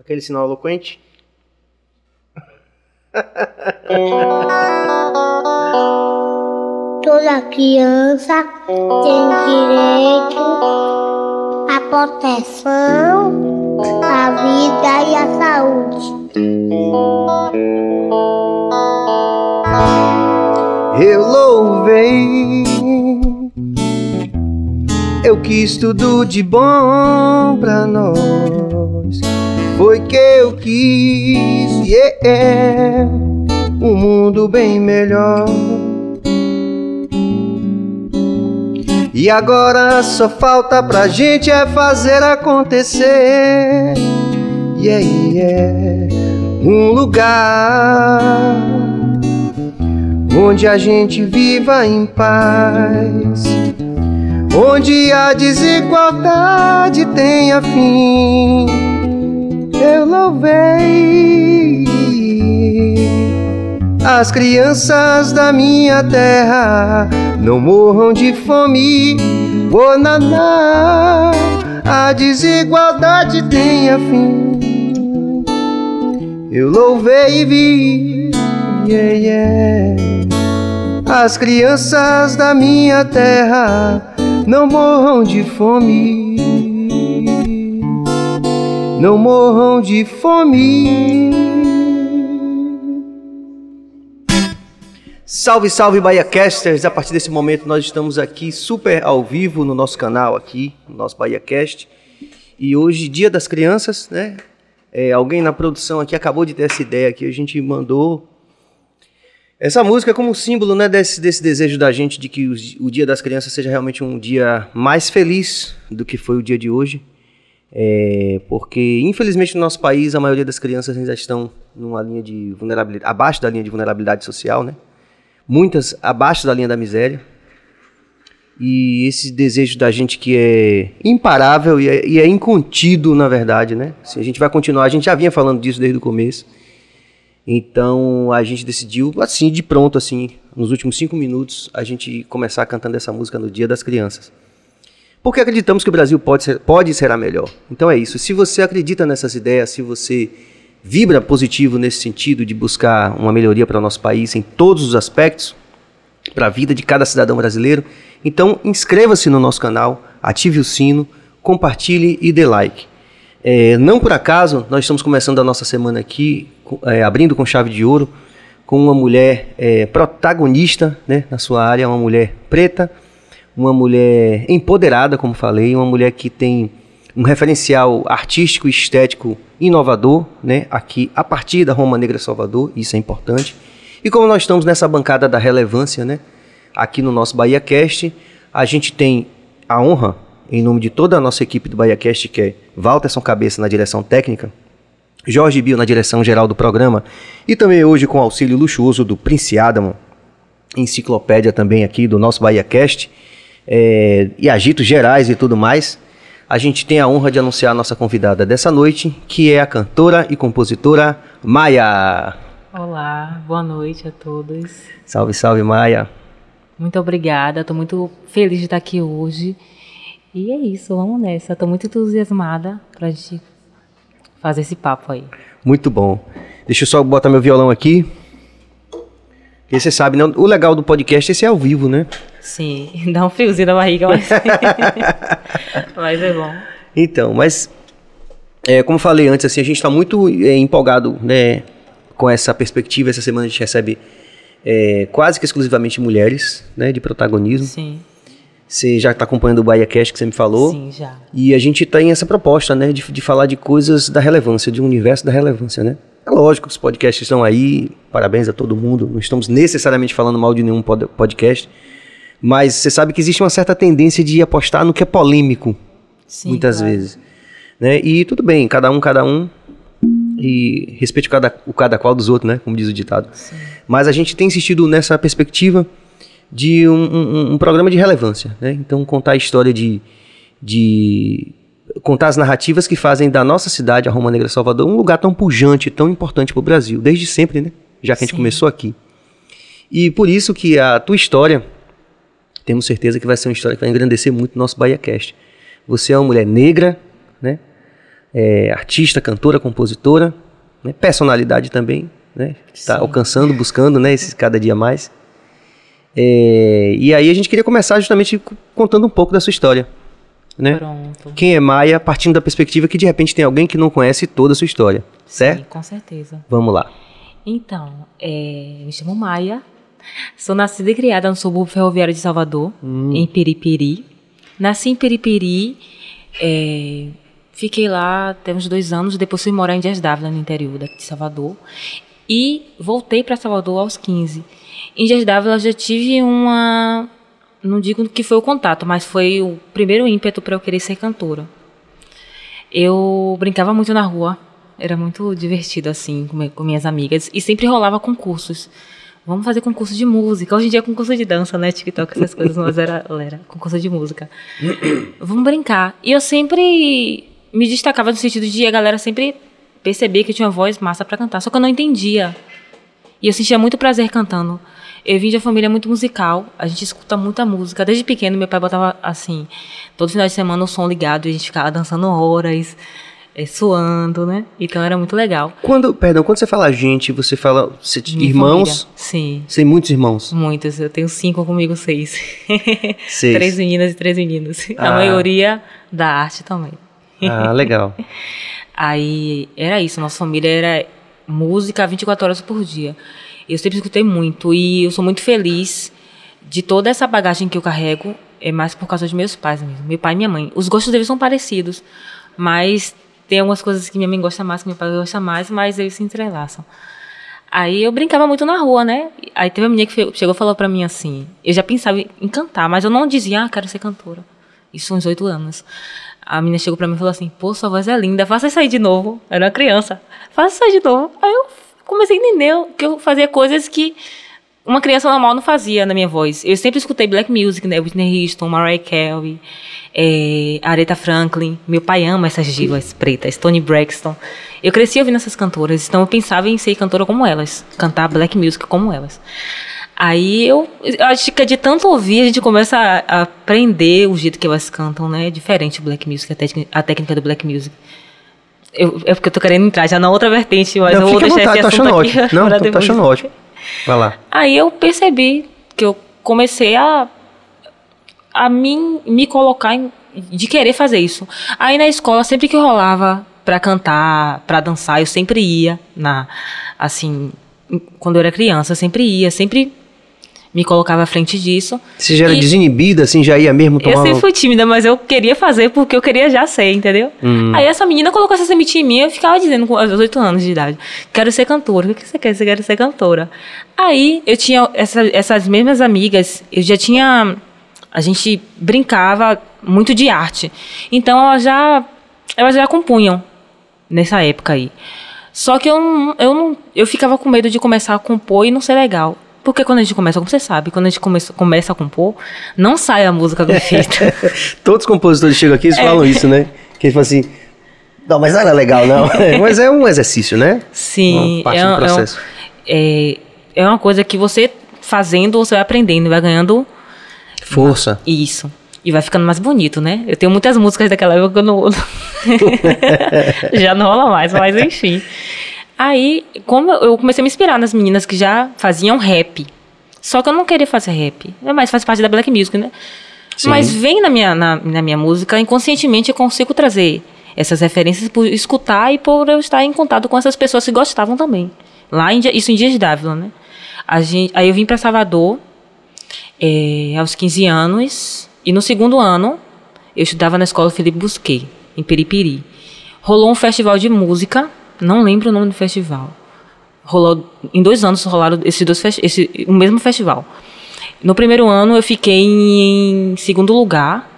Aquele sinal eloquente. Toda criança tem direito à proteção, à vida e à saúde. Eu louvei, eu quis tudo de bom pra nós. Foi que eu quis, yeah, um mundo bem melhor. E agora só falta pra gente é fazer acontecer. Yeah, yeah. Um lugar onde a gente viva em paz, onde a desigualdade tenha fim. Eu louvei as crianças da minha terra não morram de fome, oh naná, a desigualdade tenha fim. Eu louvei e vi, yeah, yeah. As crianças da minha terra não morram de fome, não morram de fome. Salve, salve Bahia Casters! A partir desse momento nós estamos aqui super ao vivo no nosso canal aqui, no nosso Bahia Cast. E hoje, Dia das Crianças, né? É, alguém na produção aqui acabou de ter essa ideia que a gente mandou essa música como símbolo, né, desse, desse desejo da gente de que o, o Dia das Crianças seja realmente um dia mais feliz do que foi o dia de hoje. É, porque, infelizmente, no nosso país, a maioria das crianças ainda estão numa linha de vulnerabilidade, abaixo da linha de vulnerabilidade social, né? muitas abaixo da linha da miséria. E esse desejo da gente que é imparável e é, e é incontido, na verdade, né? Assim, a gente vai continuar, a gente já vinha falando disso desde o começo. Então a gente decidiu, assim, de pronto, assim, nos últimos cinco minutos, a gente começar cantando essa música no Dia das Crianças. Porque acreditamos que o Brasil pode ser, pode ser a melhor. Então é isso. Se você acredita nessas ideias, se você vibra positivo nesse sentido de buscar uma melhoria para o nosso país em todos os aspectos, para a vida de cada cidadão brasileiro, então inscreva-se no nosso canal, ative o sino, compartilhe e dê like. É, não por acaso, nós estamos começando a nossa semana aqui, é, abrindo com chave de ouro, com uma mulher é, protagonista né, na sua área, uma mulher preta, uma mulher empoderada, como falei, uma mulher que tem um referencial artístico e estético inovador, né, aqui a partir da Roma Negra Salvador, isso é importante. E como nós estamos nessa bancada da relevância, né, aqui no nosso Bahia Cast, a gente tem a honra, em nome de toda a nossa equipe do Bahia Cast, que é Walterson Cabeça na direção técnica, Jorge Bio na direção geral do programa, e também hoje com auxílio luxuoso do Prince Adam, enciclopédia também aqui do nosso Bahia Cast, é, e agitos gerais e tudo mais a gente tem a honra de anunciar a nossa convidada dessa noite, que é a cantora e compositora Maia. Olá, boa noite a todos. Salve, salve, Maia. Muito obrigada, estou muito feliz de estar aqui hoje. E é isso, vamos nessa. Estou muito entusiasmada para a gente fazer esse papo aí. Muito bom. Deixa eu só botar meu violão aqui. E você sabe, não, o legal do podcast é ser ao vivo, né? Sim, dá um friozinho na barriga, mas, mas é bom. Então, mas é, como falei antes, assim, a gente está muito é, empolgado né, com essa perspectiva. Essa semana a gente recebe é, quase que exclusivamente mulheres né, de protagonismo. Sim. Você já está acompanhando o Bahia Cast que você me falou. Sim, já. E a gente tem essa proposta, né, de, de falar de coisas da relevância, de um universo da relevância, né? É lógico que os podcasts estão aí, parabéns a todo mundo. Não estamos necessariamente falando mal de nenhum podcast, mas você sabe que existe uma certa tendência de apostar no que é polêmico, Sim, muitas claro. vezes. Né? E tudo bem, cada um, cada um, e respeite o cada, o cada qual dos outros, né? Como diz o ditado. Sim. Mas a gente tem insistido nessa perspectiva de um, um- um programa de relevância, né? Então contar a história de, de contar as narrativas que fazem da nossa cidade, a Roma Negra Salvador, um lugar tão pujante, tão importante para o Brasil, desde sempre, né? Já que a gente começou aqui. E por isso que a tua história, temos certeza que vai ser uma história que vai engrandecer muito o nosso BahiaCast. Você é uma mulher negra, né? é, artista, cantora, compositora, né? personalidade também, né? Está alcançando, buscando, né? Esse, cada dia mais. É, e aí a gente queria começar justamente contando um pouco da sua história, né? Pronto. Quem é Maia, partindo da perspectiva que de repente tem alguém que não conhece toda a sua história, certo? Sim, com certeza. Vamos lá. Então, é, me chamo Maia. Sou nascida e criada no subúrbio ferroviário de Salvador, em Periperi. Nasci em Periperi, é, fiquei lá até uns dois anos, depois fui morar em Dias Dávila, no interior de Salvador. E voltei para Salvador aos 15. Em Dias Dávila já tive uma. Não digo que foi o contato, mas foi o primeiro ímpeto para eu querer ser cantora. Eu brincava muito na rua, era muito divertido assim com, com minhas amigas e sempre rolava concursos. Vamos fazer concurso de música. Hoje em dia é concurso de dança, né? TikTok, essas coisas, mas era, era concurso de música. Vamos brincar. E eu sempre me destacava no sentido de a galera sempre perceber que eu tinha uma voz massa pra cantar, só que eu não entendia. E eu sentia muito prazer cantando. Eu vim de uma família muito musical, a gente escuta muita música. Desde pequeno, meu pai botava assim, todo final de semana o som ligado e a gente ficava dançando horas, eh, suando, né? Então era muito legal. Quando, perdão, quando você fala gente, você fala você- irmãos, família. Sim, tem muitos irmãos. muitos. Eu tenho cinco comigo, seis. Seis. Três meninas e três meninos. Ah. A maioria da arte também. Ah, legal. Aí era isso, nossa família era música 24 horas por dia. Eu sempre escutei muito e eu sou muito feliz de toda essa bagagem que eu carrego, é mais por causa de meus pais mesmo, meu pai e minha mãe. Os gostos deles são parecidos, mas tem algumas coisas que minha mãe gosta mais, que meu pai gosta mais, mas eles se entrelaçam. Aí eu brincava muito na rua, né? Aí teve uma menina que chegou e falou pra mim assim, eu já pensava em cantar, mas eu não dizia, ah, quero ser cantora. Isso uns oito anos. A menina chegou pra mim e falou assim, pô, sua voz é linda, faça isso aí de novo. Eu era uma criança, faça isso aí de novo. Aí eu comecei a entender que eu fazia coisas que uma criança normal não fazia na minha voz. Eu sempre escutei black music, né? Whitney Houston, Mariah Carey, é, Aretha Franklin. Meu pai ama essas divas pretas, Toni Braxton. Eu cresci ouvindo essas cantoras, então eu pensava em ser cantora como elas, cantar black music como elas. Aí eu, acho que de tanto ouvir, a gente começa a, aprender o jeito que elas cantam, né? É diferente o black music, a, a técnica do black music. Eu, é porque eu tô querendo entrar já na outra vertente, mas não, eu vou deixar vontade, esse tô assunto aqui ótimo. Não, pra tô, tô achando ótimo. Vai lá. Aí eu percebi que eu comecei a, a mim, me colocar em, de querer fazer isso. Aí na escola, sempre que rolava pra cantar, pra dançar, eu sempre ia na assim, quando eu era criança, eu sempre ia, sempre me colocava à frente disso. Você já era E- desinibida, assim, já ia mesmo tomar... Eu sempre fui tímida, mas eu queria fazer porque eu queria já ser, entendeu? Hum. Aí essa menina colocou essa sementinha em mim e eu ficava dizendo com aos 8 anos de idade: quero ser cantora. O que você quer? Você quer ser cantora. Aí eu tinha essa- essas mesmas amigas, eu já tinha. A gente brincava muito de arte. Então elas já, elas já compunham nessa época aí. Só que eu, eu, não, eu ficava com medo de começar a compor e não ser legal. Porque quando a gente começa, como você sabe, quando a gente começa, começa a compor, não sai a música bem feita. Todos os compositores chegam aqui, eles É. falam isso, né? Que eles falam assim... Não, mas não era legal, não. mas é um exercício, né? Sim, Uma parte é, do é processo. é, é uma coisa que você fazendo, você vai aprendendo, vai ganhando Força. isso. E vai ficando mais bonito, né? Eu tenho muitas músicas daquela época que eu não. já não rola mais, mas enfim. Aí, como eu comecei a me inspirar nas meninas que já faziam rap. Só que eu não queria fazer rap. É, Mas faz parte da black music, né? Sim. Mas vem na minha, na, na minha música, inconscientemente eu consigo trazer essas referências por escutar e por eu estar em contato com essas pessoas que gostavam também. Lá em, isso em Dias Dávila, né? A gente, aí eu vim para Salvador é, aos 15 anos e no segundo ano eu estudava na escola Felipe Busquet, em Peripiri. Rolou um festival de música, não lembro o nome do festival. Rolou em dois anos rolaram esses dois esse o mesmo festival. No primeiro ano eu fiquei em segundo lugar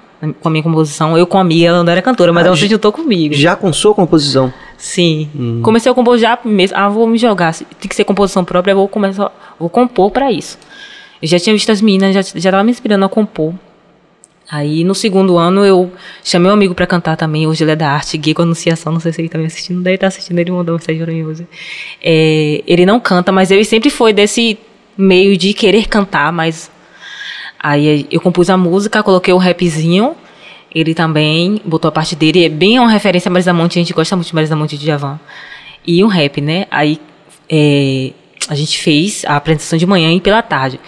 com a minha composição. Eu com a amiga, ela não era cantora, mas Ah, ela se juntou comigo. Já com sua composição. Sim. Comecei a compor já mesmo. Ah, vou me jogar. Tem que ser composição própria, vou começar, vou compor para isso. Eu já tinha visto as meninas, já já estava me inspirando a compor. Aí no segundo ano eu chamei um amigo para cantar também, hoje ele é da arte, Gui com Anunciação, não sei se ele tá me assistindo, deve estar assistindo, ele mandou mensagem pra mim hoje. É, ele não canta, mas ele sempre foi desse meio de querer cantar, mas aí eu compus a música, coloquei o rapzinho Ele também botou a parte dele, é bem uma referência a Marisa Monte, a gente gosta muito de Marisa Monte de Javan. E um rap, né? Aí é, a gente fez a apresentação de manhã e pela tarde.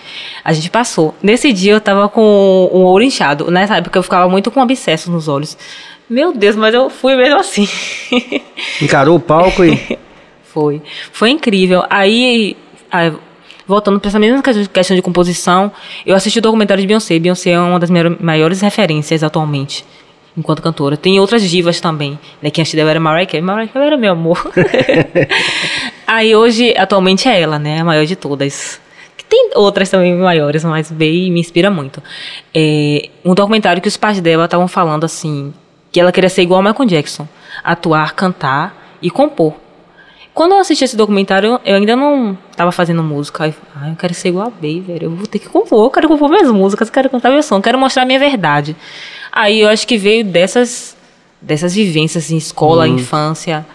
A gente passou. Nesse dia eu tava com um olho inchado. Nessa época eu ficava muito com abscesso nos olhos. Meu Deus, mas eu fui mesmo assim. Encarou o palco e. Foi. Foi incrível. Aí, aí voltando para essa mesma questão de composição, eu assisti o documentário de Beyoncé. Beyoncé é uma das minhas maiores referências atualmente, enquanto cantora. Tem outras divas também, né? Que antes dela era Mariah Carey. Mariah Carey era meu amor. Aí hoje, atualmente é ela, né? A maior de todas. Tem outras também maiores, mas bem me inspira muito. É um documentário que os pais dela estavam falando assim, que ela queria ser igual a Michael Jackson, atuar, cantar e compor. Quando eu assisti esse documentário, eu ainda não estava fazendo música. Aí, ah, eu quero ser igual a Bey, velho. Eu vou ter que compor, eu quero compor minhas músicas, eu quero cantar meu som, eu quero mostrar a minha verdade. Aí eu acho que veio dessas, dessas vivências em escola, hum. infância,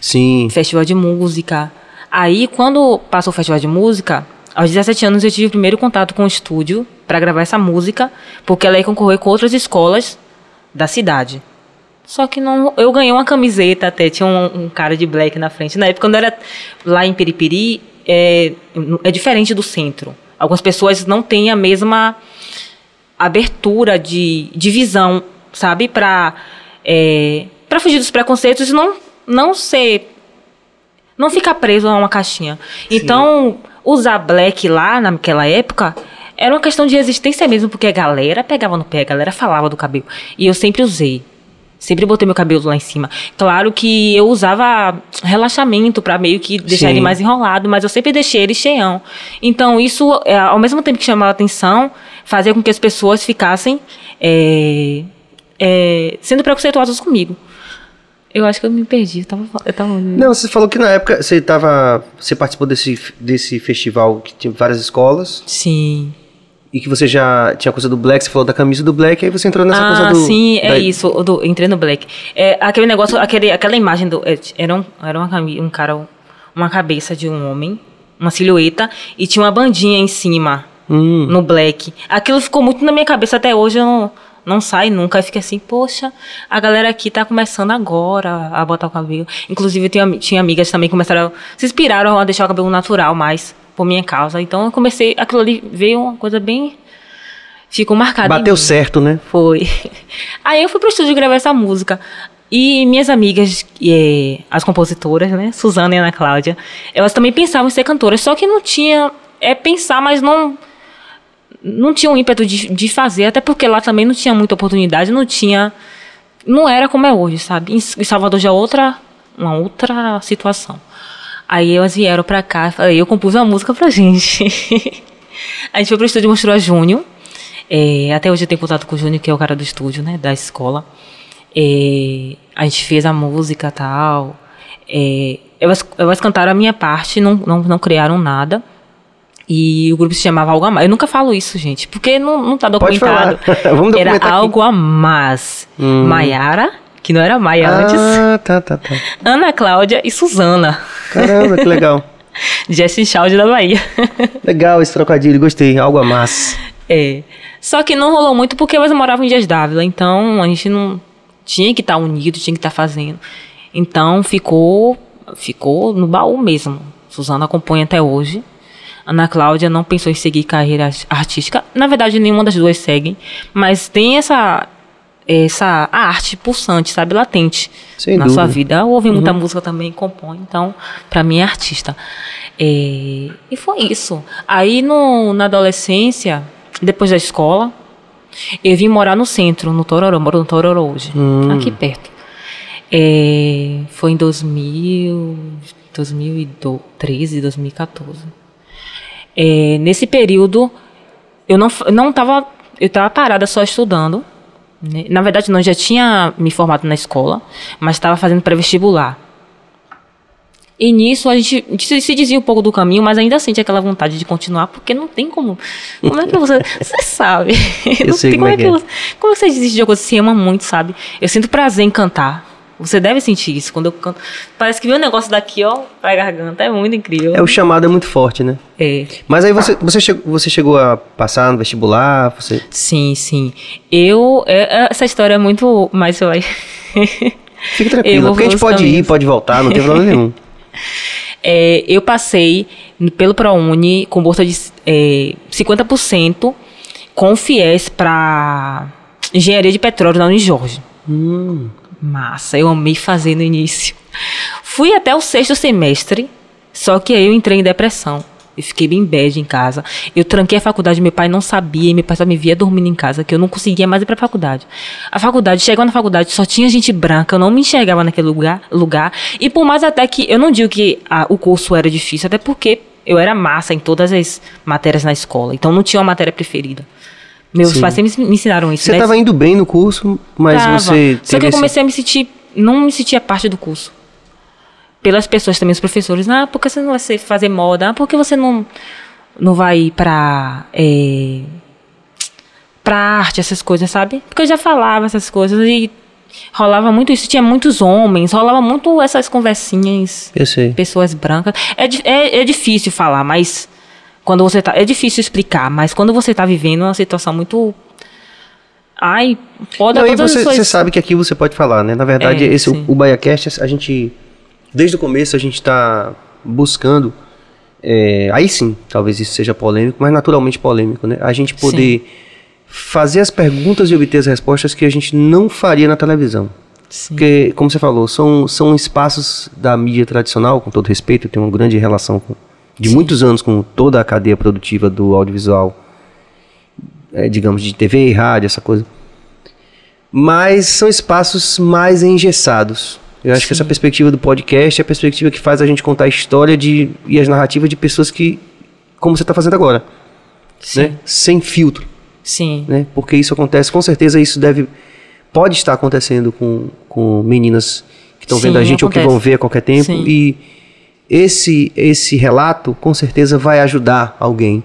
Sim. festival de música. Aí, quando passou o festival de música, aos 17 anos eu tive o primeiro contato com o estúdio para gravar essa música, porque ela ia concorrer com outras escolas da cidade. Só que não, eu ganhei uma camiseta até, tinha um, um, cara de black na frente. Na época, quando era lá em Peripiri, é, é diferente do centro. Algumas pessoas não têm a mesma abertura de, de visão, sabe? Para é, pra fugir dos preconceitos e não, não ser. Não ficar preso a uma caixinha. Sim. Então, usar black lá naquela época era uma questão de resistência mesmo, porque a galera pegava no pé, a galera falava do cabelo. E eu sempre usei. Sempre botei meu cabelo lá em cima. Claro que eu usava relaxamento para meio que deixar Sim. ele mais enrolado, mas eu sempre deixei ele cheião. Então, isso, é, ao mesmo tempo que chamava atenção, fazia com que as pessoas ficassem é, é, sendo preconceituosas comigo. Eu acho que eu me perdi. Eu tava, eu tava... Não, você falou que na época você tava. Você participou desse, desse festival que tinha várias escolas. Sim e que você já tinha a coisa do Black, você falou da camisa do Black, aí você entrou nessa ah, coisa do. Sim, é da... isso, do, entrei no Black. É, aquele negócio, aquele, aquela imagem do. É, era um, era uma, um cara, uma cabeça de um homem, uma silhueta, e tinha uma bandinha em cima, hum. no Black. Aquilo ficou muito na minha cabeça até hoje, eu não, não sai nunca. Aí fiquei assim, poxa, a galera aqui tá começando agora a botar o cabelo. Inclusive, tinha, tinha amigas também que começaram, se inspiraram a deixar o cabelo natural mais por minha causa. Então eu comecei, aquilo ali veio uma coisa bem ficou marcado. Bateu certo, né? Foi. Aí eu fui pro estúdio gravar essa música. E minhas amigas, é, as compositoras, né, Suzana e Ana Cláudia, elas também pensavam em ser cantoras, só que não tinha, é pensar, mas não não tinha um ímpeto de, de fazer, até porque lá também não tinha muita oportunidade, não tinha, não era como é hoje, sabe? Em, Salvador já é outra, uma outra situação. Aí elas vieram pra cá, eu compus uma música pra gente. a gente foi pro estúdio mostrou a Júnior. É, até hoje eu tenho contato com o Júnior, que é o cara do estúdio, né, da escola. É, a gente fez a música tal. É, elas, elas cantaram a minha parte, não, não, não criaram nada. E o grupo se chamava Algo a Mais. Eu nunca falo isso, gente, porque não, não tá documentado. Vamos Era Algo a Mais. Hum. Maiara que não era Maia ah, antes. tá, tá, tá. Ana Cláudia e Suzana. Caramba, que legal. Jesse Child da Bahia. legal esse trocadilho, gostei. Algo a mais. É. Só que não rolou muito porque elas moravam em Dias Dávila, então a gente não tinha que estar tá unido, tinha que estar tá fazendo. Então ficou ficou no baú mesmo. Suzana acompanha até hoje. Ana Cláudia não pensou em seguir carreira artística. Na verdade, nenhuma das duas segue, mas tem essa essa arte pulsante, sabe, latente Sem na dúvida. sua vida. Eu ouvi muita uhum. música também, compõe, então, para mim é artista. É, e foi isso. Aí no, na adolescência, depois da escola, eu vim morar no centro, no Tororó, moro no Tororó hoje, hum. aqui perto. É, foi em 2000, 2013, 2014. É, nesse período, eu não não estava eu estava parada só estudando né? Na verdade, não, já tinha me formado na escola, mas estava fazendo pré-vestibular. E nisso a gente, a gente, se dizia um pouco do caminho, mas ainda sente aquela vontade de continuar, porque não tem como. Como é que você. Você sabe. Eu sei como, é, é que, é. Você, como você desiste de uma coisa que você ama muito, sabe? Eu sinto prazer em cantar. Você deve sentir isso quando eu canto. Parece que vem um negócio daqui, ó, pra garganta. É muito incrível. É, o chamado é muito forte, né? É. Mas aí você, você, chegou, você chegou a passar no vestibular? Você... Sim, sim. Eu. é- é- essa história é muito. Mas você vai. Fique tranquilo, porque a gente pode ir, caminhos. pode voltar, não tem problema nenhum. É, eu passei pelo ProUni com bolsa de é, 50% com FIES para engenharia de petróleo na Unijorge. Hum, Massa, eu amei fazer no início. Fui até o sexto semestre, só que aí eu entrei em depressão. Eu fiquei bem bad em casa. Eu tranquei a faculdade, meu pai não sabia, e meu pai só me via dormindo em casa, que eu não conseguia mais ir pra faculdade. A faculdade, chegou na faculdade, só tinha gente branca, eu não me enxergava naquele lugar. lugar. E por mais até que, eu não digo que ah, o curso era difícil, até porque eu era massa em todas as matérias na escola, então não tinha uma matéria preferida. Meus Sim. pais sempre me ensinaram isso. você né? estava indo bem no curso, mas Tava. você Só que eu esse- comecei a me sentir. Não me sentia parte do curso. Pelas pessoas também, os professores. Ah, por que você não vai fazer moda? Ah, por que você não, não vai pra. É, pra arte, essas coisas, sabe? Porque eu já falava essas coisas e rolava muito isso. Tinha muitos homens, rolava muito essas conversinhas Eu sei. pessoas brancas. É, é, é difícil falar, mas quando você tá. É difícil explicar, mas quando você tá vivendo uma situação muito. Ai, pode Não, e todas você, você sabe que aqui você pode falar, né? Na verdade, É, esse, o, sim. o BaiaCast, a gente, desde o começo, a gente está buscando, é, aí sim, talvez isso seja polêmico, mas naturalmente polêmico, né? A gente poder fazer as perguntas e obter as respostas que a gente não faria na televisão. Sim. Porque, como você falou, são, são espaços da mídia tradicional, com todo respeito, eu tenho uma grande relação com, de muitos anos com toda a cadeia produtiva do audiovisual, é, digamos, de TV e rádio, essa coisa. Mas são espaços mais engessados. Eu acho que essa perspectiva do podcast é a perspectiva que faz a gente contar a história de, e as narrativas de pessoas que, como você está fazendo agora, Sim. né? sem filtro Sim. né? Porque isso acontece, com certeza isso deve pode estar acontecendo com, com meninas que estão Sim, vendo a gente ou que acontece. vão ver a qualquer tempo Sim. e esse esse relato com certeza vai ajudar alguém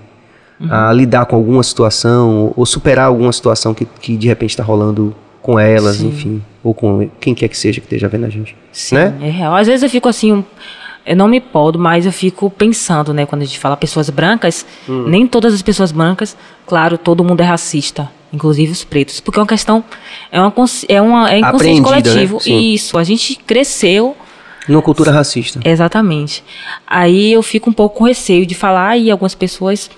Uhum. a lidar com alguma situação ou superar alguma situação que, que de repente está rolando com elas, Sim. enfim, ou com quem quer que seja que esteja vendo a gente, Sim, né? é real. Às vezes eu fico assim, um- eu não me podo, mas eu fico pensando, né, quando a gente fala pessoas brancas, Hum. nem todas as pessoas brancas, claro, todo mundo é racista, inclusive os pretos, porque é uma questão, é uma é uma é inconsciente Aprendida, né? coletivo. Sim. Isso, a gente cresceu Numa cultura racista. Exatamente. Aí eu fico um pouco com receio de falar e algumas pessoas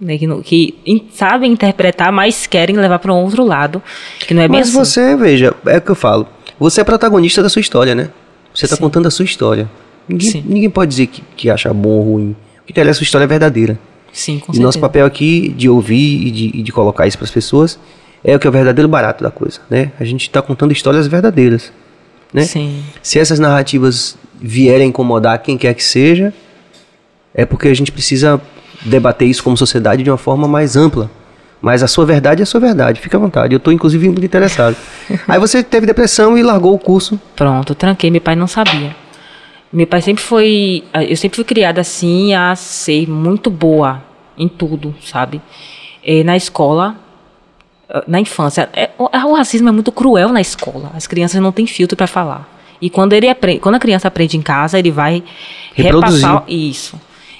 né, que, não- que in- sabem interpretar, mas querem levar para um outro lado, que não é bem Mas assim. você, veja, é o que eu falo. Você é protagonista da sua história, né? Você está contando a sua história. Ninguém, Sim. ninguém pode dizer que, que acha bom ou ruim. O que interessa é a sua história é verdadeira. Sim, com e certeza. nosso papel aqui de ouvir e de, e de colocar isso para as pessoas é o que é o verdadeiro barato da coisa, né? A gente está contando histórias verdadeiras, né? Sim, Se essas narrativas vierem incomodar quem quer que seja, é porque a gente precisa debater isso como sociedade de uma forma mais ampla. Mas a sua verdade é a sua verdade, fica à vontade. Eu estou inclusive muito interessado. Aí você teve depressão e largou o curso. pronto, tranquei. Meu pai não sabia. Meu pai sempre foi. Eu sempre fui criada assim a ser muito boa em tudo, sabe? Eh, na escola, na infância. é- o, o racismo é muito cruel na escola. As crianças não têm filtro para falar. E quando, ele aprende, quando a criança aprende em casa, ele vai Reproduzir. repassar isso.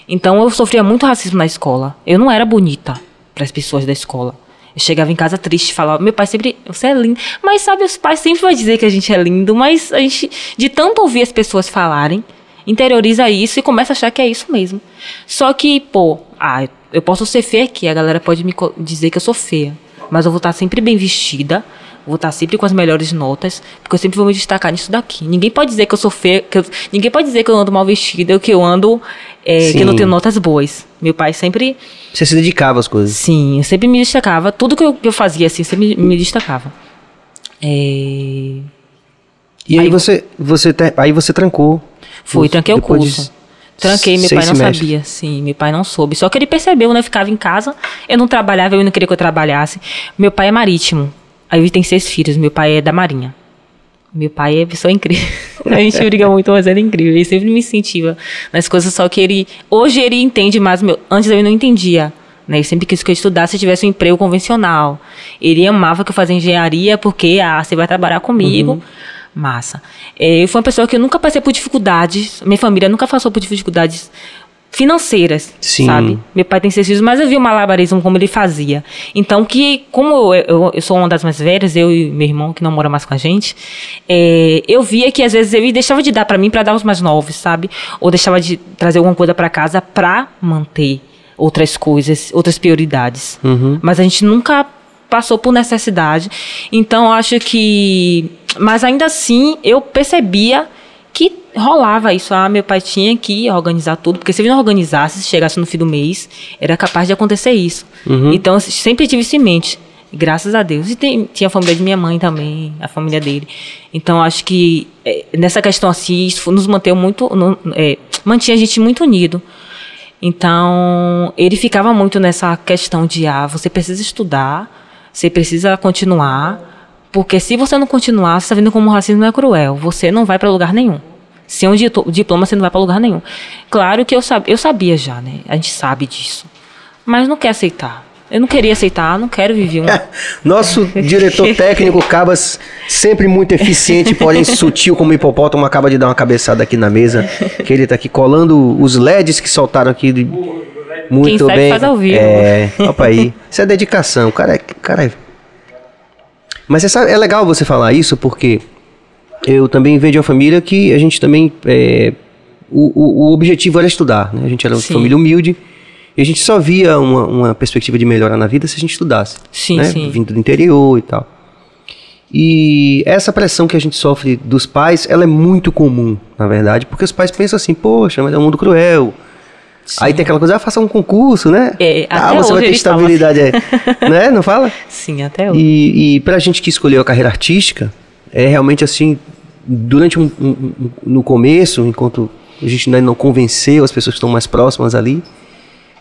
Então eu sofria muito racismo na escola. Eu não era bonita para as pessoas da escola. Eu chegava em casa triste, falava, meu pai sempre, você é lindo. Mas sabe, os pais sempre vão dizer que a gente é lindo, mas a gente, de tanto ouvir as pessoas falarem, interioriza isso e começa a achar que é isso mesmo. Só que, pô, ah, eu posso ser feia aqui, a galera pode me dizer que eu sou feia, mas eu vou estar sempre bem vestida, vou estar sempre com as melhores notas, porque eu sempre vou me destacar nisso daqui. Ninguém pode dizer que eu sou feia, que eu- ninguém pode dizer que eu ando mal vestida, ou que eu ando, é, que eu não tenho notas boas. Meu pai sempre Você se dedicava às coisas. Sim, eu sempre me destacava. Tudo que eu, que eu fazia, assim, sempre me, destacava. É... E aí, Aí- você, você aí você trancou. Fui, Os- tranquei o depois de curso. Tranquei, meu pai não semestres. sabia. Sim, meu pai não soube. Só que ele percebeu, né? Eu ficava em casa, eu não trabalhava, eu não queria que eu trabalhasse. Meu pai é marítimo. Aí ele tem seis filhos, meu pai é da Marinha. Meu pai é pessoa incrível. A gente briga muito, mas ele é incrível. Ele sempre me incentiva nas coisas, só que ele. Hoje ele entende mais. Meu, antes eu não entendia. Né? Ele sempre quis que eu estudasse e tivesse um emprego convencional. Ele amava que eu fazia engenharia porque, ah, você vai trabalhar comigo. Massa. É, eu fui uma pessoa que eu nunca passei por dificuldades, minha família nunca passou por dificuldades financeiras, Sim. sabe? Meu pai tem seis filhos, mas eu vi o malabarismo como ele fazia. Então, que como eu, eu, eu sou uma das mais velhas, eu e meu irmão, que não mora mais com a gente, é, eu via que às vezes ele deixava de dar para mim para dar os mais novos, sabe? Ou deixava de trazer alguma coisa para casa para manter outras coisas, outras prioridades. Mas a gente nunca passou por necessidade. Então, acho que. Mas ainda assim, eu percebia que rolava isso. Ah, meu pai tinha que organizar tudo, porque se ele não organizasse, se chegasse no fim do mês, era capaz de acontecer isso. Então, eu sempre tive isso em mente. Graças a Deus. E tem, tinha a família de minha mãe também, a família dele. Então, acho que eh, nessa questão assim, isso nos manteve muito. no- eh, mantinha a gente muito unido. Então, ele ficava muito nessa questão de, ah, você precisa estudar, você precisa continuar, porque se você não continuar, você está vendo como o racismo é cruel, você não vai para lugar nenhum. Sem um diploma, você não vai para lugar nenhum. Claro que eu, sab eu sabia já, né? A gente sabe disso. Mas não quer aceitar. Eu não queria aceitar, não quero viver um. Nosso diretor técnico, Cabas, sempre muito eficiente, porém sutil como hipopótamo, acaba de dar uma cabeçada aqui na mesa. Que ele tá aqui colando os LEDs que soltaram aqui. de- Muito Quem sabe bem. faz ao vivo. É, opa aí. Isso é dedicação. O cara é. Cara é... Mas sabe, é legal você falar isso porque eu também venho de uma família que a gente também. é, o, o, o objetivo era estudar, né? A gente era uma Sim. família humilde. E a gente só via uma, uma perspectiva de melhorar na vida se a gente estudasse. Sim, né? sim. Vindo do interior e tal. E essa pressão que a gente sofre dos pais, ela é muito comum, na verdade, porque os pais pensam assim, poxa, mas é um mundo cruel. Aí tem aquela coisa, ah, faça um concurso, né? É, ah, você vai ter estabilidade aí. né? Não fala? Sim, até hoje. E, e pra gente que escolheu a carreira artística, é realmente assim, durante um, um- um- no começo, enquanto a gente ainda não convenceu as pessoas que estão mais próximas ali,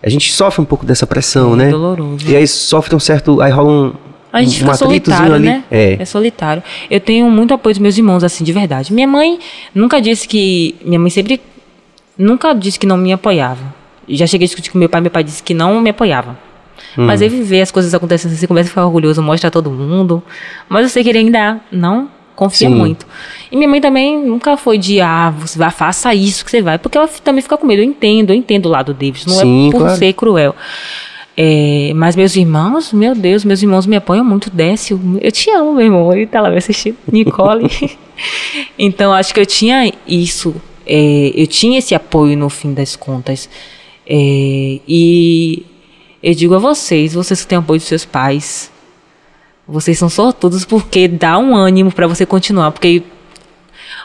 a gente sofre um pouco dessa pressão, É né? doloroso. E aí sofre um certo, aí rola um, A gente um fica atritozinho solitário, ali. né? É. solitário. Eu tenho muito apoio dos meus irmãos, assim, de verdade. Minha mãe nunca disse que. Minha mãe sempre. Nunca disse que não me apoiava. Já cheguei a discutir com meu pai, meu pai disse que não me apoiava. Hum. Mas ele vê as coisas acontecendo, você começa a ficar orgulhoso, mostra a todo mundo. Mas eu sei que ele ainda não confia Sim. muito. E minha mãe também nunca foi de, ah, você vai, faça isso que você vai. Porque ela também fica com medo. Eu entendo, eu entendo o lado deles. Não Sim, é por claro. ser cruel. É, mas meus irmãos, meu Deus, meus irmãos me apoiam muito. Décio, eu te amo, meu irmão. Ele tá lá me assistindo. Nicole. então, acho que eu tinha isso. é, eu tinha esse apoio no fim das contas. É, e eu digo a vocês, vocês que têm apoio dos seus pais, vocês são sortudos porque dá um ânimo pra você continuar. Porque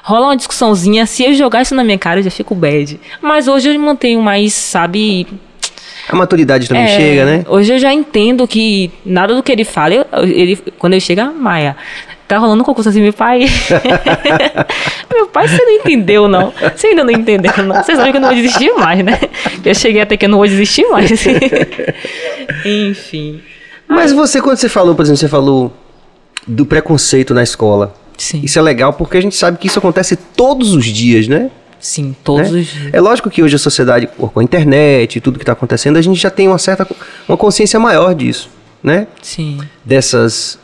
rola uma discussãozinha, se eu jogar isso na minha cara, eu já fico bad. Mas hoje eu me mantenho mais, sabe, A maturidade também é, chega, né? Hoje eu já entendo que nada do que ele fala, eu- ele, quando ele chega, Maia, tá rolando um concurso assim, meu pai. meu pai, você não entendeu, não. Você ainda não entendeu, não. Você sabe que eu não vou desistir mais, né? Eu cheguei até que eu não vou desistir mais. Enfim. Mas você, quando você falou, por exemplo, você falou do preconceito na escola. Sim. Isso é legal porque a gente sabe que isso acontece todos os dias, né? Sim, todos né? os dias. É lógico que hoje a sociedade, com a internet e tudo que está acontecendo, a gente já tem uma certa uma consciência maior disso, né? Sim. Dessas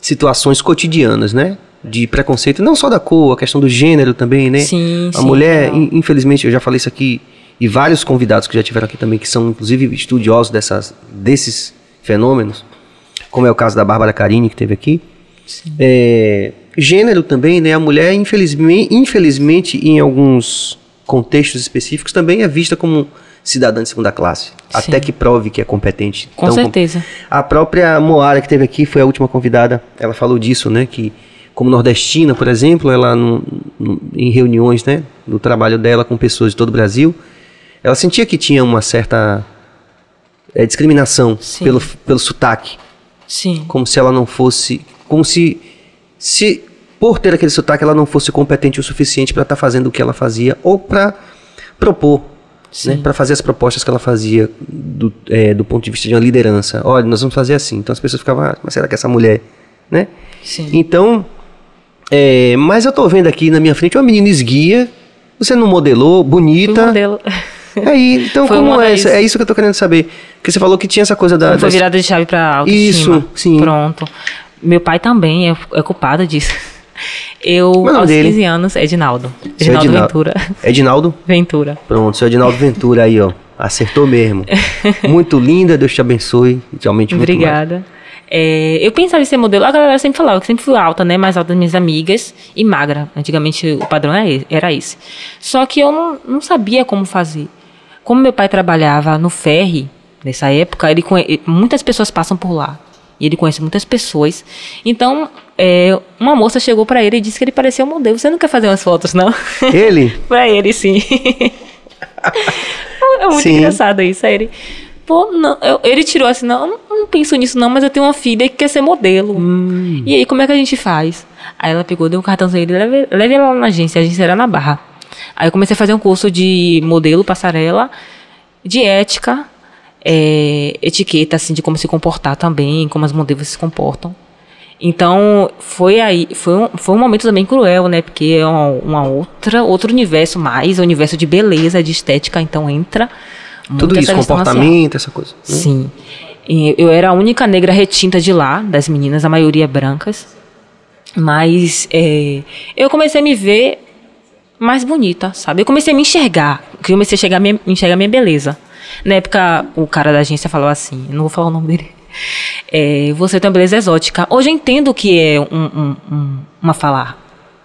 situações cotidianas, né? De preconceito, não só da cor, a questão do gênero também, né? Sim, a sim, mulher, in- infelizmente, eu já falei isso aqui, e vários convidados que já tiveram aqui também, que são inclusive estudiosos dessas, desses fenômenos, como é o caso da Bárbara Carini, que teve aqui. É, gênero também, né? A mulher, infelizmente, infelizmente, em alguns contextos específicos, também é vista como cidadã de segunda classe. Até que prove que é competente. Com Tão com- certeza. a própria Moara que teve aqui foi a última convidada. Ela falou disso, né? Que como nordestina, por exemplo, ela no- no- em reuniões, né, no trabalho dela com pessoas de todo o Brasil, ela sentia que tinha uma certa eh, discriminação Sim. pelo, pelo sotaque, Sim. como se ela não fosse, como se se por ter aquele sotaque ela não fosse competente o suficiente para estar fazendo o que ela fazia ou para propor né, para fazer as propostas que ela fazia do, é, do ponto de vista de uma liderança. Olha, nós vamos fazer assim. Então as pessoas ficavam, ah, mas será que essa mulher, né? Sim. Então, é, mas eu tô vendo aqui na minha frente uma menina esguia, você não modelou, bonita. modelo. Aí, então Foi como é? isso? É isso que eu tô querendo saber. Porque você falou que tinha essa coisa da... Foi virada de chave pra autoestima. Isso, sim. Pronto. Meu pai também é, é culpado disso. Eu, Qual é aos dele? 15 anos, Edinaldo. Edinaldo Edinaldo. Ventura. Edinaldo? Ventura. Pronto, seu Edinaldo Ventura aí, ó. Acertou mesmo. Muito linda, Deus te abençoe. Realmente muito mais. Obrigada. É, eu pensava em ser modelo, a galera sempre falava que sempre fui alta, né? Mais alta das minhas amigas e magra. Antigamente o padrão era esse. Era esse. Só que eu não, não sabia como fazer. Como meu pai trabalhava no ferry, nessa época, ele muitas pessoas passam por lá. E ele conhece muitas pessoas. Então, é, uma moça chegou pra ele e disse que ele parecia um modelo. Você não quer fazer umas fotos, não? Ele? pra ele, sim. é muito Sim. engraçado isso. Aí ele, pô, não, eu- ele tirou assim, não, eu não, não penso nisso não, mas eu tenho uma filha que quer ser modelo. Hum. E aí, como é que a gente faz? Aí ela pegou, deu um cartãozinho, ele leve, leve ela lá na agência, a agência era na Barra. Aí eu comecei a fazer um curso de modelo, passarela, de ética, é, etiqueta, assim, de como se comportar também, como as modelos se comportam. Então, foi aí, foi um, foi um momento também cruel, né? Porque é uma, uma outra, outro universo mais, o universo de beleza, de estética, então entra Tudo isso, comportamento, essa coisa. né? Sim. E eu era a única negra retinta de lá, das meninas, a maioria brancas. Mas é, eu comecei a me ver mais bonita, sabe? Eu comecei a me enxergar. Eu comecei a a minha, enxergar minha beleza. Na época, o cara da agência falou assim, não vou falar o nome dele. É, você tem uma beleza exótica. Hoje eu entendo que é um- um- um- uma fala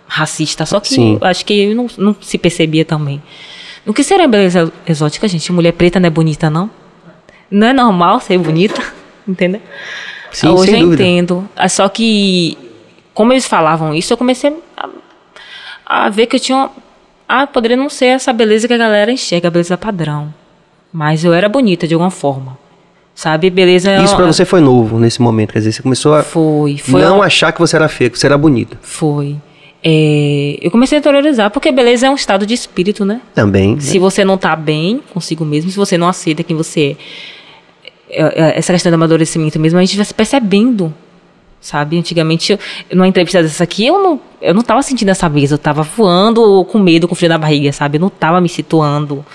racista, só que Sim. eu acho que não, não se percebia também. O que seria beleza exótica, gente? Mulher preta não é bonita, não? Não é normal ser bonita, entendeu? Sim, Hoje eu dúvida. entendo. Ah, Só que, como eles falavam isso, eu comecei a, a ver que eu tinha. Ah, poderia não ser essa beleza que a galera enxerga, a beleza padrão. Mas eu era bonita de alguma forma. Sabe? Beleza é Isso pra você foi novo nesse momento, quer dizer, você começou a Foi, foi. não achar que você era feia, que você era bonita. Foi. É, eu comecei a interiorizar, porque beleza é um estado de espírito, né? Também. né? Se você não tá bem consigo mesmo, se você não aceita quem você é, é, é, essa questão do amadurecimento mesmo, a gente vai se percebendo, sabe? Antigamente, eu, numa entrevista dessa aqui, eu não, eu não tava sentindo essa mesa, eu tava voando com medo, com frio na barriga, sabe? Eu não tava me situando,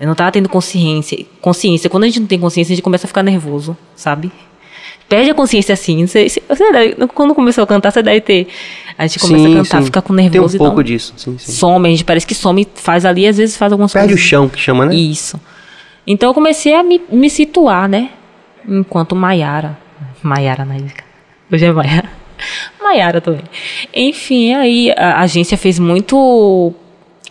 eu não tava tendo consciência. Consciência, quando a gente não tem consciência, a gente começa a ficar nervoso, sabe? Perde a consciência assim. Você, você- deve- quando começou a cantar, você deve ter. A gente começa Sim, a cantar, sim. fica com Tem um nervoso pouco então, disso, sim, sim. some, a gente parece que some, faz ali, às vezes faz algumas Perde o coisas. chão, que chama, né? Isso. Então eu comecei a me, me situar, né? Enquanto Maiara. Maiara na época. Hoje é Maiara. Maiara também. Enfim, aí a agência fez muito.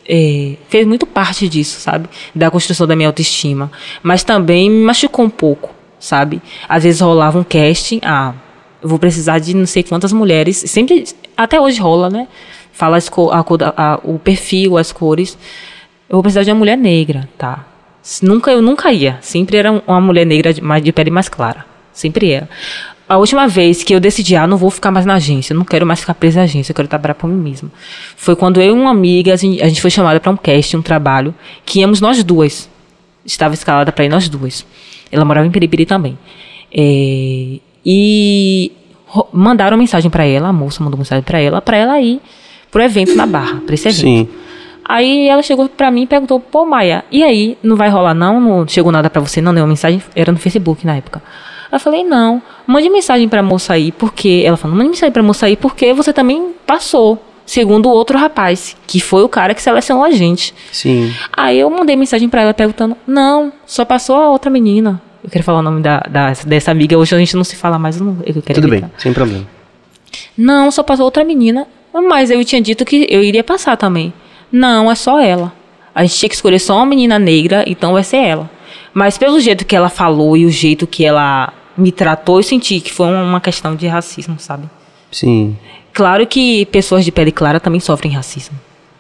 É, fez muito parte disso, sabe? Da construção da minha autoestima. Mas também me machucou um pouco, sabe? Às vezes rolava um casting. Ah, eu vou precisar de não sei quantas mulheres. Sempre. Até hoje rola, né? Fala as a a- o perfil, as cores. Eu vou precisar de uma mulher negra, tá? Nunca, eu nunca ia. Sempre era um- uma mulher negra de, mais, de pele mais clara. Sempre era. A última vez que eu decidi, ah, não vou ficar mais na agência, não quero mais ficar presa à agência, eu quero trabalhar por mim mesma. Foi quando eu e uma amiga, a gente, foi chamada para um casting, um trabalho, que íamos nós duas. Estava escalada para ir nós duas. Ela morava em Piripiri também. É, e mandaram mensagem para ela, a moça mandou mensagem para ela, para ela ir pro evento na Barra, para esse evento. Sim. Aí ela chegou pra mim e perguntou, pô, Maia, e aí, não vai rolar não? Não chegou nada pra você não? Nenhuma mensagem? Era no Facebook na época. Eu falei, não, mande mensagem pra moça aí, porque... Ela falou, mande mensagem pra moça aí, porque você também passou, segundo o outro rapaz, que foi o cara que selecionou a gente. Sim. Aí eu mandei mensagem pra ela perguntando, não, só passou a outra menina. Eu quero falar o nome da, da- dessa amiga, hoje a gente não se fala mais, eu, não, eu quero Tudo evitar. bem, sem problema. Não, só passou outra menina. Mas eu tinha dito que eu iria passar também. Não, é só ela. A gente tinha que escolher só uma menina negra, então vai ser ela. Mas pelo jeito que ela falou e o jeito que ela me tratou, eu senti que foi uma questão de racismo, sabe? Sim. Claro que pessoas de pele clara também sofrem racismo.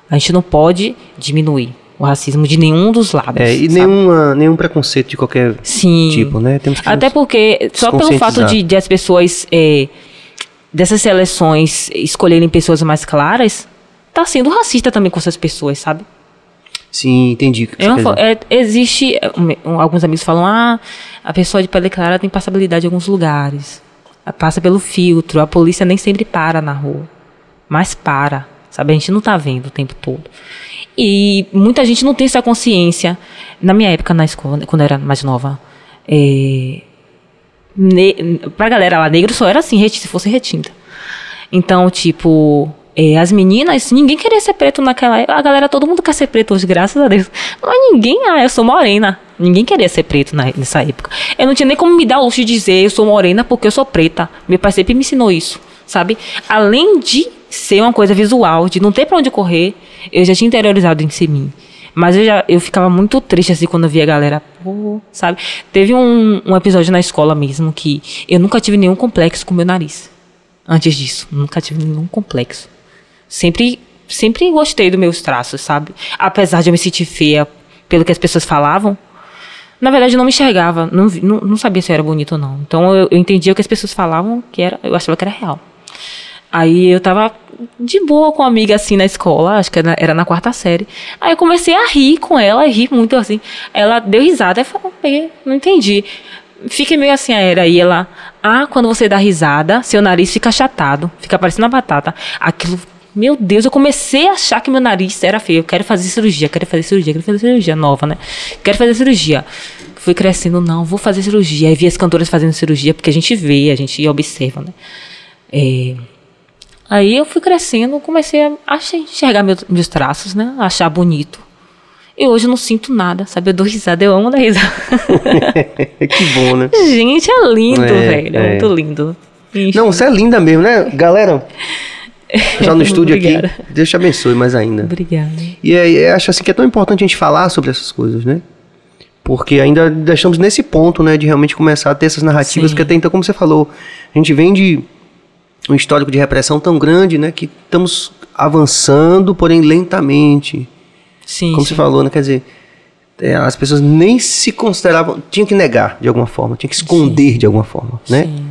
A gente não pode diminuir o racismo de nenhum dos lados. É, e sabe? nenhuma, nenhum preconceito de qualquer Sim. tipo, né? Temos que Até porque, só pelo fato de, de as pessoas, é, dessas seleções, escolherem pessoas mais claras, tá sendo racista também com essas pessoas, sabe? Sim, entendi. É uma é, existe, é, um- alguns amigos falam, ah, a pessoa de pele clara tem passabilidade em alguns lugares. Passa pelo filtro, a polícia nem sempre para na rua. Mas para, sabe? A gente não tá vendo o tempo todo. E muita gente não tem essa consciência. Na minha época, na escola, quando eu era mais nova, é, ne, pra galera lá, negro só era assim, se fosse retinta. Então, tipo, é, as meninas, ninguém queria ser preto naquela época. A galera, todo mundo quer ser preto hoje, graças a Deus. Mas ninguém, ah, eu sou morena. Ninguém queria ser preto na, nessa época. Eu não tinha nem como me dar o luxo de dizer eu sou morena porque eu sou preta. Meu pai sempre me ensinou isso, sabe? Além de ser uma coisa visual, de não ter pra onde correr, eu já tinha interiorizado em mim. Mas eu, já, eu ficava muito triste assim quando eu via a galera, sabe? Teve um, um episódio na escola mesmo que eu nunca tive nenhum complexo com meu nariz. Antes disso, nunca tive nenhum complexo. Sempre, sempre gostei dos meus traços, sabe? Apesar de eu me sentir feia pelo que as pessoas falavam, na verdade eu não me enxergava, não, não, não sabia se eu era bonito ou não. Então eu, eu entendia o que as pessoas falavam, que era, eu achava que era real. Aí eu tava de boa com uma amiga assim na escola, acho que era na quarta série. Aí eu comecei a rir com ela, rir muito assim. Ela deu risada, e falou, não entendi. Fiquei meio assim, era aí ela, ah, quando você dá risada, seu nariz fica achatado, fica parecendo uma batata. Aquilo, meu Deus, eu comecei a achar que meu nariz era feio. Eu quero fazer cirurgia, quero fazer cirurgia, quero fazer cirurgia nova, né? Quero fazer cirurgia. Fui crescendo, não, vou fazer cirurgia. Aí vi as cantoras fazendo cirurgia, porque a gente vê, a gente observa, né? É, Aí eu fui crescendo, comecei a enxergar meus, meus traços, né? A achar bonito. E hoje eu não sinto nada, sabe? Eu dou risada, eu amo dar risada. que bom, né? Gente, é lindo, é, velho. É, é, muito lindo. Não, você é linda mesmo, né? Galera, já no estúdio aqui, Deus te abençoe mais ainda. Obrigada. E é, acho assim que é tão importante a gente falar sobre essas coisas, né? Porque ainda, estamos nesse ponto, né? De realmente começar a ter essas narrativas, Sim. que até então, como você falou, a gente vem de um histórico de repressão tão grande, né, que estamos avançando, porém lentamente. Sim. Como sim. você falou, né, quer dizer, é, as pessoas nem se consideravam, tinham que negar de alguma forma, tinham que esconder sim. de alguma forma, né? Sim.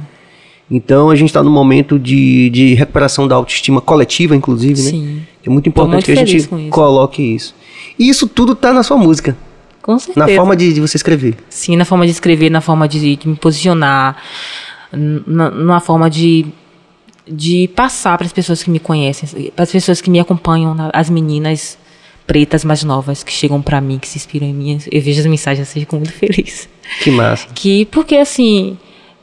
Então a gente está no momento de, de recuperação da autoestima coletiva, inclusive, né? Sim. Que é muito importante muito que a gente coloque isso. E isso tudo está na sua música. Com certeza. Na forma de, de, você escrever. Sim, na forma de escrever, na forma de, de me posicionar, na, numa forma de de passar para as pessoas que me conhecem, para as pessoas que me acompanham, as meninas pretas mais novas que chegam para mim, que se inspiram em mim. Eu vejo as mensagens assim, fico muito feliz. Que massa. Que, porque assim,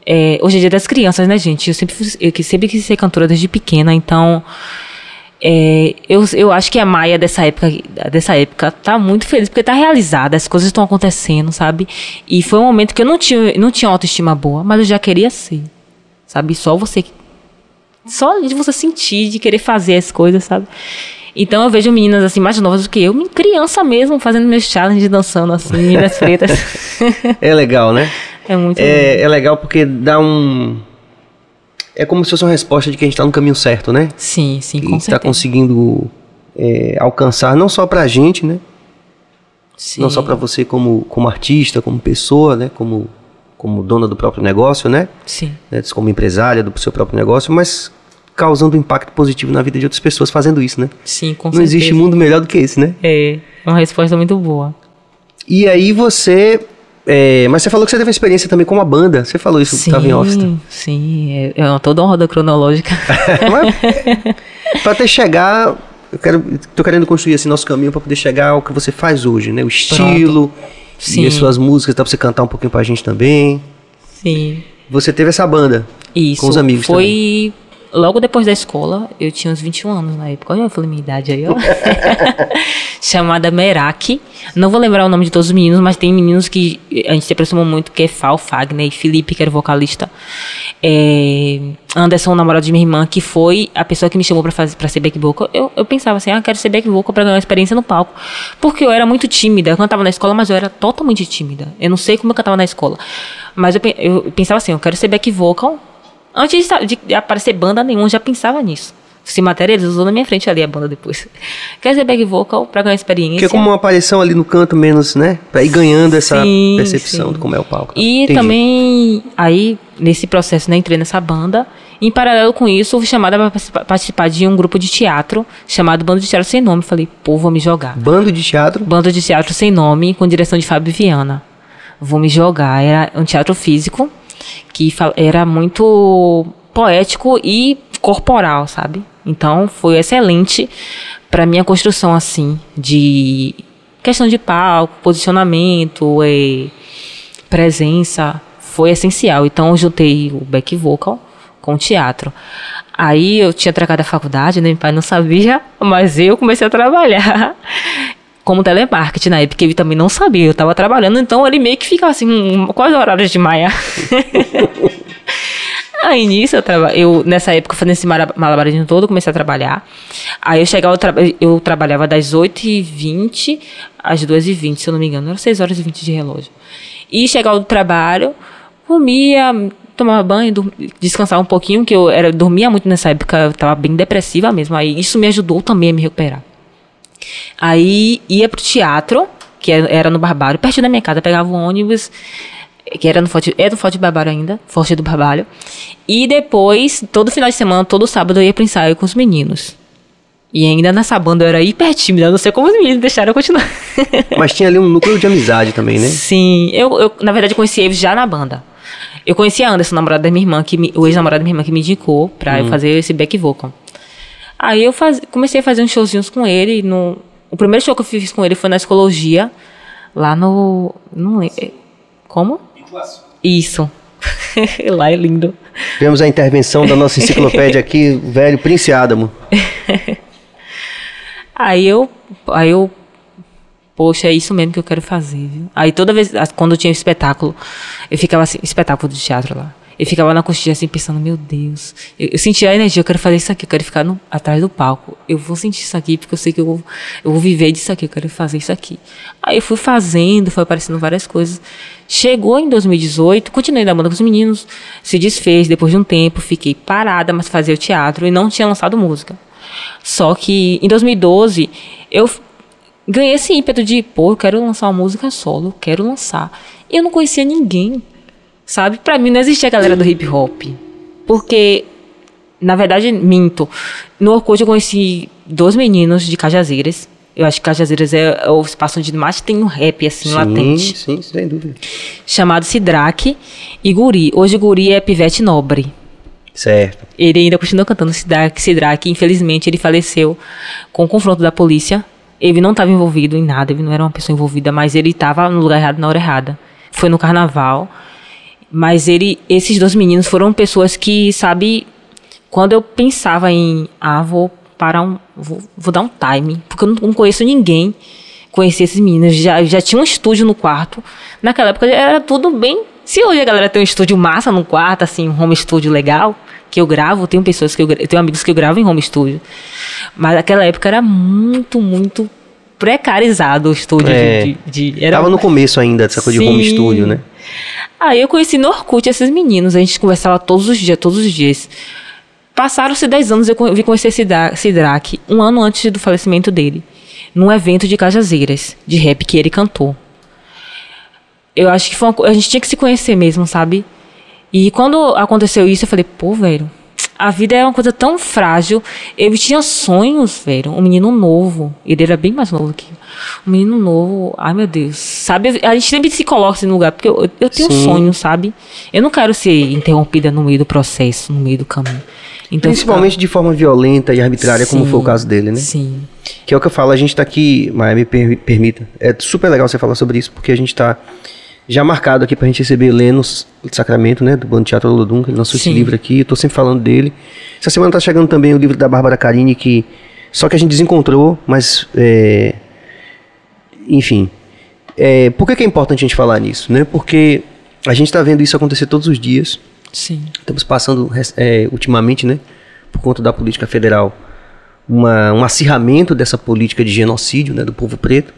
é, hoje é dia das crianças, né, gente? Eu sempre, eu sempre quis ser cantora desde pequena, então. É, eu, eu acho que a Maia dessa época, dessa época tá muito feliz, porque tá realizada, as coisas estão acontecendo, sabe? E foi um momento que eu não tinha, não tinha autoestima boa, mas eu já queria ser, sabe? Só você só de você sentir, de querer fazer as coisas, sabe? Então eu vejo meninas assim mais novas do que eu, criança mesmo, fazendo meus challenges, dançando assim, meninas pretas. é legal, né? É muito é, é legal porque dá um. É como se fosse uma resposta de que a gente está no caminho certo, né? Sim, sim, com está conseguindo é, alcançar, não só pra gente, né? Sim. Não só para você como, como artista, como pessoa, né? Como como dona do próprio negócio, né? Sim. Né? Como empresária do seu próprio negócio, mas causando um impacto positivo na vida de outras pessoas fazendo isso, né? Sim, com Não certeza. existe mundo melhor do que esse, né? É, uma resposta muito boa. E aí você... É, mas você falou que você teve uma experiência também com uma banda. Você falou isso, estava em Austin. Sim, é, é toda uma roda cronológica. mas, pra até chegar... Eu quero, tô querendo construir assim nosso caminho para poder chegar ao que você faz hoje, né? O estilo... Pronto Sim. E as suas músicas, dá pra você cantar um pouquinho pra gente também. Sim. Você teve essa banda Isso. com os amigos Foi também. Logo depois da escola, eu tinha uns 21 anos na época. Olha, eu falei minha idade aí, ó. Chamada Merak. Não vou lembrar o nome de todos os meninos, mas tem meninos que a gente se aproximou muito, que é Fal, Fagner Felipe, que era vocalista. É, Anderson, o namorado de minha irmã, que foi a pessoa que me chamou pra ser back vocal. Eu, eu pensava assim, ah, quero ser back vocal pra ganhar uma experiência no palco. Porque eu era muito tímida. Eu cantava na escola, mas eu era totalmente tímida. Eu não sei como eu cantava na escola. Mas eu, eu pensava assim, eu quero ser back vocal. Antes de, de aparecer banda nenhuma, já pensava nisso se materializou na minha frente ali a banda depois. Quer dizer, back vocal pra ganhar experiência. Que é como uma aparição ali no canto menos, né? Pra ir ganhando essa sim, percepção sim. de como é o palco. E Entendi. também, aí, nesse processo, né, entrei nessa banda. Em paralelo com isso, fui chamada para participar de um grupo de teatro chamado Bando de Teatro Sem Nome. Falei, pô, vou me jogar. Bando de teatro? Bando de Teatro Sem Nome, com direção de Fábio Viana. Vou me jogar. Era um teatro físico que era muito poético e corporal, sabe? Então foi excelente para minha construção assim de questão de palco, posicionamento, é, presença, foi essencial. Então eu juntei o back vocal com o teatro. Aí eu tinha trocado a faculdade, né? Meu pai não sabia, mas eu comecei a trabalhar como telemarketing na época, ele também não sabia, eu estava trabalhando, então ele meio que ficava assim, hum, quais horários de maia? Aí nisso, eu, traba, eu nessa época fazendo esse malabarismo todo, comecei a trabalhar. Aí eu chegava, eu, tra eu trabalhava das 8h20 às 2h20, se eu não me engano, eram 6 horas e 20 de relógio. E chegava do trabalho, comia, tomava banho, descansava um pouquinho, que eu era, dormia muito nessa época, eu estava bem depressiva mesmo. Aí isso me ajudou também a me recuperar. Aí ia pro teatro, que era no Barbário, perto da minha casa, pegava o ônibus, que era no Forte, é do Forte Barbário ainda, Forte do Barbário. E depois, todo final de semana, todo sábado, eu ia pro ensaio com os meninos. E ainda nessa banda eu era hiper tímida, não sei como os meninos deixaram eu continuar. Mas tinha ali um núcleo de amizade também, né? Sim, eu, eu na verdade conheci eles já na banda. Eu conheci a Anderson, namorado da minha irmã, que me, o ex-namorado da minha irmã que me indicou pra hum. eu fazer esse back vocal. Aí eu faz, comecei a fazer uns showzinhos com ele. No, o primeiro show que eu fiz com ele foi na escologia, lá no. Não lembro. É, como? Isso. lá é lindo. Vemos a intervenção da nossa enciclopédia aqui, velho Prince Adamo. aí eu. Aí eu. Poxa, é isso mesmo que eu quero fazer, viu? Aí toda vez, quando tinha espetáculo, eu ficava assim, espetáculo de teatro lá. Eu ficava na coxinha assim, pensando, meu Deus. Eu, eu sentia a energia, eu quero fazer isso aqui, eu quero ficar no, atrás do palco. Eu vou sentir isso aqui, porque eu sei que eu vou, eu vou viver disso aqui, eu quero fazer isso aqui. Aí eu fui fazendo, foi aparecendo várias coisas. Chegou em 2018, continuei na banda com os meninos, se desfez depois de um tempo, fiquei parada, mas fazia o teatro e não tinha lançado música. Só que em 2012, eu ganhei esse ímpeto de, pô, eu quero lançar uma música solo, quero lançar. Eu não conhecia ninguém sabe? Para mim não existia a galera do hip hop. Porque, na verdade, minto. No Orkut eu conheci dois meninos de Cajazeiras. Eu acho que Cajazeiras é o espaço onde mais tem um rap, assim, sim, latente. Sim, sem dúvida. Chamado Sidraque e Guri. Hoje Guri é pivete nobre. Certo. Ele ainda continua cantando Sidraque, Sidraque. Infelizmente, ele faleceu com o confronto da polícia. Ele não estava envolvido em nada, ele não era uma pessoa envolvida, mas ele estava no lugar errado na hora errada. Foi no carnaval. Mas ele, esses dois meninos foram pessoas que, sabe, quando eu pensava em, ah, vou parar um, vou, vou dar um time, porque eu não, não conheço ninguém, conheci esses meninos, já, já tinha um estúdio no quarto. Naquela época era tudo bem. Se hoje a galera tem um estúdio massa no quarto, assim, um home studio legal, que eu gravo, tenho pessoas que eu, eu tenho amigos que eu gravo em home studio. Mas naquela época era muito, muito precarizado o estúdio é, de, de, era... Tava no começo ainda dessa coisa Sim. de home studio, né? Aí eu conheci no Orkut esses meninos, a gente conversava todos os dias, todos os dias. Passaram-se 10 anos, eu vim conhecer Sidraque um ano antes do falecimento dele, num evento de Cajazeiras, de rap que ele cantou. Eu acho que foi uma, a gente tinha que se conhecer mesmo, sabe? E quando aconteceu isso, eu falei, pô, velho, a vida é uma coisa tão frágil. Ele tinha sonhos, velho. Um menino novo. Ele era bem mais novo que eu. Um menino novo. Ai, meu Deus. Sabe, a gente sempre se coloca assim no lugar, porque eu, eu tenho Sim. um sonho, sabe? Eu não quero ser interrompida no meio do processo, no meio do caminho. Então, Principalmente fica... de forma violenta e arbitrária, Sim. como foi o caso dele, né? Sim. Que é o que eu falo, a gente está aqui, mas me permita. É super legal você falar sobre isso, porque a gente está já marcado aqui pra gente receber Lenos de Sacramento, né, do Bando Teatro Lodum, que ele lançou Sim. esse livro aqui, eu tô sempre falando dele. Essa semana tá chegando também o livro da Bárbara Carini, que só que a gente desencontrou, mas, é, enfim, é, por que, que é importante a gente falar nisso, né, porque a gente tá vendo isso acontecer todos os dias. Sim. Estamos passando, é, ultimamente, né, por conta da política federal, uma, um acirramento dessa política de genocídio, né, do povo preto,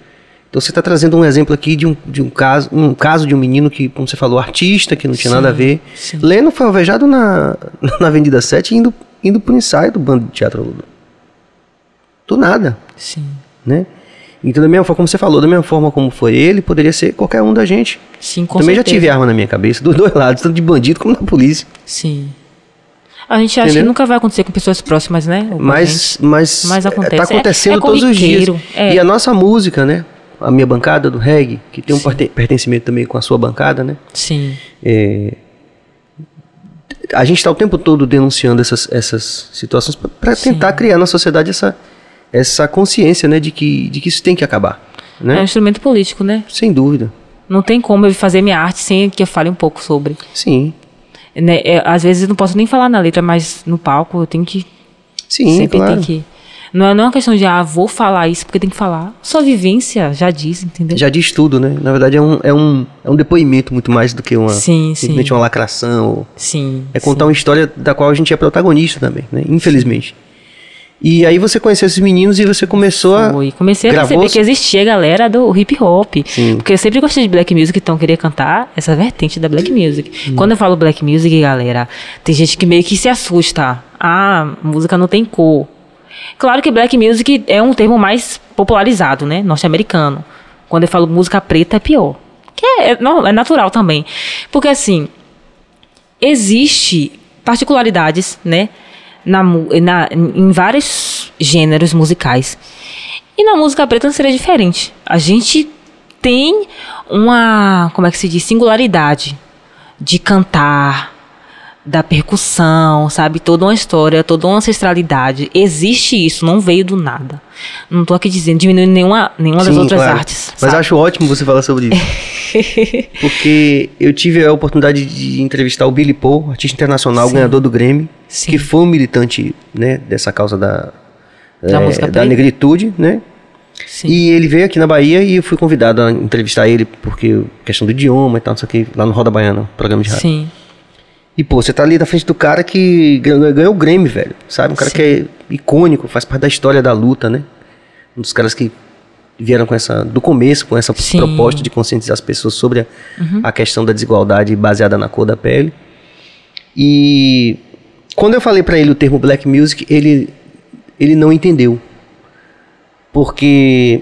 então você está trazendo um exemplo aqui de um, de um caso, um caso de um menino que, como você falou, artista, que não tinha sim, nada a ver. Sim. Leno foi alvejado na, na Avenida 7 indo, indo para o ensaio do bando de teatro Lula. Do nada. Sim. Né? Então, da mesma forma como você falou, da mesma forma como foi ele, poderia ser qualquer um da gente. Sim, com Também certeza. já tive arma na minha cabeça, dos dois lados, tanto de bandido como da polícia. Sim. A gente acha Entendeu? que nunca vai acontecer com pessoas próximas, né? Mas, mas, mas acontece. Tá acontecendo é, é todos os dias. É. E a nossa música, né? A minha bancada do reggae, que tem um Sim. pertencimento também com a sua bancada, né? Sim. É, a gente está o tempo todo denunciando essas, essas situações para tentar criar na sociedade essa, essa consciência, né, de que, de que isso tem que acabar. Né? É um instrumento político, né? Sem dúvida. Não tem como eu fazer minha arte sem que eu fale um pouco sobre. Sim. né, é, às vezes eu não posso nem falar na letra, mas no palco eu tenho que Sim, sempre claro. tem que não é, não é uma questão de ah, vou falar isso porque tem que falar. Sua vivência já diz, entendeu? Já diz tudo, né? Na verdade é um, é um, é um depoimento muito mais do que uma, Sim, simplesmente sim. uma lacração. Sim. É contar uma história da qual a gente é protagonista também, né? Infelizmente. E aí você conheceu esses meninos e você começou a. Foi. Comecei a Gravou perceber que existia a galera do hip hop. Sim. Porque eu sempre gostei de black music, então eu queria cantar essa vertente da black music. Hum. Quando eu falo black music, galera, tem gente que meio que se assusta. Ah, música não tem cor. Claro que black music é um termo mais popularizado, né? Norte-americano. Quando eu falo música preta, é pior. Que é, é, não, é natural também. Porque assim, existe particularidades, né, na, na, em vários gêneros musicais. E na música preta não seria diferente. A gente tem uma, como é que se diz, singularidade de cantar, da percussão, sabe? Toda uma história, toda uma ancestralidade. Existe isso, não veio do nada. Não tô aqui dizendo, diminuindo nenhuma, nenhuma das Sim, outras claro. artes. Mas sabe? acho ótimo você falar sobre isso. Porque eu tive a oportunidade de entrevistar o Billy Paul, artista internacional, Sim. ganhador do Grammy, Sim. que foi um militante né, dessa causa da, Da música da negritude, né? Sim. E ele veio aqui na Bahia e eu fui convidado a entrevistar ele, porque questão do idioma e tal, não sei o que, lá no Roda Baiana, programa de rádio. Sim. E, pô, você tá ali na frente do cara que ganhou, o Grammy, velho. Sabe? Um cara Sim. que é icônico, faz parte da história da luta, né? Um dos caras que vieram com essa, do começo, com essa Sim. proposta de conscientizar as pessoas sobre a, Uhum. a questão da desigualdade baseada na cor da pele. E quando eu falei pra ele o termo black music, ele, ele não entendeu. Porque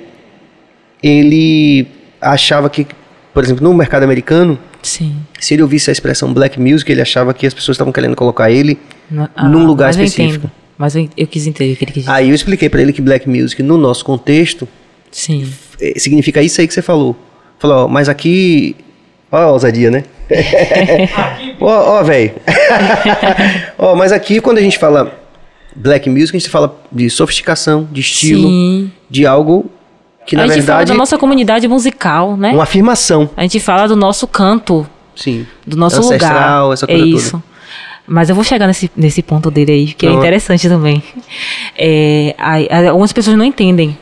ele achava que, por exemplo, no mercado americano, Sim. se ele ouvisse a expressão black music, ele achava que as pessoas estavam querendo colocar ele Não- num lugar mas eu específico. entendo. Mas eu, eu quis entender o que ele quis dizer. Aí eu expliquei pra ele que black music, no nosso contexto, Sim. eh, significa isso aí que você falou. Falou, ó, mas aqui. Ó, a ousadia, né? Ó, ó, velho. Ó, mas aqui, quando a gente fala black music, a gente fala de sofisticação, de estilo, Sim. de algo que, na a gente fala verdade, da nossa comunidade musical, né? uma afirmação. A gente fala do nosso canto, Sim. do nosso Ancestral, lugar. essa coisa é toda. isso. Mas eu vou chegar nesse, nesse ponto dele aí, que é interessante também. É, algumas pessoas não entendem.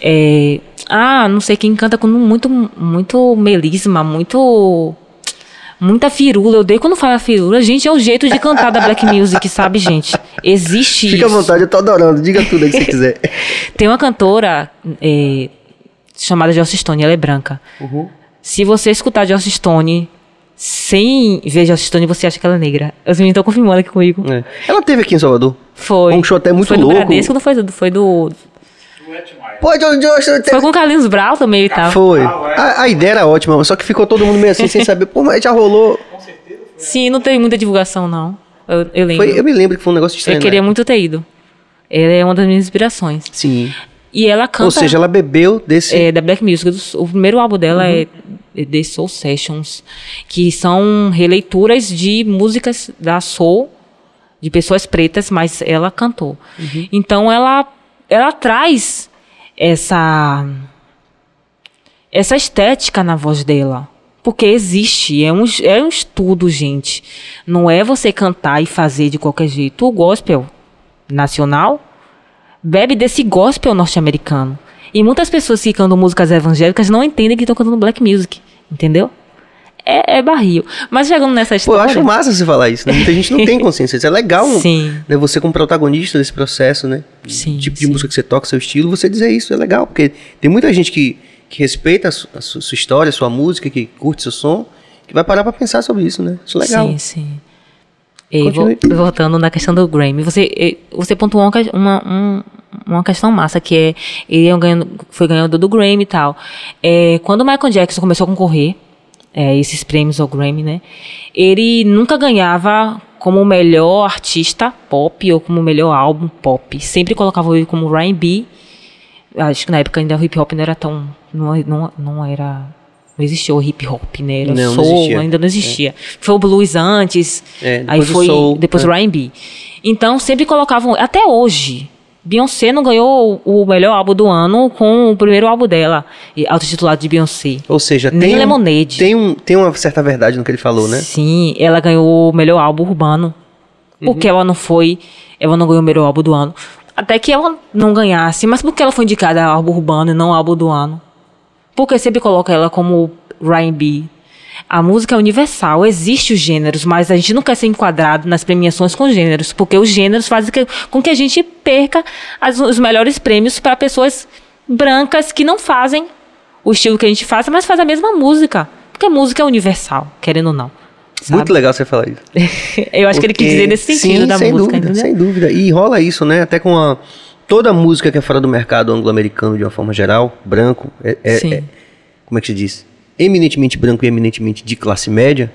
É, ah, não sei quem canta com muito, muito melisma, muito. Muita firula. Eu odeio quando fala firula. Gente, é o jeito de cantar da black music, sabe, gente? Existe Fica à isso. vontade, eu tô adorando. Diga tudo aí que você quiser. Tem uma cantora é, chamada Joss Stone, ela é branca. Uhum. Se você escutar Joss Stone sem ver Joss Stone, você acha que ela é negra. Os meninos estão confirmando aqui comigo. É. Ela teve aqui em Salvador. Foi. Um show até muito foi do louco. Bradesco, não foi do. Foi do. Pô, John Josh, Foi com o Carlinhos Brau também e tal. Foi. A, a ideia era ótima, só que ficou todo mundo meio assim, sem saber. Pô, mas já rolou. Sim, não teve muita divulgação, não. Eu, eu lembro. Foi, eu me lembro que foi um negócio estranho. eu queria né? muito ter ido. Ela é uma das minhas inspirações. Sim. E ela canta. Ou seja, ela bebeu desse. é, da Black Music. O primeiro álbum dela Uhum. é The Soul Sessions, que são releituras de músicas da Soul, de pessoas pretas, mas ela cantou. Uhum. Então ela, ela traz essa, essa estética na voz dela. Porque existe, é um, é um estudo, gente. Não é você cantar e fazer de qualquer jeito. O gospel nacional bebe desse gospel norte-americano. E muitas pessoas que cantam músicas evangélicas não entendem que estão cantando black music. Entendeu? É, é barril. Mas chegando nessa Pô, eu história. acho massa você falar isso, né? Muita gente não tem consciência disso. É legal Sim. né, você como protagonista desse processo, né? Sim, O tipo de sim. música que você toca, seu estilo, você dizer isso é legal, porque tem muita gente que, que respeita a, su- a su- sua história, a sua música, que curte seu som, que vai parar pra pensar sobre isso, né? Isso é legal. Sim, sim. E Continue. voltando na questão do Grammy, você, você pontuou uma, uma, um- uma questão massa, que é ele é ganhando, foi ganhador do Grammy e tal. É, quando o Michael Jackson começou a concorrer, é, esses prêmios ao Grammy, né? Ele nunca ganhava como o melhor artista pop ou como o melhor álbum pop. Sempre colocava ele como R&B. Acho que na época ainda o hip hop não era tão... Não, não, não era... Não existia o hip hop, né? Era Não, não soul, existia. ainda não existia. Foi o blues antes, É, aí foi soul, depois é. o R&B. Então sempre colocavam, até hoje, Beyoncé não ganhou o melhor álbum do ano com o primeiro álbum dela, autotitulado de Beyoncé. Ou seja, Nem tem, um- Lemonade. tem, um, tem uma certa verdade no que ele falou, né? Sim, ela ganhou o melhor álbum urbano. Porque ela não foi. Ela não ganhou o melhor álbum do ano. Até que ela não ganhasse. Mas por que ela foi indicada a álbum urbano e não álbum do ano? Porque sempre coloca ela como R&B. A música é universal, existe os gêneros, mas a gente não quer ser enquadrado nas premiações com gêneros, porque os gêneros fazem que- com que a gente perca as- os melhores prêmios para pessoas brancas que não fazem o estilo que a gente faz, mas faz a mesma música. Porque música é universal, querendo ou não. sabe? Muito legal você falar isso. Eu acho que ele quis Porque- dizer nesse sentido sim, da sem música, dúvida, sem dúvida. E rola isso, né? Até com a toda música que é fora do mercado anglo-americano de uma forma geral, branco, é, é- é- como é que se diz? Eminentemente branco e eminentemente de classe média,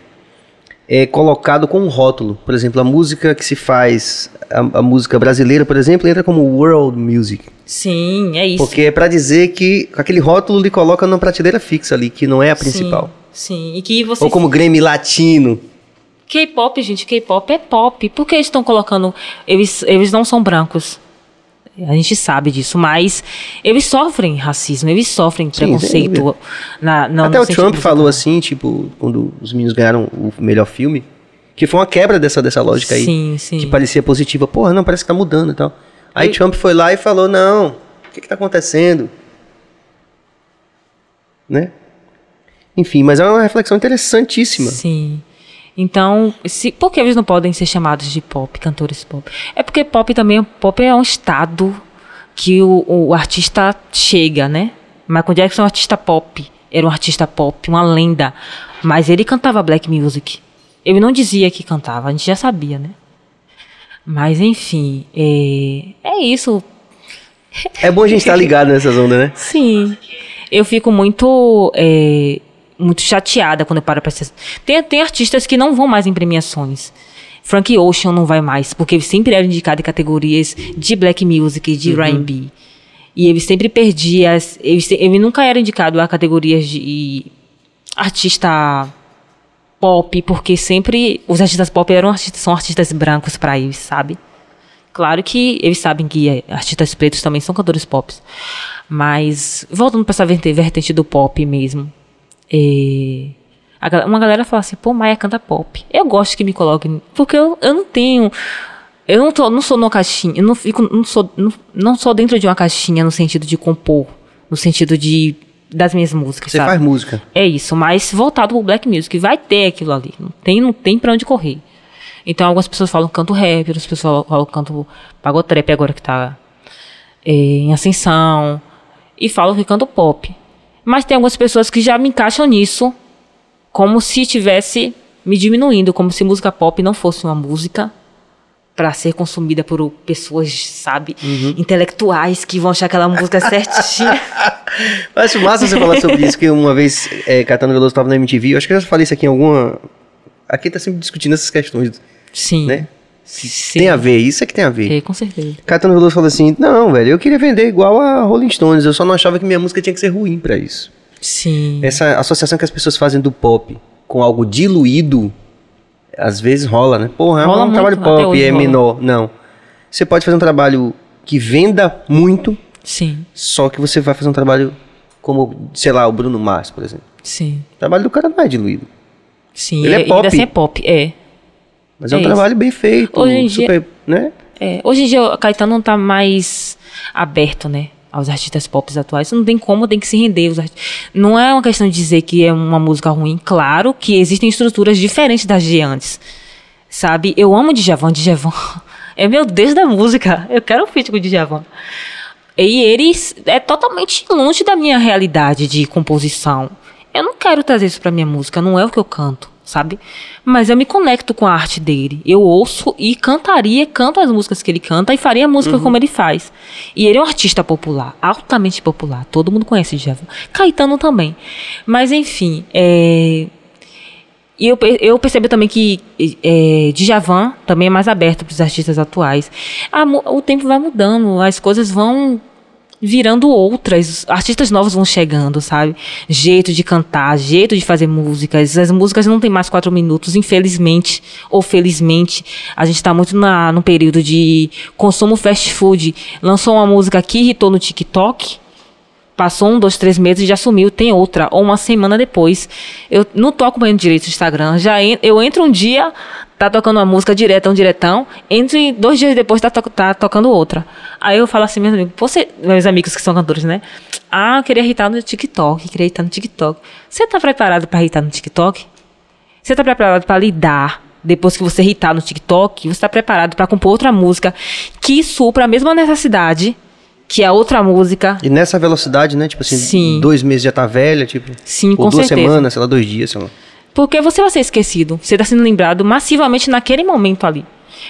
é colocado com um rótulo. Por exemplo, a música que se faz, a, a música brasileira, por exemplo, entra como world music. Sim, é isso. Porque é pra dizer que aquele rótulo lhe coloca numa prateleira fixa ali, que não é a principal. Sim, sim. E que você Ou como Grammy Latino. K-pop, gente, K-pop é pop. Por que eles estão colocando. Eles, eles não são brancos. A gente sabe disso, mas eles sofrem racismo, eles sofrem sem preconceito. Na, na, Até o Trump falou assim, tipo, quando os meninos ganharam o melhor filme, que foi uma quebra dessa, dessa lógica aí. Sim, sim. Que parecia positiva. Porra, não, parece que tá mudando e tal. Aí Eu- Trump foi lá e falou, não, o que que tá acontecendo? Né? Enfim, mas é uma reflexão interessantíssima. Sim. Então, se, por que eles não podem ser chamados de pop, cantores pop? É porque pop também, pop é um estado que o, o artista chega, né? Michael Jackson é um artista pop, era um artista pop, uma lenda, mas ele cantava black music. Ele não dizia que cantava, a gente já sabia, né? Mas enfim, é, é isso. É bom a gente estar ligado nessas ondas, né? Sim. Eu fico muito, é, muito chateada quando eu paro pra assistir. Tem, tem artistas que não vão mais em premiações. Frank Ocean não vai mais, porque ele sempre era indicado em categorias de black music, de R&B. E ele sempre perdia, ele, ele nunca era indicado a categorias de artista pop, porque sempre os artistas pop eram artistas, são artistas brancos pra eles, sabe? Claro que eles sabem que artistas pretos também são cantores pop. Mas, voltando para essa verte- vertente do pop mesmo, eh, a uma galera fala assim, pô, Maia canta pop. Eu gosto que me coloquem, porque eu, eu não tenho. Eu não, tô, não sou numa caixinha, eu não, fico, não, sou, não, não sou dentro de uma caixinha no sentido de compor, no sentido de das minhas músicas, Você sabe? faz música. É isso, mas voltado pro black music, vai ter aquilo ali. Não tem, não tem pra onde correr. Então algumas pessoas falam canto rap, outras pessoas falam, falam canto pagotrap agora que tá é, em ascensão. E falam que canto pop. Mas tem algumas pessoas que já me encaixam nisso como se tivesse me diminuindo, como se música pop não fosse uma música pra ser consumida por pessoas, sabe, intelectuais que vão achar aquela música certinha. Eu Acho massa você falar sobre isso, que uma vez é, Caetano Veloso estava na MTV, eu acho que eu já falei isso aqui em alguma... Aqui tá sempre discutindo essas questões, Sim. né? Sim. Tem a ver, isso é que tem a ver. É, com certeza. Caetano Veloso falou assim, não, velho, eu queria vender igual a Rolling Stones, eu só não achava que minha música tinha que ser ruim pra isso. Sim. Essa associação que as pessoas fazem do pop com algo diluído, às vezes rola, né? Porra, Rola é um muito, trabalho até pop, é rola. menor. Não. Você pode fazer um trabalho que venda muito, Sim, só que você vai fazer um trabalho como, sei lá, o Bruno Mars, por exemplo. sim, O trabalho do cara não é diluído. sim. Ele é e pop. Assim é pop, é. Mas é, É um isso. trabalho bem feito, Hoje em dia- super, né? É, Hoje em dia o Caetano não tá mais aberto, né? Aos artistas pop atuais. Não tem como, tem que se render. Não é uma questão de dizer que é uma música ruim. Claro que existem estruturas diferentes das de antes. Sabe? Eu amo Djavan, Djavan. É meu Deus da música. Eu quero um feat com o Djavan. E eles é totalmente longe da minha realidade de composição. Eu não quero trazer isso pra minha música, não é o que eu canto, sabe? Mas eu me conecto com a arte dele. Eu ouço e cantaria, canto as músicas que ele canta e faria a música como ele faz. E ele é um artista popular, altamente popular. Todo mundo conhece o Djavan. Caetano também. Mas enfim, é... E eu, eu percebo também que é, Djavan também é mais aberto para os artistas atuais. A o tempo vai mudando, as coisas vão virando outras. Artistas novos vão chegando, sabe? Jeito de cantar, jeito de fazer músicas. As músicas não tem mais quatro minutos, infelizmente ou felizmente. A gente está muito na, no período de consumo fast food. Lançou uma música aqui, irritou no TikTok. Passou um, dois, três meses e já sumiu, tem outra. Ou uma semana depois. Eu não tô acompanhando direito o Instagram. Já en eu entro um dia, tá tocando uma música diretão, diretão. Entre dois dias depois tá, to tá tocando outra. Aí eu falo assim, meus amigos, você, meus amigos que são cantores, né? Ah, eu queria irritar no TikTok, queria irritar no TikTok. Você tá preparado para irritar no TikTok? Você tá preparado para lidar depois que você irritar no TikTok? Você está preparado para compor outra música que supra a mesma necessidade que a outra música. E nessa velocidade, né? Tipo assim, Sim. dois meses já tá velha, tipo. Sim, ou com duas certeza. semanas, sei lá, dois dias, sei lá. Porque você vai ser esquecido. Você está sendo lembrado massivamente naquele momento ali.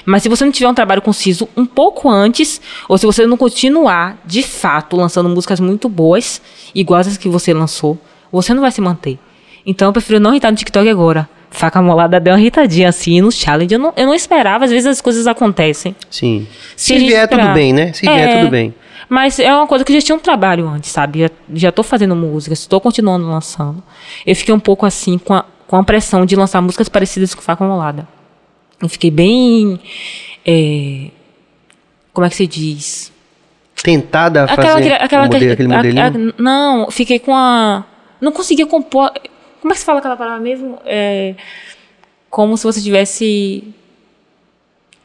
Mas se você não tiver um trabalho conciso um pouco antes, ou se você não continuar, de fato, lançando músicas muito boas, iguais às que você lançou, você não vai se manter. Então eu prefiro não irritar no TikTok agora. Faca molada deu uma irritadinha assim no challenge. Eu não, eu não esperava, às vezes as coisas acontecem. Sim. Se Se, a vier, tudo bem, né? Se vier, É. tudo bem. Mas é uma coisa que eu já tinha um trabalho antes, sabe? Já, já tô fazendo música, estou continuando lançando. Eu fiquei um pouco assim com a, com a pressão de lançar músicas parecidas com Faca Molada. Eu fiquei bem. é, como é que se diz? Tentada a fazer aquele- o modelo- aquele a- modelinho. a- não, fiquei com a. Não conseguia compor. Como é que se fala aquela palavra mesmo? É, como se você tivesse.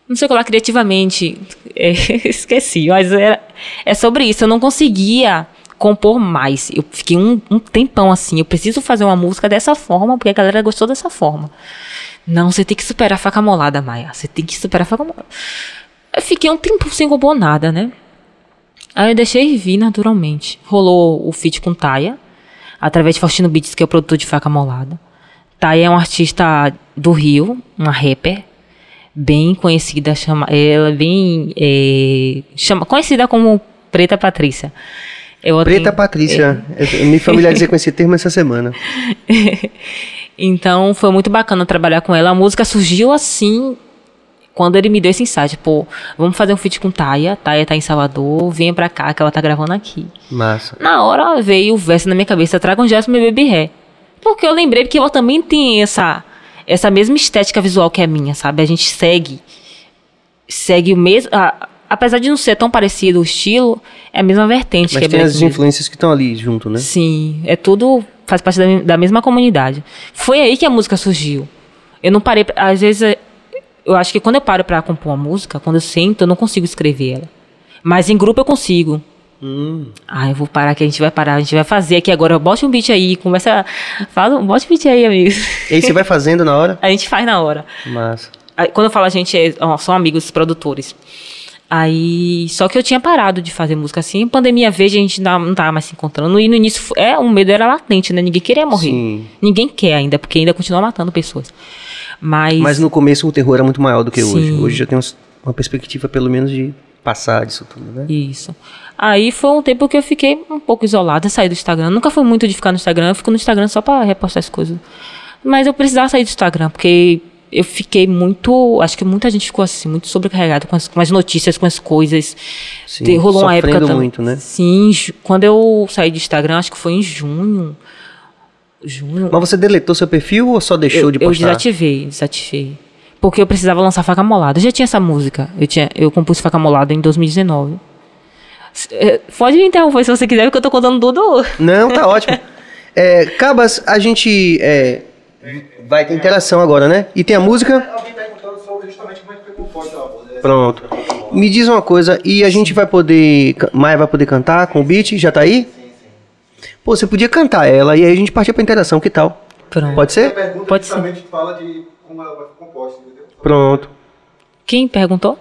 Não sei que lá, criativamente. É, esqueci, mas era, é sobre isso. Eu não conseguia compor mais. Eu fiquei um, um tempão assim. Eu preciso fazer uma música dessa forma, porque a galera gostou dessa forma. Não, você tem que superar a faca molada, Maia. Você tem que superar a faca molada. Eu fiquei um tempo sem compor nada, né? Aí eu deixei vir naturalmente. Rolou o feat com Taia, através de Faustino Beats, que é o produtor de Faca Molada. Taia é uma artista do Rio, uma rapper, bem conhecida, chama, ela é bem é, chama, conhecida como Preta Patrícia. Eu Preta tenho- Patrícia. Eu me familiarizei com esse termo essa semana. Então foi muito bacana trabalhar com ela. A música surgiu assim quando ele me deu esse insight, pô, vamos fazer um feat com Taia. Taia tá em Salvador, venha pra cá que ela tá gravando aqui. Massa. Na hora veio o verso na minha cabeça, traga um Jasmine Baby Ré. Porque eu lembrei que ela também tem essa essa mesma estética visual que a minha, sabe? A gente segue segue o mesmo, a- apesar de não ser tão parecido o estilo, é a mesma vertente Mas que é tem Black as Music. influências que estão ali junto, né? Sim, é tudo faz parte da, da mesma comunidade. Foi aí que a música surgiu. Eu não parei, às vezes é- eu acho que quando eu paro pra compor uma música, quando eu sento, eu não consigo escrever ela. Mas em grupo eu consigo. Hum. Ah, eu vou parar que a gente vai parar, a gente vai fazer aqui agora. Bote um beat aí, começa, fala, bote um beat aí, amigos. E aí você vai fazendo na hora? A gente faz na hora. Massa. Aí, quando eu falo a gente, é, ó, são amigos produtores. Aí, só que eu tinha parado de fazer música assim. Pandemia veio, a gente não, não tava mais se encontrando. E no início, é, o medo era latente, né? Ninguém queria morrer. Sim. Ninguém quer ainda, porque ainda continua matando pessoas. Mas, Mas no começo o terror era muito maior do que hoje. Sim. Hoje já tem uma perspectiva, pelo menos, de passar disso tudo, né? Isso. Aí foi um tempo que eu fiquei um pouco isolada, saí do Instagram. Nunca fui muito de ficar no Instagram, eu fico no Instagram só pra repostar as coisas. Mas eu precisava sair do Instagram, porque eu fiquei muito. Acho que muita gente ficou assim, muito sobrecarregada com as, com as notícias, com as coisas. Sim, Rolou uma época muito, né? Sim, quando eu saí do Instagram, acho que foi em junho. Junho. Mas você deletou seu perfil ou só deixou eu, de eu postar? desativei, desativei. Porque eu precisava lançar Faca Molada. Eu já tinha essa música. Eu, tinha, eu compus Faca Molada em 2019. S- eh, Pode me interromper se você quiser, porque eu tô contando tudo. Não, tá ótimo. É, Cabas, a gente é, vai ter interação agora, né? E tem a música. Alguém perguntando sobre justamente como é que foi composta a música. Pronto. Me diz uma coisa, e a gente vai poder. Maia vai poder cantar com o beat? Já tá aí? Pô, você podia cantar ela e aí a gente partir pra interação, que tal? Pronto. Pode A ser? pergunta Pode ser. fala de como ela vai ser composta, entendeu? Pronto. Quem perguntou?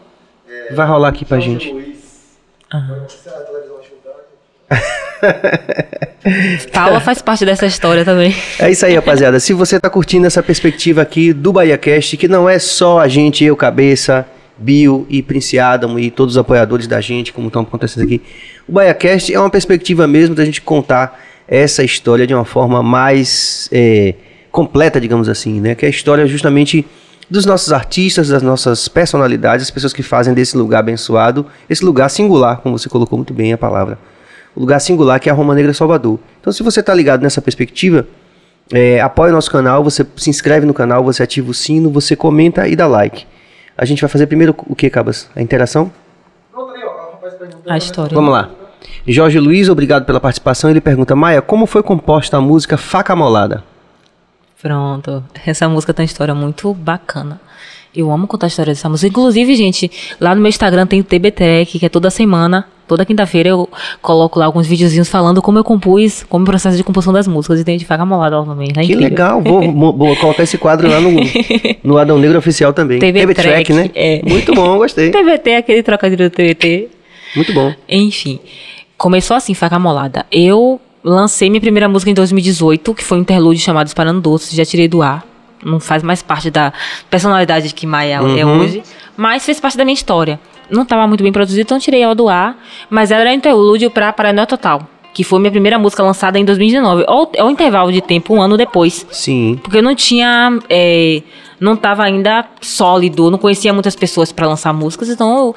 Vai rolar aqui pra gente. Luiz. Aham. Se a televisão ajudar. Paula faz parte dessa história também. É isso aí, rapaziada. Se você tá curtindo essa perspectiva aqui do BahiaCast, que não é só a gente, eu, Cabeça, Bio e Prince Adam e todos os apoiadores da gente, como estão acontecendo aqui. O BahiaCast é uma perspectiva mesmo da gente contar essa história de uma forma mais é, completa, digamos assim, né? Que é a história justamente dos nossos artistas, das nossas personalidades, as pessoas que fazem desse lugar abençoado, esse lugar singular, como você colocou muito bem a palavra. o lugar singular que é a Roma Negra Salvador. Então, se você está ligado nessa perspectiva, é, apoia o nosso canal, você se inscreve no canal, você ativa o sino, você comenta e dá like. A gente vai fazer primeiro o que, Cabas? A interação? Perguntou. A história. Vamos lá. Jorge Luiz, obrigado pela participação. Ele pergunta, Maia, como foi composta a música Faca Molada? Pronto. Essa música tem uma história muito bacana. Eu amo contar a história dessa música. Inclusive, gente, lá no meu Instagram tem o TB Track, que é toda semana, toda quinta-feira eu coloco lá alguns videozinhos falando como eu compus, como o processo de composição das músicas. E tem de faca molada lá também. É Que incrível. legal, vou, vou colocar esse quadro lá no, no Adão Negro Oficial também. Track, Track, né? é. Muito bom, gostei. TBT, aquele trocadilho do TBT. Muito bom. Enfim, começou assim, faca molada. Eu lancei minha primeira música em 2018, que foi um interlúdio chamado Disparando Doces, já tirei do ar. Não faz mais parte da personalidade que Maia é Uhum. hoje, mas fez parte da minha história. Não estava muito bem produzido, então tirei ela do ar, mas ela era um interlúdio para Paranoia Total, que foi minha primeira música lançada em 2019. Ou é o intervalo de tempo, um ano depois. Sim. Porque eu não tinha. é, não tava ainda sólido, não conhecia muitas pessoas pra lançar músicas, então eu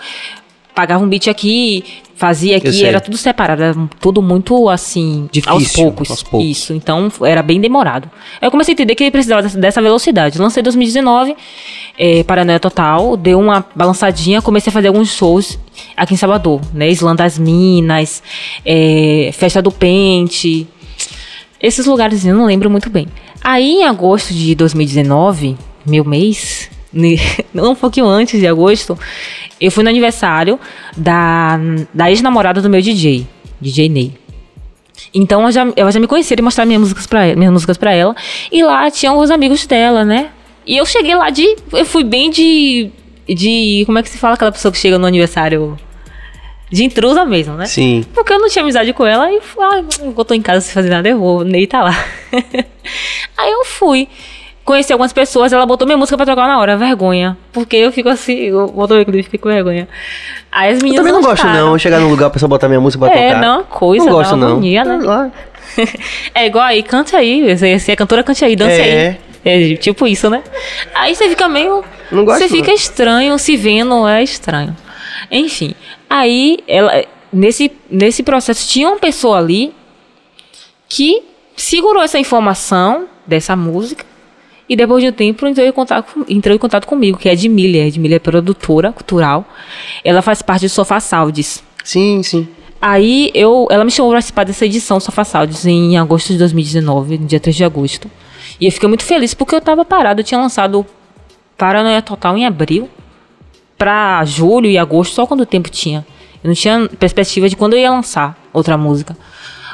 pagava um beat aqui, fazia aqui, era tudo separado, era tudo muito assim, aos Difícil, poucos. aos poucos. Isso, então era bem demorado. Aí eu comecei a entender que ele precisava dessa, velocidade. Lancei em 2019, é, Paranoia Total, deu uma balançadinha, comecei a fazer alguns shows aqui em Salvador, né? Islã das Minas, é, Festa do Pente, esses lugares eu não lembro muito bem. Aí em agosto de 2019, meu mês, um pouquinho antes de agosto, eu fui no aniversário da, da ex-namorada do meu DJ, DJ Ney. Então eu já, ela já me conhecia e mostrar minhas músicas pra, minhas músicas pra ela. E lá tinham os amigos dela, né? E eu cheguei lá de. Eu fui bem de. De. Como é que se fala aquela pessoa que chega no aniversário? De intrusa mesmo, né? Sim. Porque eu não tinha amizade com ela e falei, ah, eu tô em casa sem fazer nada, eu vou, o Ney tá lá. Aí eu fui. Conheci algumas pessoas, ela botou minha música pra tocar na hora, vergonha. Porque eu fico assim, eu botou clipe, fico com vergonha. Aí as Eu meninas também não gosto, não. Chegar num lugar pra só botar minha música pra É, tocar. não, uma coisa, Não gosto, não. agonia, né? Lá. É igual aí, cante aí. Você é cantora, cante aí, dance É. aí. É tipo isso, né? Aí você fica meio. Não gosto, Você fica não. estranho, se vendo é estranho. Enfim, aí ela. Nesse, nesse processo tinha uma pessoa ali que segurou essa informação dessa música e depois de um tempo entrou em contato, entrou em contato comigo, que é a Edmília. A Edmília é produtora cultural. Ela faz parte do Sofá Saudis. Sim, sim. Aí eu, ela me chamou para participar dessa edição Sofá Saudis em agosto de 2019, no dia 3 de agosto. E eu fiquei muito feliz porque eu tava parado, eu tinha lançado Paranoia Total em abril pra julho e agosto, só quando o tempo tinha. Eu não tinha perspectiva de quando eu ia lançar outra música.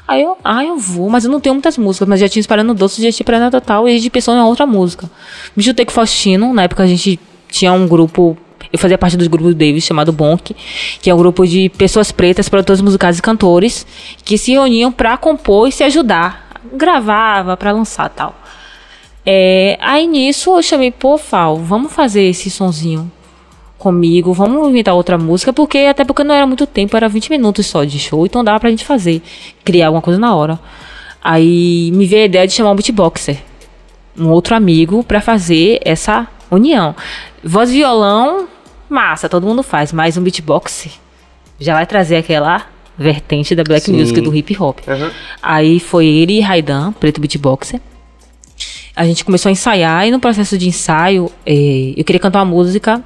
Aí eu, ah, eu vou, mas eu não tenho muitas músicas, mas já tinha Esperando Doce, já tinha Paranoia Total e a gente pensou em outra música. Me juntei com Faustino, na época a gente tinha um grupo eu fazia parte do grupo do Davis chamado Bonk, que é um grupo de pessoas pretas, produtores musicais e cantores, que se reuniam pra compor e se ajudar. Gravava pra lançar tal. É, aí nisso eu chamei, pô, Fal, vamos fazer esse sonzinho comigo, vamos inventar outra música, porque até porque não era muito tempo, era 20 minutos só de show, então dava pra gente fazer, criar alguma coisa na hora. Aí me veio a ideia de chamar um beatboxer, um outro amigo, pra fazer essa união. Voz e violão, massa, todo mundo faz, mas um beatbox já vai trazer aquela vertente da black Sim. music, do hip hop. Aham. Aí foi ele e Raidan, preto beatboxer. A gente começou a ensaiar e no processo de ensaio, eh, eu queria cantar uma música,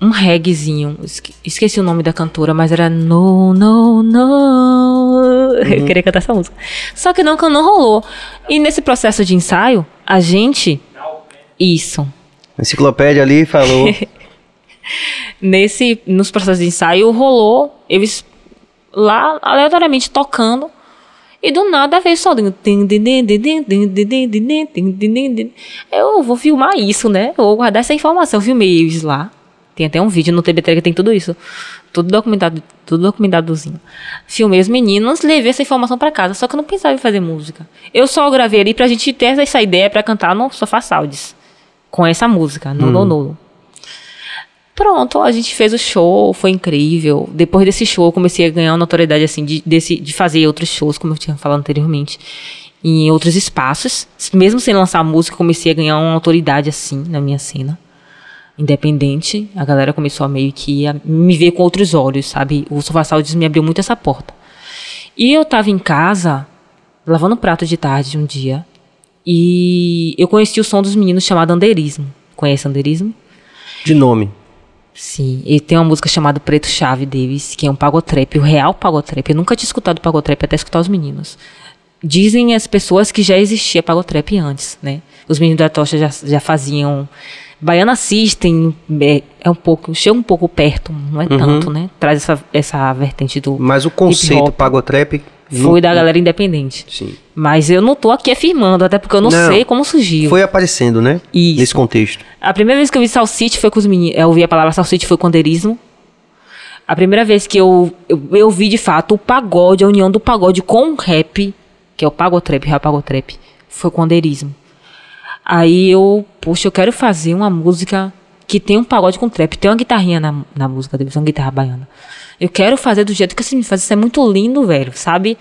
um reggaezinho. Esque- Esqueci o nome da cantora, mas era No, No, No. Eu queria cantar essa música. Só que não, não rolou. E nesse processo de ensaio, a gente. Isso. A enciclopédia ali falou. nesse nos processos de ensaio rolou eles lá aleatoriamente tocando e do nada veio só eu vou filmar isso né eu vou guardar essa informação eu filmei eles lá tem até um vídeo no TBT que tem tudo isso tudo documentado tudo documentadozinho filmei os meninos levei essa informação pra casa só que eu não pensava em fazer música eu só gravei ali pra gente ter essa ideia pra cantar no Sofá Saudis com essa música no no no Pronto, a gente fez o show, foi incrível. Depois desse show, eu comecei a ganhar uma notoriedade, assim, de, desse, de fazer outros shows, como eu tinha falado anteriormente, em outros espaços. Mesmo sem lançar música, comecei a ganhar uma autoridade, assim, na minha cena. Independente, a galera começou a meio que a me ver com outros olhos, sabe? O Sofá Saúde me abriu muito essa porta. E eu tava em casa, lavando prato de tarde um dia, e eu conheci o som dos meninos chamado Anderismo. Conhece Anderismo? De nome. Sim, e tem uma música chamada Preto Chave Davis, que é um pagotrap, o real pagotrap. Eu nunca tinha escutado pagotrap até escutar os meninos. Dizem as pessoas que já existia pagotrap antes, né? Os meninos da tocha já, já faziam. Baiana System é, é um pouco, chega um pouco perto, não é tanto, né? Traz essa, essa vertente do. Mas o conceito pagotrap foi da galera independente. Sim. Mas eu não tô aqui afirmando, até porque eu não, Não. sei como surgiu. Foi aparecendo, né? Isso. Nesse contexto. A primeira vez que eu vi salsite foi com os meninos. Eu ouvi a palavra salsite foi com anderismo. A primeira vez que eu, eu, eu vi de fato o pagode, a união do pagode com o rap, que é o pagotrap, real pagotrap, foi com anderismo. Aí eu, poxa, eu quero fazer uma música que tem um pagode com trap. Tem uma guitarrinha na, na música deles, uma guitarra baiana. Eu quero fazer do jeito que você me faz. Isso é muito lindo, velho, sabe?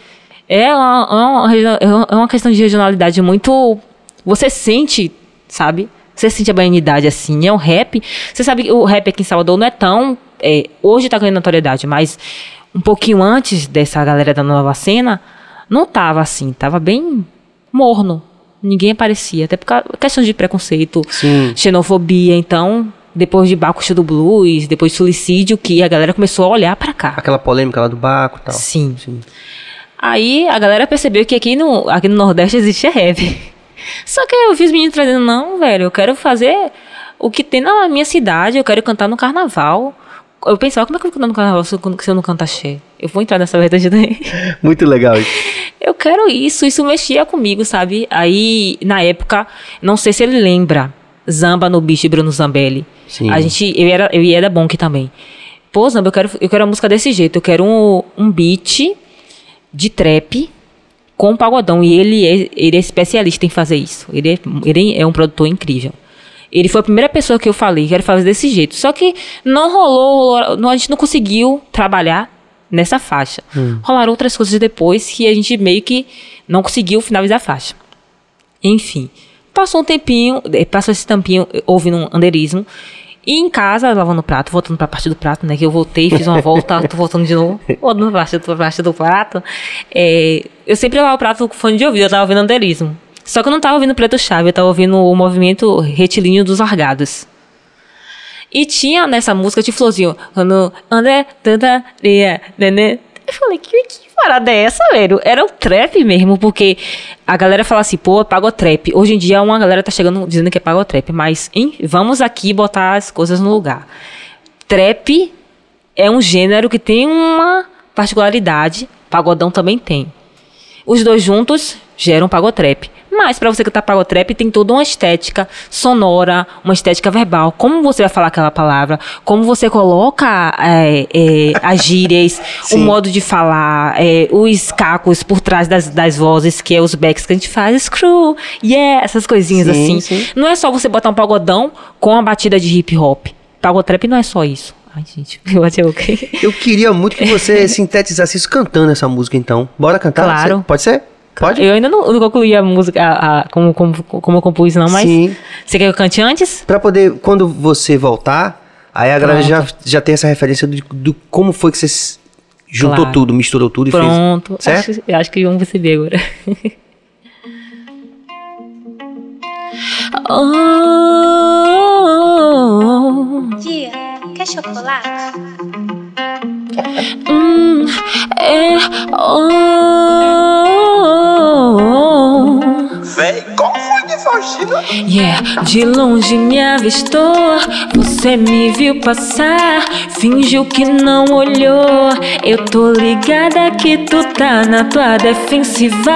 É uma, é é uma- é uma questão de regionalidade muito. Você sente, sabe? Você sente a baianidade assim. É um rap. Você sabe que o rap aqui em Salvador não é tão. é, hoje tá ganhando notoriedade, mas um pouquinho antes dessa galera da nova cena, não tava assim. Tava bem morno. Ninguém aparecia. Até por causa questão de preconceito Sim. xenofobia. Então, depois de Bacuxa do Blues, depois de suicídio, que a galera começou a olhar pra cá. Aquela polêmica lá do Baco e tal. Sim. Sim. Aí a galera percebeu que aqui no, aqui no Nordeste existe rap. Só que eu vi os meninos trazendo, não, velho, eu quero fazer o que tem na minha cidade, eu quero cantar no carnaval. Eu pensava, como é que eu vou cantar no carnaval se eu, não canto axé? Eu vou entrar nessa vertente também. Muito legal isso. Eu quero isso, isso mexia comigo, sabe? Aí, na época, não sei se ele lembra, Zamba no Bicho e Bruno Zambelli. Sim. A gente, eu era, eu ia da Bonk também. Pô, Zamba, eu quero, eu quero a música desse jeito, eu quero um, um beat de trap com pagodão. E ele é, ele é especialista em fazer isso. Ele é, ele é um produtor incrível. Ele foi a primeira pessoa que eu falei, quero fazer desse jeito. Só que não rolou, rolou não, a gente não conseguiu trabalhar nessa faixa. Rolaram outras coisas depois que a gente meio que não conseguiu finalizar a faixa. Enfim, passou um tempinho, eh, passou esse tampinho eh, ouvindo um anderismo. E em casa, lavando o prato, voltando pra parte do prato, né? Que eu voltei, fiz uma volta, tô voltando de novo, voltando pra parte, pra parte do prato. eh, eu sempre lavava o prato com fone de ouvido, eu tava ouvindo anderismo. Só que eu não tava ouvindo Preto Chave, eu tava ouvindo o movimento retilíneo dos largados. E tinha nessa música de florzinho, nenê. Eu falei, que, que parada é essa, velho? Era o trap mesmo, porque a galera fala assim, pô, pagotrap. Hoje em dia uma galera tá chegando dizendo que é pagotrap, mas hein, vamos aqui botar as coisas no lugar. Trap é um gênero que tem uma particularidade, pagodão também tem. Os dois juntos geram pagotrap. Mas para você cantar pagotrap tem toda uma estética sonora, uma estética verbal. Como você vai falar aquela palavra, como você coloca é, é, as gírias, o modo de falar, é, os cacos por trás das, das vozes, que é os backs que a gente faz, screw, yeah, essas coisinhas Sim, assim. sim. Não é só você botar um pagodão com a batida de hip hop. Pagotrap não é só isso. Ai, gente, eu achei ok. Eu queria muito que você sintetizasse isso cantando essa música, então. Bora cantar? Claro. Você- Pode ser? Pode? Eu ainda não, não concluí a música a- a- como, como, como eu compus, não, mas. Sim. Você quer que eu cante antes? Pra poder, quando você voltar, aí a galera já, já tem essa referência do, do como foi que você juntou Claro. tudo, misturou tudo e Pronto. fez. Certo? Acho, eu acho que vão perceber agora. oh, Tia, quer chocolate? hum, é, oh, Véi, qual foi de Faustina? Yeah, de longe me avistou, você me viu passar, fingiu que não olhou. Eu tô ligada que tu tá na tua defensiva,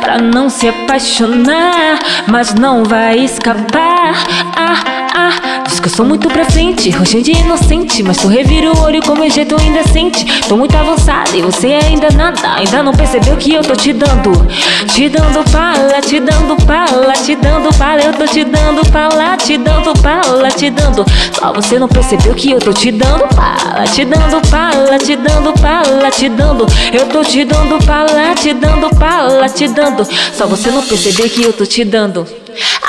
pra não se apaixonar, mas não vai escapar. Ah, ah, diz que eu sou muito pra frente, roxinho de inocente, mas tu revira o olho com meu jeito indecente. Tô muito avançada e você ainda nada, ainda não percebeu que eu tô te dando, te dando pala, te dando pala, te dando pala, eu tô te dando pala, te dando pala, te dando. Só você não percebeu que eu tô te dando pala, te dando pala, te dando pala, te dando. Eu tô te dando pala, te dando pala, te dando. Só você não percebeu que eu tô te dando.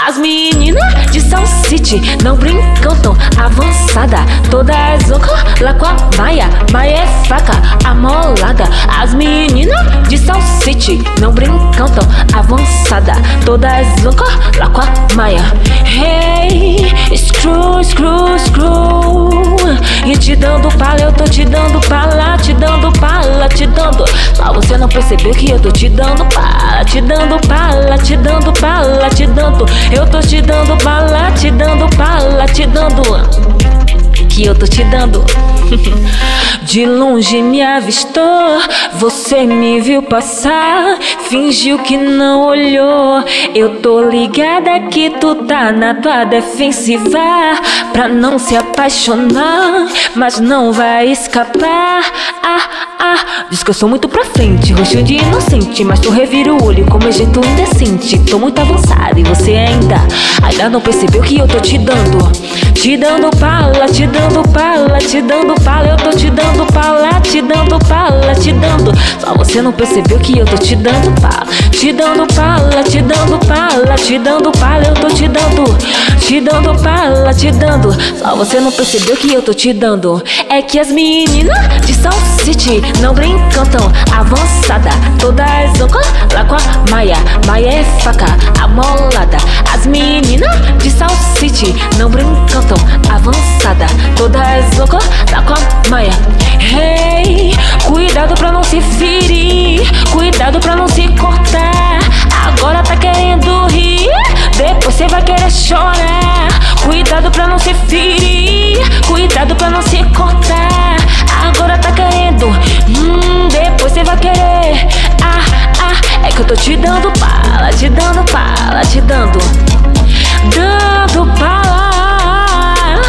As meninas de South City não brincam tão avançada. Todas loucas lá com a Maia. Maia é faca, amolada. As meninas de South City não brincam tão avançada. Todas loucas lá com a Maia. Hey, screw, screw, screw. E te dando pala, eu tô te dando pala, te dando pala, te dando. Mas você não percebeu que eu tô te dando pala, te dando pala, te dando pala, te dando. Eu tô te dando pala, te dando pala, te dando. Que eu tô te dando. De longe me avistou, você me viu passar, fingiu que não olhou. Eu tô ligada que tu tá na tua defensiva, pra não se apaixonar, mas não vai escapar. Ah, ah, diz que eu sou muito pra frente, roxo de inocente, mas tu revira o olho com meu jeito indecente. Tô muito avançada e você ainda, ainda não percebeu que eu tô te dando, te dando pala, te dando pala, te dando pala, eu tô te dando pala, te dando pala, te dando. Só você não percebeu que eu tô te dando pala, te dando pala, te dando pala, te dando pala, eu tô te dando, te dando pala, te dando. Só você não percebeu que eu tô te dando. É que as meninas de South City não brincam tão avançada. Todas loucas lá com a Maia, Maia é faca, amolada. As meninas de South City não brincam tão avançada. Todas loucas lá com a Maia. Hey, cuidado pra não se ferir, cuidado pra não se cortar. Agora tá querendo rir, depois você vai querer chorar. Cuidado pra não se ferir, cuidado pra não se cortar. Agora tá querendo, hum, depois você vai querer. Ah, ah, é que eu tô te dando pala, te dando pala, te dando, dando pala.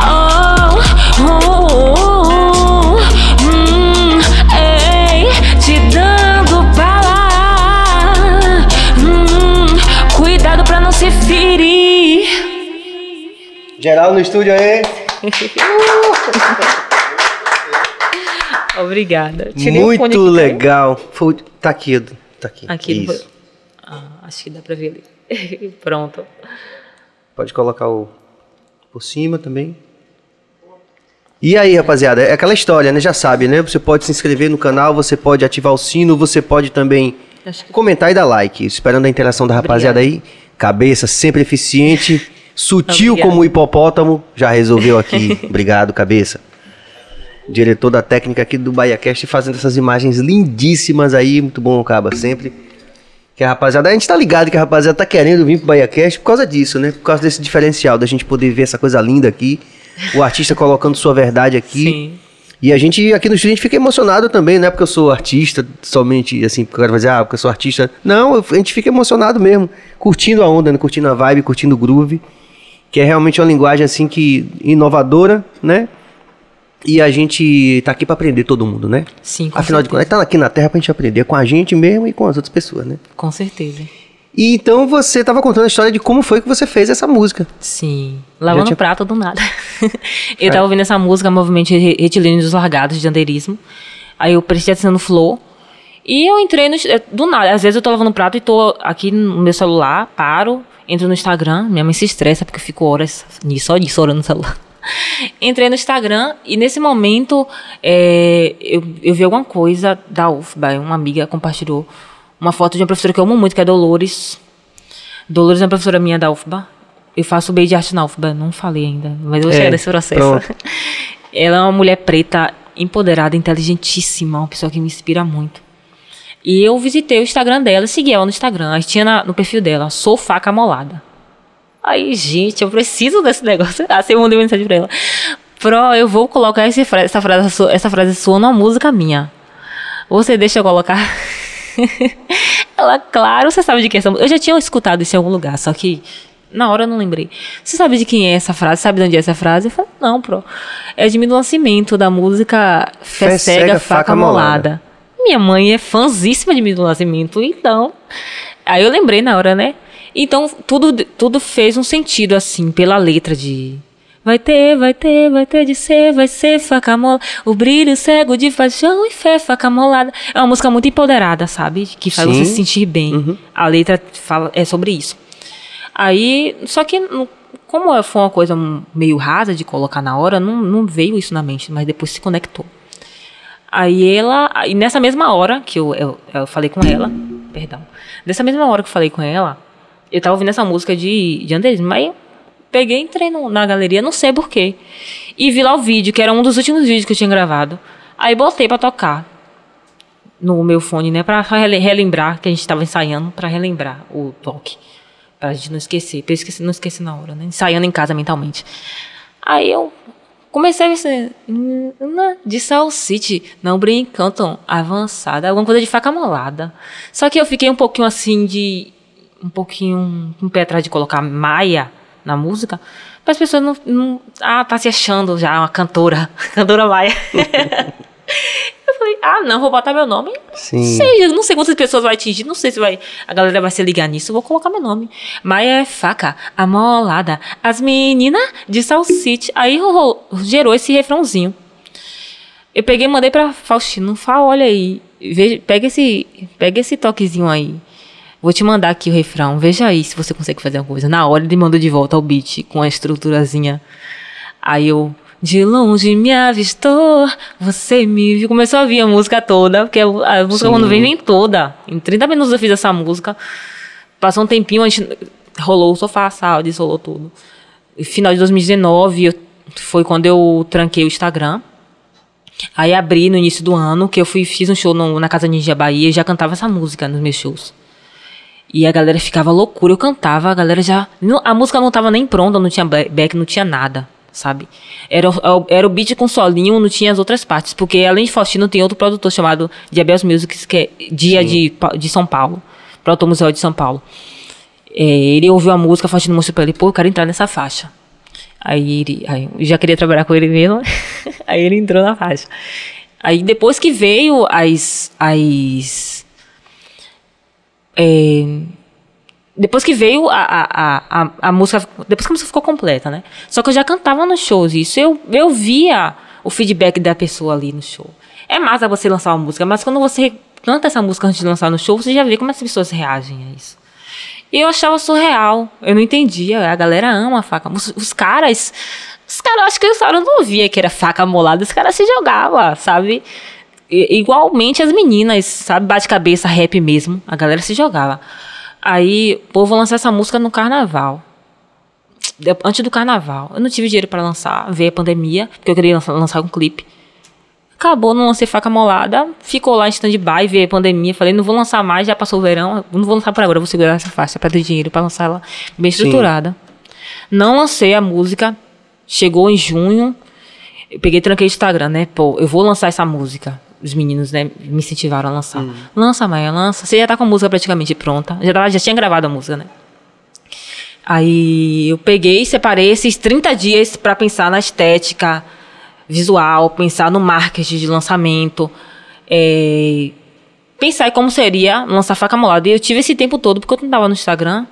Oh, oh, oh, Geral no estúdio aí. Obrigada. Tirei Muito legal. Foi, tá aqui. Tá aqui. Aqui Isso. Ah, acho que dá pra ver ali. Pronto. Pode colocar o por cima também. E aí, rapaziada, é aquela história, né? Já sabe, né? Você pode se inscrever no canal, você pode ativar o sino, você pode também que- comentar e dar like. Esperando a interação da rapaziada aí. Cabeça sempre eficiente, sutil como o hipopótamo. Já resolveu aqui. Obrigado, cabeça. Diretor da técnica aqui do BahiaCast fazendo essas imagens lindíssimas aí. Muito bom, Caba, sempre. Que a rapaziada, a gente tá ligado que a rapaziada tá querendo vir pro BahiaCast por causa disso, né? Por causa desse diferencial, da gente poder ver essa coisa linda aqui. O artista colocando sua verdade aqui. Sim. E a gente, aqui no estúdio, a gente fica emocionado também, não é porque eu sou artista, somente assim, porque eu quero dizer, ah, porque eu sou artista. Não, a gente fica emocionado mesmo, curtindo a onda, né? curtindo a vibe, curtindo o groove, que é realmente uma linguagem assim que inovadora, né? E a gente tá aqui pra aprender todo mundo, né? Sim, com Afinal de certeza. contas, tá aqui na Terra pra gente aprender com a gente mesmo e com as outras pessoas, né? Com certeza. E então você tava contando a história de como foi que você fez essa música. Sim. Lavando tinha- prato do nada. eu tava ouvindo essa música, Movimento Re- Retilíneo dos Largados, de Andeirismo. Aí eu prestei atenção no flow. E eu entrei no. Do nada. Às vezes eu tô lavando prato e tô aqui no meu celular, paro, entro no Instagram. Minha mãe se estressa porque eu fico horas nisso, só disso, orando no celular. Entrei no Instagram e nesse momento eh, eu, eu vi alguma coisa da UFBA. Uma amiga compartilhou uma foto de uma professora que eu amo muito, que é Dolores. Dolores é uma professora minha da UFBA. Eu faço BI de arte na UFBA, não falei ainda, mas eu vou É, chegar nesse processo. pronto. Ela é uma mulher preta, empoderada, inteligentíssima, uma pessoa que me inspira muito. E eu visitei o Instagram dela, segui ela no Instagram. Aí tinha na- no perfil dela, sou faca molada. Aí, gente, eu preciso desse negócio. Assim, eu mandei mensagem pra ela. Pro, eu vou colocar esse essa, frase, essa frase sua numa música minha. Você deixa eu colocar? ela, claro, você sabe de quem é essa música. Eu já tinha escutado isso em algum lugar, só que na hora eu não lembrei. Você sabe de quem é essa frase? Sabe de onde é essa frase? Eu falei, não, pro. É de Milton Nascimento, da música Fé, Cega, Faca, Faca Molada. Molada. Minha mãe é fãzíssima de Milton Nascimento, então. Aí eu lembrei na hora, né? Então tudo, tudo fez um sentido, assim, pela letra de. Vai ter, vai ter, vai ter de ser, vai ser faca mola. O brilho cego de paixão e fé, faca molada. É uma música muito empoderada, sabe? Que faz Sim. você se sentir bem. A letra fala, é sobre isso. Aí, só que não- como foi uma coisa meio rasa de colocar na hora, não, não veio isso na mente, mas depois se conectou. Aí ela, aí nessa mesma hora que eu, eu, eu falei com ela, perdão, nessa mesma hora que eu falei com ela, eu tava ouvindo essa música de, de Anderson, mas peguei, entrei no- na galeria, não sei porquê, e vi lá o vídeo, que era um dos últimos vídeos que eu tinha gravado. Aí botei pra tocar no meu fone, né, pra rele- relembrar que a gente tava ensaiando, pra relembrar o toque, pra gente não esquecer, pra eu esquecer, não esquecer na hora, né, ensaiando em casa mentalmente. Aí eu comecei a ver assim, de salsite, não brincam avançada, alguma coisa de faca molada. Só que eu fiquei um pouquinho assim de. um pouquinho. um pé atrás de colocar Maia na música, para as pessoas não, não. Ah, tá se achando já uma cantora, cantora Maia. eu falei, ah, não, vou botar meu nome. Sim. Não sei, não sei quantas pessoas vai atingir, não sei se vai, a galera vai se ligar nisso, vou colocar meu nome. Maia é faca, amolada, as meninas de salsite. Aí ro- gerou esse refrãozinho. Eu peguei e mandei pra Faustino, Fá, olha aí, veja, pega esse, pega esse toquezinho aí. Vou te mandar aqui o refrão, veja aí se você consegue fazer alguma coisa. Na hora ele mandou de volta o beat com a estruturazinha. Aí eu, de longe me avistou, você me viu. Começou a vir a música toda, porque a a música Sim. quando vem, vem toda. Em 30 minutos eu fiz essa música. Passou um tempinho, a gente rolou o sofá, sabe, rolou tudo. E Final de 2019 eu- foi quando eu tranquei o Instagram. Aí abri no início do ano, que eu fui, fiz um show no- na Casa Ninja Bahia e já cantava essa música nos meus shows. E a galera ficava loucura, eu cantava, a galera já. não- a música não tava nem pronta, não tinha ba- back, não tinha nada, sabe? Era, o- era o beat com solinho, não tinha as outras partes. Porque além de Faustino, tem outro produtor chamado Diabels Music, que é Dia de, de São Paulo, produtor musical de São Paulo. É, ele ouviu a música, Faustino mostrou pra ele, pô, eu quero entrar nessa faixa. Aí ele, aí já queria trabalhar com ele mesmo, aí ele entrou na faixa. Aí depois que veio as, as é, depois que veio a, a, a, a, música, depois que a música ficou completa, né? Só que eu já cantava nos shows, isso eu, eu via o feedback da pessoa ali no show. É massa você lançar uma música, mas quando você canta essa música antes de lançar no show, você já vê como as pessoas reagem a isso. E eu achava surreal, eu não entendia, a galera ama a faca. Os, os caras, os caras, acho que os caras não via que era faca molada, os caras se jogavam, sabe? I- igualmente as meninas, sabe? Bate-cabeça, rap mesmo. A galera se jogava. Aí, pô, vou lançar essa música no carnaval. Antes do carnaval. Eu não tive dinheiro pra lançar, veio a pandemia, porque eu queria lançar, lançar um clipe. Acabou, não lancei faca molada, ficou lá em stand-by, veio a pandemia. Falei, não vou lançar mais, já passou o verão, não vou lançar por agora, vou segurar essa faixa pra ter dinheiro pra lançar ela bem estruturada. Não lancei a música, chegou em junho, eu peguei e tranquei o Instagram, né? Pô, eu vou lançar essa música. Os meninos, né, me incentivaram a lançar. Lança, Maia, lança. Você já tá com a música praticamente pronta. Já, tava, já tinha gravado a música, né? Aí eu peguei e separei esses 30 dias para pensar na estética visual, pensar no marketing de lançamento, é, pensar em como seria lançar faca molada. E eu tive esse tempo todo, porque eu não estava no Instagram,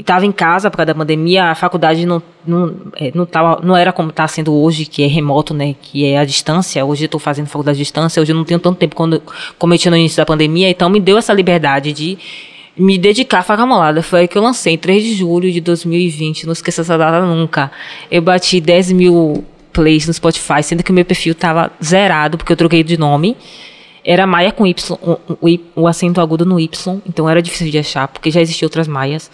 e estava em casa por causa da pandemia, a faculdade não, não, é, não, tava, não era como está sendo hoje, que é remoto, né? Que é a distância. Hoje eu estou fazendo faculdade à distância, hoje eu não tenho tanto tempo quando, como eu tinha no início da pandemia, então me deu essa liberdade de me dedicar à faca molada. Foi aí que eu lancei, em 3 de julho de 2020. Não esqueça essa data nunca. Eu bati 10 mil plays no Spotify, sendo que o meu perfil estava zerado, porque eu troquei de nome. Era Maia com Y, o, o, o acento agudo no Y, então era difícil de achar, porque já existiam outras Maias.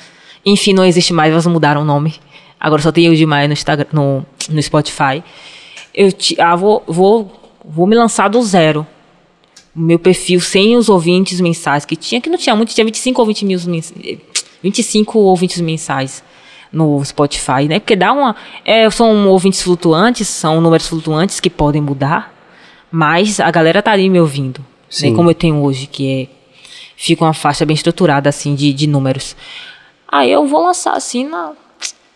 Enfim, não existe mais, elas mudaram o nome. Agora só tem eu de Maia no, Instagram, no, no Spotify. Eu ti- ah, vou, vou, vou me lançar do zero. Meu perfil sem os ouvintes mensais que tinha, que não tinha muito, tinha 25 ou 20 mil mens- eh, 25 ouvintes mensais no Spotify, né? Porque dá uma. é, são ouvintes flutuantes, são números flutuantes que podem mudar, mas a galera tá ali me ouvindo. Né? Sim. Como eu tenho hoje, que é. Fica uma faixa bem estruturada, assim, de, de números. Aí eu vou lançar assim na.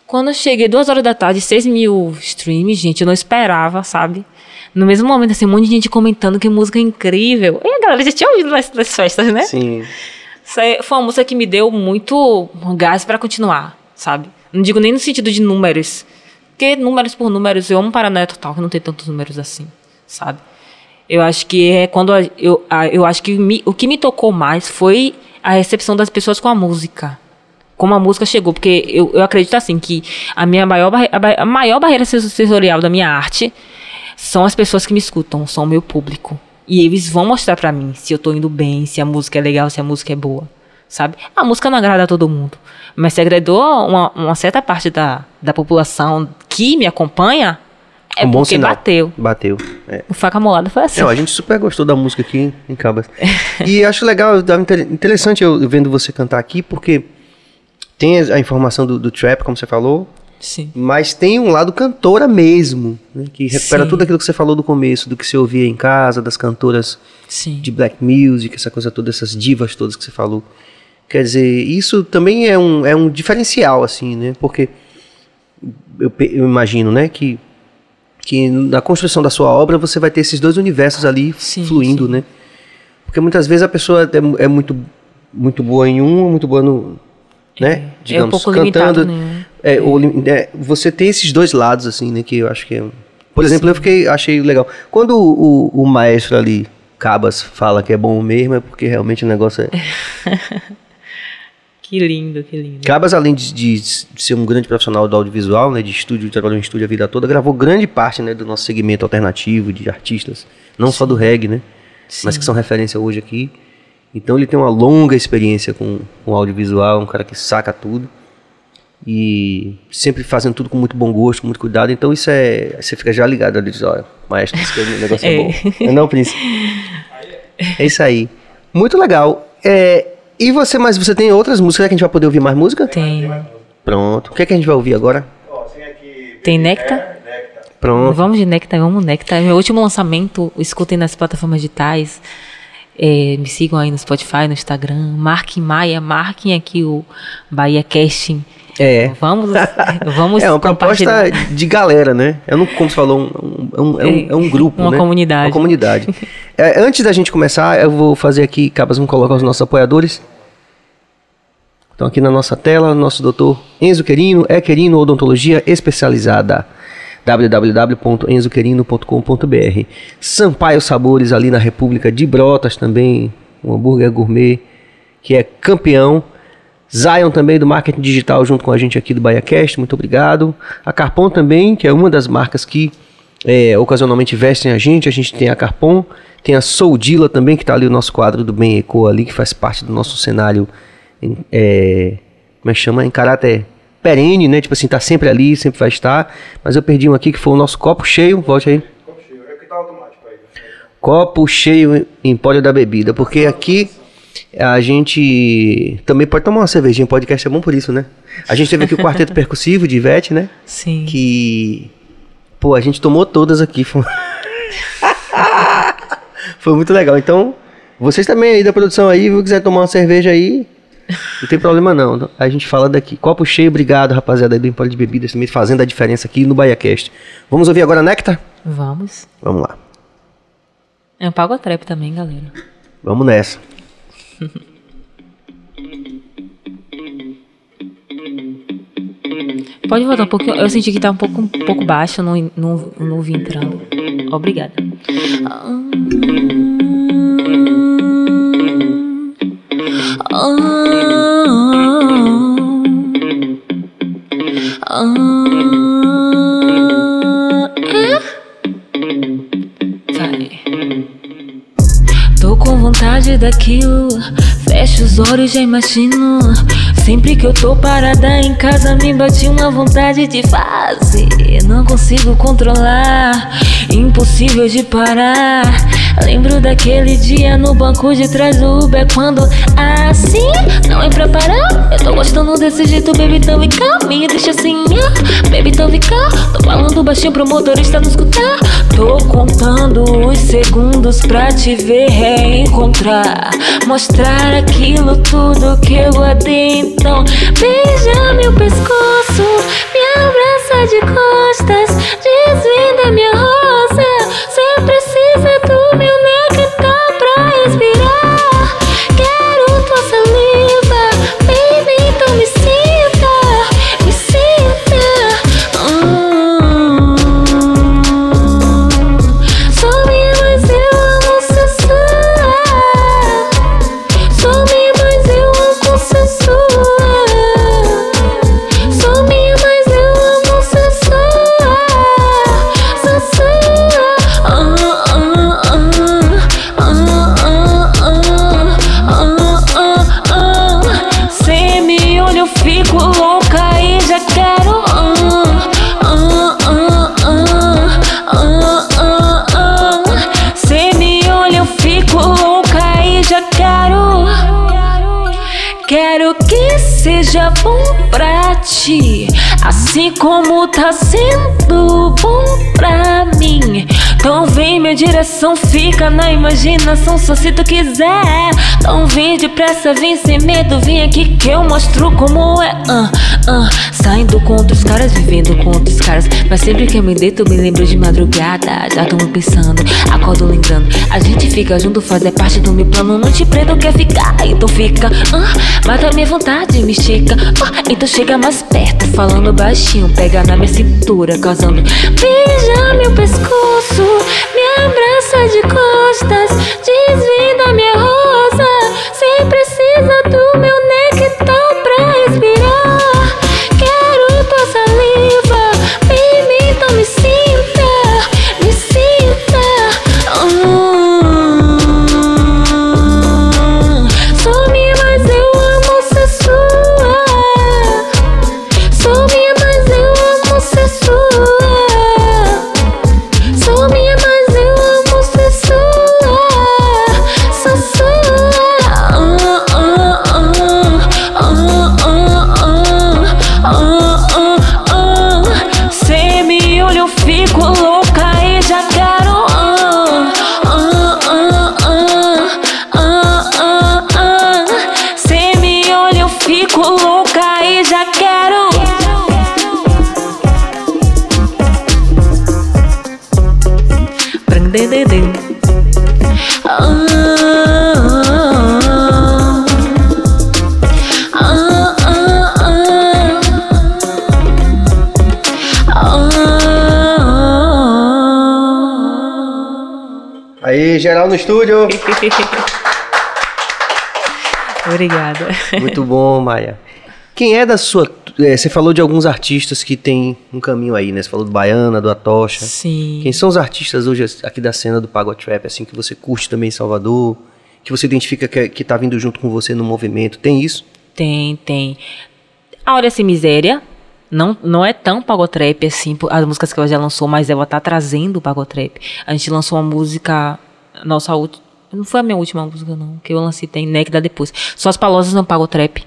Quando eu cheguei duas horas da tarde, 6 mil streams, gente, eu não esperava, sabe? No mesmo momento, assim, um monte de gente comentando que música incrível. E a galera já tinha ouvido nas, nas festas, né? Sim. Foi uma música que me deu muito gás pra continuar, sabe? Não digo nem no sentido de números. Porque números por números, eu amo Paranoia Total, que não tem tantos números assim, sabe? Eu acho que é quando eu, eu acho que me- o que me tocou mais foi a recepção das pessoas com a música. Como a música chegou, porque eu, eu acredito assim que a minha maior, a, maior barreira sensorial da minha arte são as pessoas que me escutam, são o meu público. E eles vão mostrar pra mim se eu tô indo bem, se a música é legal, se a música é boa, sabe? A música não agrada a todo mundo, mas se agradou uma, uma certa parte da, da população que me acompanha, é um bom porque sinal. bateu. Bateu. É. O Faca Molada foi assim. Não, a gente super gostou da música aqui em Cabas. e acho legal, inter- interessante eu vendo você cantar aqui, porque tem a informação do, do trap, como você falou, Sim. mas tem um lado cantora mesmo, né, que recupera Sim. tudo aquilo que você falou do começo, do que você ouvia em casa, das cantoras Sim. de black music, essa coisa toda, essas divas todas que você falou. Quer dizer, isso também é um, é um diferencial, assim, né? Porque eu, eu imagino, né, que, que na construção da sua obra você vai ter esses dois universos ali fluindo, né? Porque muitas vezes a pessoa é, é muito, muito boa em um, muito boa no. Né? é um pouco limitado, né? É, ou lim- é, você tem esses dois lados, assim, né? Que eu acho que é. Por exemplo, eu fiquei, achei legal. Quando o, o, o maestro ali, Cabas, fala que é bom mesmo, é porque realmente o negócio é. Que lindo, que lindo. Cabas, além de, de ser um grande profissional do audiovisual, né? De estúdio, trabalhou em estúdio a vida toda, gravou grande parte né, do nosso segmento alternativo de artistas. Não só do reggae, né? Mas que são referência hoje aqui. Então ele tem uma longa experiência com, com audiovisual, um cara que saca tudo. E sempre fazendo tudo com muito bom gosto, com muito cuidado. Então isso é. Você fica já ligado ali, diz, olha, maestro, esse o negócio é, É. bom. Não, não, príncipe. É isso aí. Muito legal. É, e você, mas você tem outras músicas? Que a gente vai poder ouvir mais música? Tem, Pronto. O que, é que a gente vai ouvir agora? tem Nectar? Pronto. Vamos de Nectar, vamos Nectar. Meu último lançamento, escutem nas plataformas digitais. É, me sigam aí no Spotify, no Instagram. Marquem Maia, marquem aqui o Bahia Casting. É. Vamos, vamos É uma proposta de galera, né? É um, como você falou, um, um- é um, é um- é um grupo, Uma né? comunidade. Uma comunidade. É, antes da gente começar, eu vou fazer aqui, Cabas, vamos colocar os nossos apoiadores. Então aqui na nossa tela, nosso doutor Enzo Querino, é Querino Odontologia Especializada www.enzoquerino.com.br Sampaio Sabores ali na República de Brotas também, um hambúrguer gourmet que é campeão. Zion também do marketing digital junto com a gente aqui do BahiaCast, muito obrigado. A Carpon também, que é uma das marcas que é, ocasionalmente vestem a gente. A gente tem a Carpon, tem a Soldila também, que está ali o nosso quadro do Bem Eco ali, que faz parte do nosso cenário, em- é, como é que chama? Em caráter perene, né? Tipo assim, tá sempre ali, sempre vai estar. Mas eu perdi um aqui que foi o nosso copo cheio, volte aí. Copo cheio em pódio da bebida, porque aqui a gente também pode tomar uma cervejinha, podcast é bom por isso, né? A gente teve aqui o quarteto percussivo de Ivete, né? Sim. Que, pô, a gente tomou todas aqui. Foi, Foi muito legal. Então, vocês também aí da produção aí, se quiser tomar uma cerveja aí, não tem problema não. A gente fala daqui. Copo cheio, obrigado, rapaziada aí do Empório de Bebidas, também fazendo a diferença aqui no BahiaCast. Vamos ouvir agora Nectar? Vamos. Vamos lá. É um pago trap também, galera. Vamos nessa. Pode voltar um pouquinho. Eu senti que tá um pouco, um pouco baixo, não, não, não vi entrando. Obrigada. Vai. Tô com vontade daquilo. Fecho os olhos, já imagino. Sempre que eu tô parada em casa, me bate uma vontade de fazer. Não consigo controlar, impossível de parar. Lembro daquele dia no banco de trás do Uber quando assim não é pra parar. Eu tô gostando desse jeito, baby, então vem cá, me deixa assim, ah. baby, então vem cá. Tô falando baixinho pro motorista não escutar. Tô contando os segundos pra te ver reencontrar. Mostrar aquilo tudo que eu guardei. Então, beija meu pescoço, me abraça de costas, desvenda minha rosa. Cê precisa assim como tá sendo bom pra mim. Então vem minha direção, fica na imaginação, só se tu quiser. Então vem depressa, vem sem medo, vem aqui que eu mostro como é. Ah, ah. Saindo com outros caras, vivendo com outros caras. Mas sempre que eu me deito, me lembro de madrugada. Já tô pensando, acordo lembrando. A gente fica junto, fazer parte do meu plano. Não te prendo, quer ficar, então fica. Ah, mata a minha vontade, me estica. Ah, então chega mais perto, falando baixinho. Pega na minha cintura, causando. Beija meu pescoço, me abraça de costas. Desvenda minha no estúdio. Obrigada. Muito bom, Maia. Quem é da sua. é, você falou de alguns artistas que tem um caminho aí, né? Você falou do Baiana, do Atocha. Sim. Quem são os artistas hoje aqui da cena do Pago Trap, assim, que você curte também em Salvador? Que você identifica que, que tá vindo junto com você no movimento? Tem isso? Tem, tem. A Hora Sem Miséria não, não é tão pagotrap assim, as músicas que ela já lançou, mas ela tá trazendo o pagotrap. A gente lançou uma música, nossa última. Não foi a minha última música, não. Que eu lancei, tem, né? Que dá depois. Só as Palosas no Pagotrap.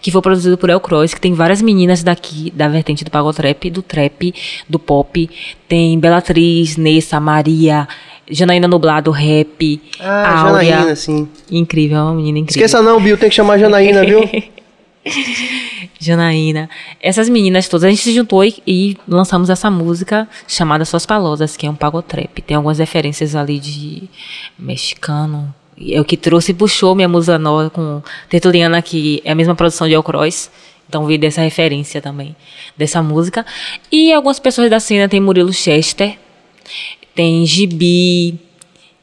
Que foi produzido por El Cross, que tem várias meninas daqui, da vertente do Pagotrap, do trap, do pop. Tem Belatriz, Nessa, Maria, Janaína Nublado, rap. Ah, Áurea. Janaína, sim. Incrível, é uma menina incrível. Esqueça não, Bill, tem que chamar Janaína, viu? Janaína. Essas meninas todas, a gente se juntou e, e lançamos essa música chamada Suas Palosas, que é um pagotrap. Tem algumas referências ali de mexicano. É o que trouxe e puxou minha musa nova com Tertuliana, que é a mesma produção de El Cross. Então veio dessa referência também, dessa música. E algumas pessoas da cena, tem Murilo Chester, tem Gibi,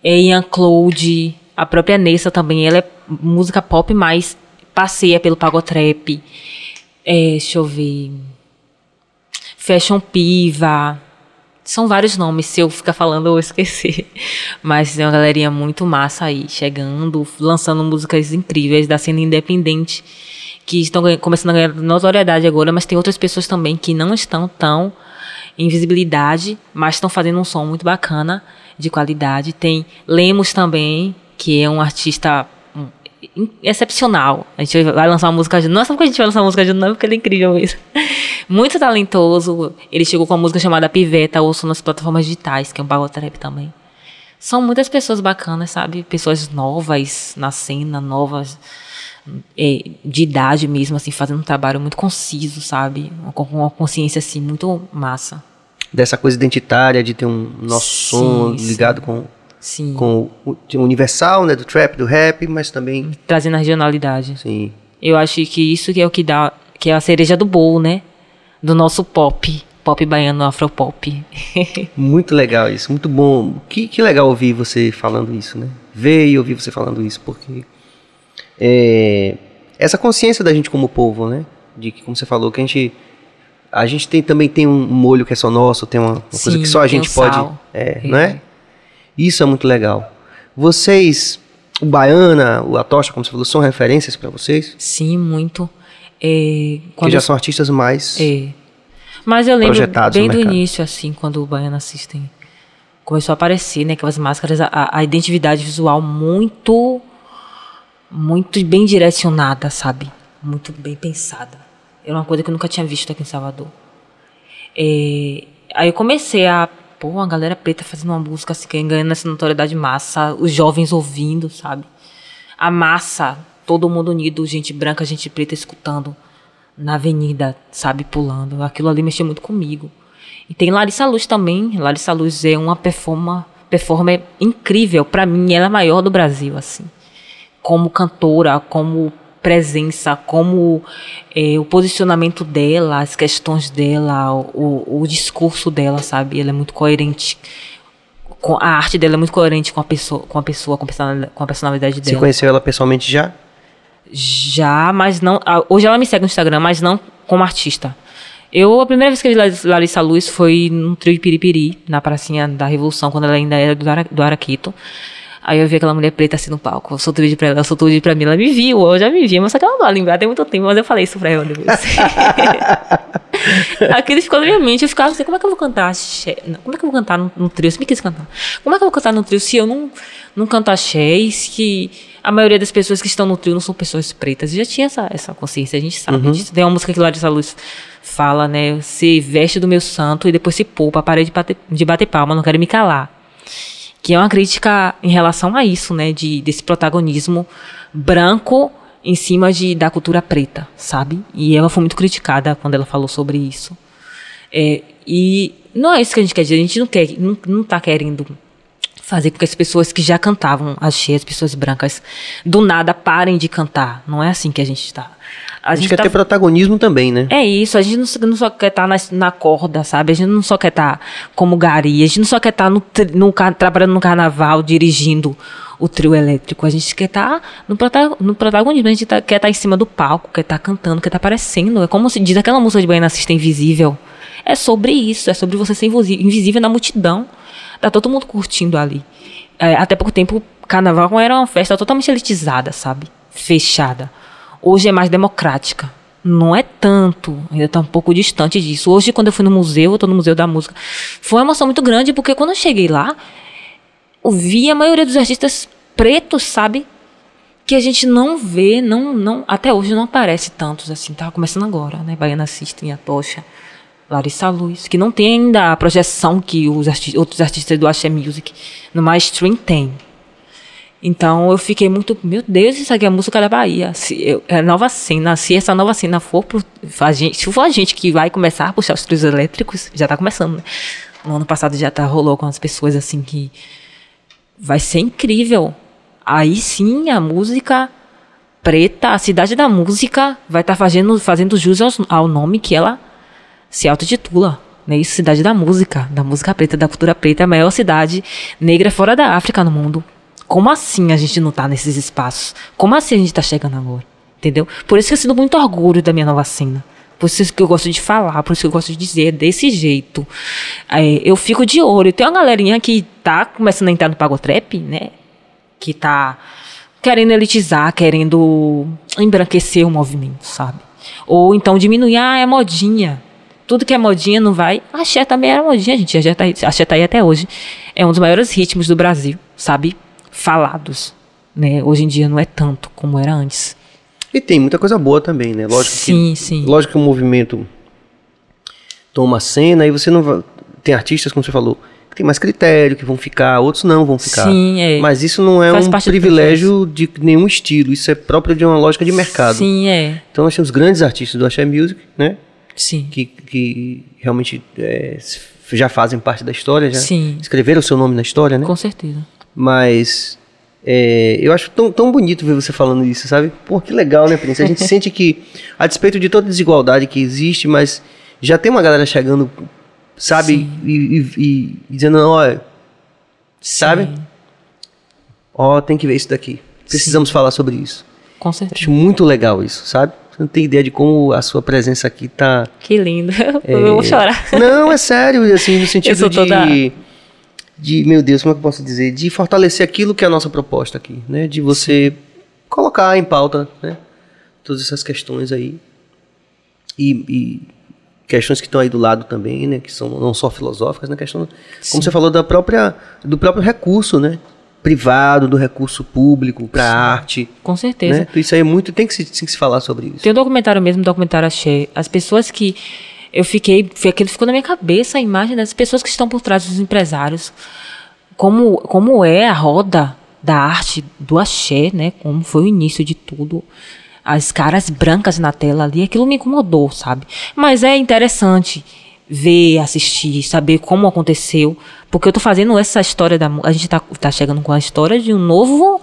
Ian Claude, a própria Nessa também. Ela é música pop, mas passeia pelo pagotrap. É, deixa eu ver. Fashion Piva. São vários nomes, se eu ficar falando eu vou esquecer. Mas tem uma galerinha muito massa aí, chegando, lançando músicas incríveis da cena independente, que estão começando a ganhar notoriedade agora, mas tem outras pessoas também que não estão tão em visibilidade, mas estão fazendo um som muito bacana, de qualidade. Tem Lemos também, que é um artista excepcional. A gente vai lançar uma música de Não é só porque a gente vai lançar uma música de não, porque ele é incrível mesmo. Muito talentoso. Ele chegou com uma música chamada Piveta, ouço nas plataformas digitais, que é um bagotrap também. São muitas pessoas bacanas, sabe? Pessoas novas na cena, novas é, de idade mesmo, assim, fazendo um trabalho muito conciso, sabe? Com uma consciência, assim, muito massa. Dessa coisa identitária de ter um nosso Sim, som sim. ligado com, Sim. com o o universal, né? Do trap, do rap, mas também, Trazendo a regionalidade. sim. Eu acho que isso que é o que dá, que é a cereja do bolo, né? Do nosso pop, pop baiano, afropop. Muito legal isso, muito bom. Que, que legal ouvir você falando isso, né? Ver e ouvir você falando isso, porque é, essa consciência da gente como povo, né? De que, como você falou, que a gente a gente tem, também tem um molho que é só nosso, tem uma, uma coisa Sim, que só a gente pode, é, É. não é? Isso é muito legal. Vocês, o Baiana, o Atocha, como você falou, são referências para vocês? Sim, muito. É, Que já são artistas mais. é. Mas eu lembro bem do início, assim, quando o Baiana System começou a aparecer, né? Aquelas máscaras, a, a identidade visual muito, muito bem direcionada, sabe? Muito bem pensada. Era uma coisa que eu nunca tinha visto aqui em Salvador. É, aí eu comecei a, pô, uma galera preta fazendo uma música assim, ganhando essa notoriedade massa, os jovens ouvindo, sabe? A massa, todo mundo unido, gente branca, gente preta escutando na avenida, sabe, pulando. Aquilo ali mexeu muito comigo. E tem Larissa Luz também. Larissa Luz é uma performer, performer incrível. Pra mim, ela é a maior do Brasil, assim. Como cantora, como presença, como eh, o posicionamento dela, as questões dela, o, o discurso dela, sabe? Ela é muito coerente. Com, a arte dela é muito coerente com a pessoa, com a pessoa, com a personalidade, com a personalidade Você dela. conheceu ela pessoalmente já? Já, mas não. Hoje ela me segue no Instagram, mas não como artista. Eu, a primeira vez que eu vi Larissa- Larissa Luz foi no trio de Piripiri, na pracinha da Revolução, quando ela ainda era do, Ara, do Araquito. Aí eu vi aquela mulher preta assim no palco. Eu soltei o vídeo pra ela, ela soltou o vídeo pra mim. Ela me viu, eu já me via, mas só que ela não vai lembrar, tem muito tempo, mas eu falei isso pra ela depois. Aquilo ficou na minha mente. Eu ficava assim, como é que eu vou cantar Como é que eu vou cantar no, no trio? Eu sempre quis cantar. Como é que eu vou cantar no trio se eu não, não canto axé? E que a maioria das pessoas que estão no trio não são pessoas pretas. Eu já tinha essa, essa consciência, a gente sabe disso. Tem uma música que Larissa Luz fala, né? Se veste do meu santo e depois se poupa, parei de bater, de bater palma, não quero me calar que é uma crítica em relação a isso, né, de desse protagonismo branco em cima de da cultura preta, sabe? E ela foi muito criticada quando ela falou sobre isso. É, e não é isso que a gente quer dizer, a gente não quer, não, não tá querendo fazer com que as pessoas que já cantavam axé, as pessoas brancas, do nada parem de cantar. Não é assim que a gente está. A gente quer tá ter protagonismo também, né? é isso, a gente não, só- não só quer estar na, na corda, sabe? A gente não só quer estar como gari, a gente não só quer estar no, tri- no, car- trabalhando no carnaval, dirigindo o trio elétrico. A gente quer estar no, prota- no protagonismo, a gente tá- quer estar em cima do palco, quer estar cantando, quer estar aparecendo. É como se diz aquela música de Baiana Assista Invisível. É sobre isso, é sobre você ser invisí- invisível na multidão. Tá todo mundo curtindo ali. É, até pouco tempo, carnaval era uma festa totalmente elitizada, sabe? Fechada. Hoje é mais democrática. Não é tanto, ainda está um pouco distante disso. Hoje, quando eu fui no museu, eu tô no Museu da Música, foi uma emoção muito grande, porque quando eu cheguei lá, eu vi a maioria dos artistas pretos, sabe? Que a gente não vê, não, não, até hoje não aparece tantos assim. Tava começando agora, né? Baiana System, a Tocha, Larissa Luz, que não tem ainda a projeção que os arti outros artistas do Axé Music no mainstream têm. Então eu fiquei muito, meu Deus, isso aqui é música da Bahia. Se eu, é nova cena, se essa nova cena for pro, a gente, se for a gente que vai começar a puxar os trios elétricos, já tá começando, né? No ano passado já tá rolou com as pessoas assim que vai ser incrível. Aí sim a música preta, a cidade da música vai estar fazendo fazendo jus ao nome que ela se autotitula. Né? Isso, cidade da música, da música preta, da cultura preta, é a maior cidade negra fora da África no mundo. Como assim a gente não tá nesses espaços? Como assim a gente tá chegando agora? Entendeu? Por isso que eu sinto muito orgulho da minha nova cena. Por isso que eu gosto de falar, por isso que eu gosto de dizer é desse jeito. É, eu fico de olho. Tem uma galerinha que tá começando a entrar no pagotrap, né? Que tá querendo elitizar, querendo embranquecer o movimento, sabe? Ou então diminuir, ah, é modinha. Tudo que é modinha não vai. Axé também era modinha, gente. A Axé tá, Axé tá aí até hoje. É um dos maiores ritmos do Brasil, sabe? Falados. Né? Hoje em dia não é tanto como era antes. E tem muita coisa boa também, né? Lógico sim, que, sim. Lógico que o movimento toma cena e você não vai. Tem artistas, como você falou, que tem mais critério, que vão ficar, outros não vão ficar. Sim, é. Mas isso não é Faz um privilégio de nenhum estilo, isso é próprio de uma lógica de mercado. Sim, é. Então nós temos grandes artistas do Axé Music, né? Sim. Que, que realmente é, já fazem parte da história, já Sim. escreveram o seu nome na história, né? Com certeza. Mas é, eu acho tão, tão bonito ver você falando isso, sabe? Pô, que legal, né, Prince? A gente sente que, a despeito de toda a desigualdade que existe, mas já tem uma galera chegando, sabe? Sim. E, e- e dizendo, ó, sabe? Sim, Ó, tem que ver isso daqui. Precisamos falar sobre isso. com certeza. Acho muito legal isso, sabe? Você não tem ideia de como a sua presença aqui tá. Que lindo. Eu vou chorar. Não, é sério, assim, no sentido sou de. toda- De, meu Deus, como é que eu posso dizer? De fortalecer aquilo que é a nossa proposta aqui, né? De você colocar em pauta, né? Todas essas questões aí. e, e questões que estão aí do lado também, né, que são não só filosóficas, na questão, Sim. como você falou da própria do próprio recurso, né, privado, do recurso público para arte, Com certeza. né? Isso aí é muito tem que se, tem que se falar sobre isso. Tem um documentário mesmo, um documentário Axé. As pessoas que. Eu fiquei. Aquilo ficou na minha cabeça a imagem das pessoas que estão por trás dos empresários. Como, como é a roda da arte do Axé, né? Como foi o início de tudo. As caras brancas na tela ali, aquilo me incomodou, sabe? Mas é interessante ver, assistir, saber como aconteceu. Porque eu tô fazendo essa história da. A gente tá, tá chegando com a história de um novo.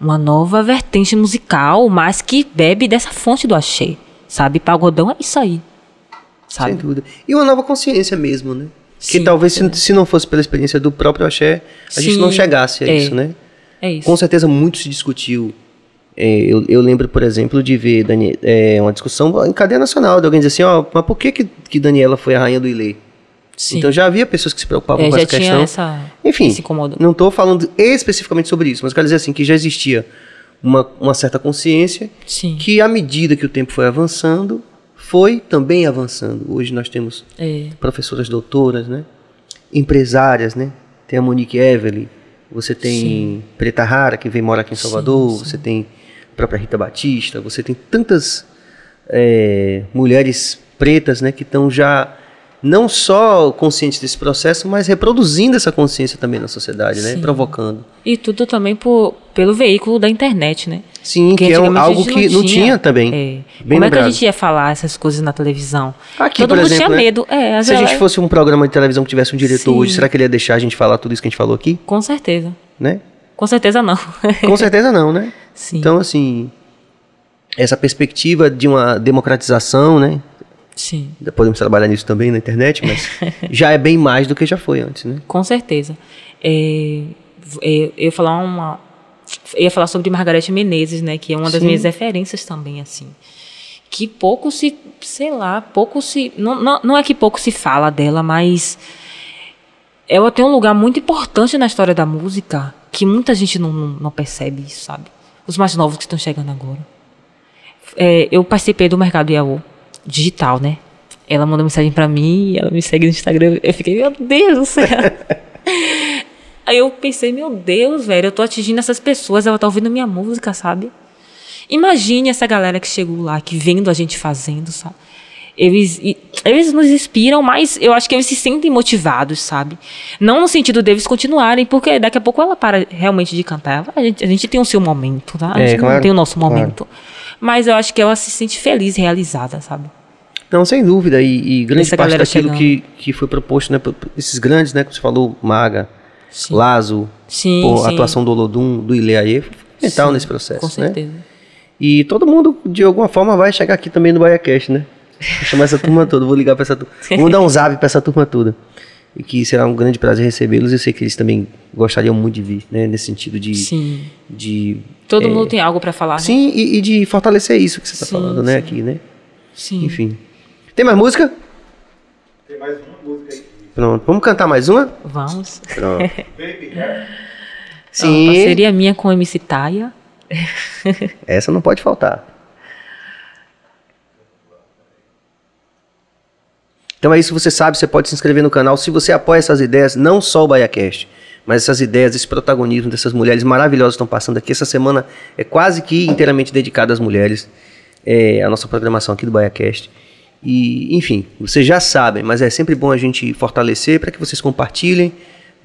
Uma nova vertente musical, mas que bebe dessa fonte do axé. Sabe? Pagodão é isso aí. Sabe? Sem dúvida. E uma nova consciência mesmo, né? Que Sim, talvez se, se não fosse pela experiência do próprio axé, a gente Sim, não chegasse a é. isso, né? É isso. Com certeza muito se discutiu. É, eu, eu lembro, por exemplo, de ver Dani- é, uma discussão em cadeia nacional, de alguém dizer assim, ó, mas por que, que, que Daniela foi a rainha do Ilê? Sim. Então já havia pessoas que se preocupavam É, com essa questão. essa. Enfim, não estou falando especificamente sobre isso, mas quero dizer assim, que já existia uma, uma certa consciência Sim. que, à medida que o tempo foi avançando, foi também avançando. Hoje nós temos É. professoras doutoras, né? Empresárias, né? Tem a Monique Evelyn, você tem Preta Rara, que vem morar aqui em Salvador, sim. você tem a própria Rita Batista, você tem tantas é, mulheres pretas, né? Que estão já não só conscientes desse processo, mas reproduzindo essa consciência também na sociedade, né? Sim. Provocando. E tudo também por, pelo veículo da internet, né? Sim, Porque que é algo que não tinha também. É. Como é que lembrado. a gente ia falar essas coisas na televisão? Aqui, Todo por mundo exemplo, tinha né? medo. É, Se a gente fosse um programa de televisão que tivesse um diretor Sim. hoje, será que ele ia deixar a gente falar tudo isso que a gente falou aqui? Com certeza. Né? Com certeza não. Com certeza não, né? Sim. Então, assim, essa perspectiva de uma democratização, né? Sim. Podemos trabalhar nisso também na internet, mas já é bem mais do que já foi antes, né? Com certeza. É, é, eu falar uma. Eu ia falar sobre Margarete Menezes, né? Que é uma das Sim. minhas referências também, assim. Que pouco se. Sei lá, pouco se. Não, não, não é que pouco se fala dela, mas. Ela tem um lugar muito importante na história da música que muita gente não, não, não percebe isso, sabe? Os mais novos que estão chegando agora. É, eu participei do Mercado Iaô, digital, né? Ela mandou mensagem pra mim, ela me segue no Instagram. Eu fiquei, meu Deus do céu. Aí eu pensei, meu Deus, velho, eu tô atingindo essas pessoas, ela tá ouvindo minha música, sabe? Imagine essa galera que chegou lá, que vendo a gente fazendo, sabe? Eles, eles nos inspiram, mas eu acho que eles se sentem motivados, sabe? Não no sentido deles continuarem, porque daqui a pouco ela para realmente de cantar. A gente, a gente tem o seu momento, tá? A É, gente não claro, tem o nosso claro. momento. Mas eu acho que ela se sente feliz, realizada, sabe? Não, sem dúvida. E, e grande Essa parte daquilo chegando. que, que foi proposto, né? Esses grandes, né? Que você falou, Maga, Sim. Lazo, Sim, pô, a atuação do Olodum, do Ileaê, foi fundamental nesse processo, Com né? certeza. E todo mundo, de alguma forma, vai chegar aqui também no BaiaCast, né? Vou chamar essa turma toda, vou ligar pra essa turma. Vou dar um zap pra essa turma toda. E que será um grande prazer recebê-los. Eu sei que eles também gostariam muito de vir, né? Nesse sentido de. Sim. de Todo é, mundo tem algo pra falar, né? Sim, e, e de fortalecer isso que você está falando, né? Aqui, né? Sim. Enfim. Tem mais música? Tem mais uma música aí. Pronto. Vamos cantar mais uma? Vamos. Pronto. Sim. Uma parceria minha com o MC Taia. Essa não pode faltar. Então é isso, você sabe, você pode se inscrever no canal. Se você apoia essas ideias, não só o BaiaCast, mas essas ideias, esse protagonismo dessas mulheres maravilhosas que estão passando aqui. Essa semana é quase que inteiramente dedicada às mulheres. É a nossa programação aqui do BaiaCast. E, enfim, vocês já sabem, mas é sempre bom a gente fortalecer para que vocês compartilhem,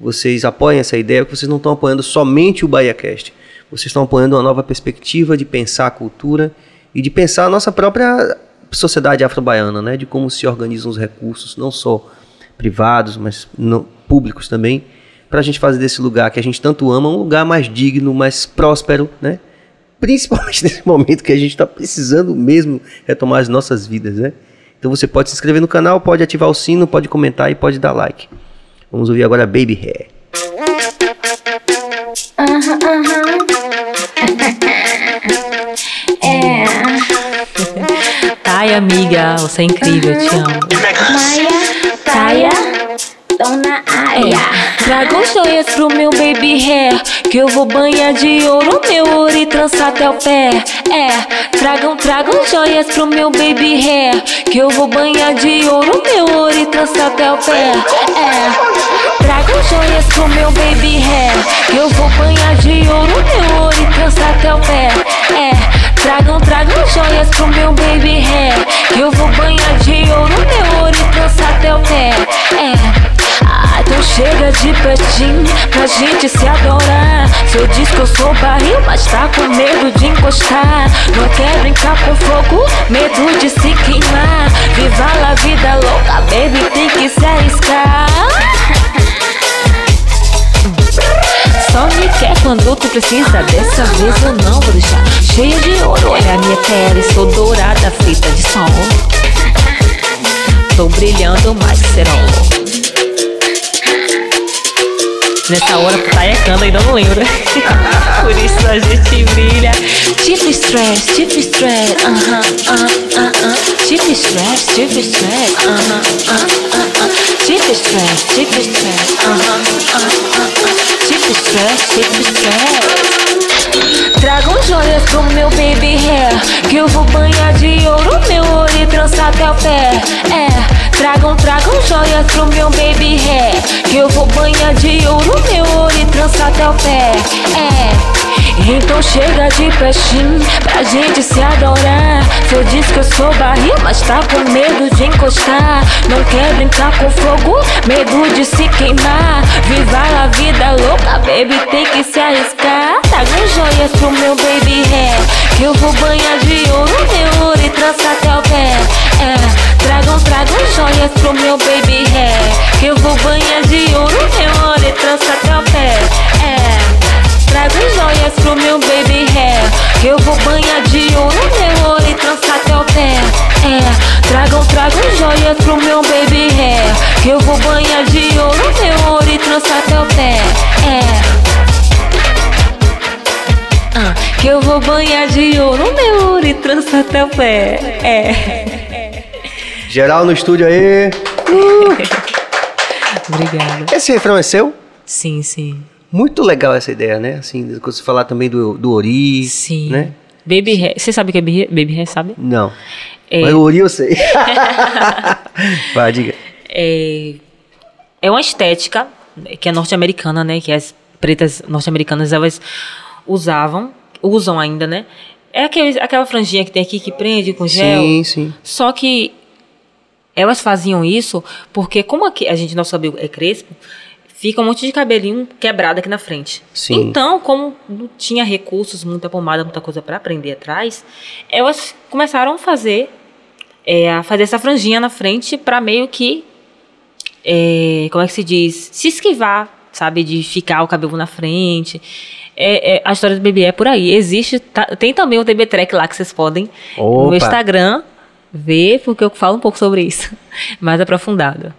vocês apoiem essa ideia, que vocês não estão apoiando somente o BaiaCast. Vocês estão apoiando uma nova perspectiva de pensar a cultura e de pensar a nossa própria sociedade afro-baiana, né? De como se organizam os recursos, não só privados, mas públicos também, para a gente fazer desse lugar que a gente tanto ama um lugar mais digno, mais próspero, né? Principalmente nesse momento que a gente está precisando mesmo retomar as nossas vidas, né? Então você pode se inscrever no canal, pode ativar o sino, pode comentar e pode dar like. Vamos ouvir agora Baby Hair. Taia, amiga, você é incrível, eu te amo. Maia, Taia, estão na área. Trago joias pro meu baby hair Que eu vou banhar de ouro meu ouro e trançar até o pé É, tragam, tragam joias pro meu baby hair Que eu vou banhar de ouro meu ouro e trançar até o pé. É. Trago joias pro meu baby hair. Que eu vou banhar de ouro meu ouro e trançar até o pé. É. Tragam, tragam joias pro meu baby hair. Que eu vou banhar de ouro meu ouro e trançar até o pé. É. Ah, então chega de pertinho pra gente se adorar. Cê diz que eu sou barril, mas tá com medo de encostar. Não quer brincar com fogo, medo de se queimar. Viva a vida louca, baby, tem que se arriscar. Só me quer quando tu precisa, dessa vez eu não vou deixar. Cheia de ouro, olha a minha pele, sou dourada, feita de sol. Tô brilhando mais que serão. Nessa hora tu tá ecando ainda não lembra. Por isso a gente brilha. Tipo stress, tipo stress, aham, aham, aham. Tipo stress, tipo stress, aham, aham, aham. Tipo stress, tipo stress, aham, aham, aham. Tipo stress, tipo stress. Tragam joias pro meu baby hair Que eu vou banhar de ouro meu ouro e trançar até o pé. É, tragam, tragam joias pro meu baby hair Que eu vou banhar de ouro meu ouro e trançar até o pé. É então chega de pertinho pra gente se adorar. Cê diz que eu sou barril, mas tá com medo de encostar. Não quer brincar com fogo, medo de se queimar. Viva a vida louca, baby, tem que se arriscar. Tragam joias pro meu baby hair. Que eu vou banhar de ouro, meu ouro e trançar até o pé. É, tragam, tragam joias pro meu baby hair. Que eu vou banhar de ouro, meu ouro e trançar até o pé. É. Trago joias pro meu baby hair Que eu vou banhar de ouro meu ouro e trançar até o pé É, tragam, tragam joias pro meu baby hair Que eu vou banhar de ouro meu ouro e trançar até o pé É ah, Que eu vou banhar de ouro meu ouro e trançar até o pé É Geral no estúdio aí. Obrigada. Esse refrão é seu? Sim, sim. Muito legal essa ideia, né? Assim, você falar também do, do Ori, Sim. né? Baby hair. Você sabe o que é baby hair, sabe? Não. É. Mas o Ori eu sei. Vai, diga. é, é uma estética que é norte-americana, né? Que as pretas norte-americanas elas usavam, usam ainda, né? É aquele, aquela franjinha que tem aqui que prende com gel. Sim, sim. Só que elas faziam isso porque, como aqui a gente, nosso cabelo é crespo, fica um monte de cabelinho quebrado aqui na frente. Sim. Então, como não tinha recursos, muita pomada, muita coisa para prender atrás, elas começaram a fazer, é, a fazer essa franjinha na frente para meio que, é, como é que se diz, se esquivar, sabe, de ficar o cabelo na frente. É, é, a história do bebê é por aí. Existe, tá- tem também o TB Track lá que vocês podem Opa. no Instagram ver, porque eu falo um pouco sobre isso, mais aprofundado.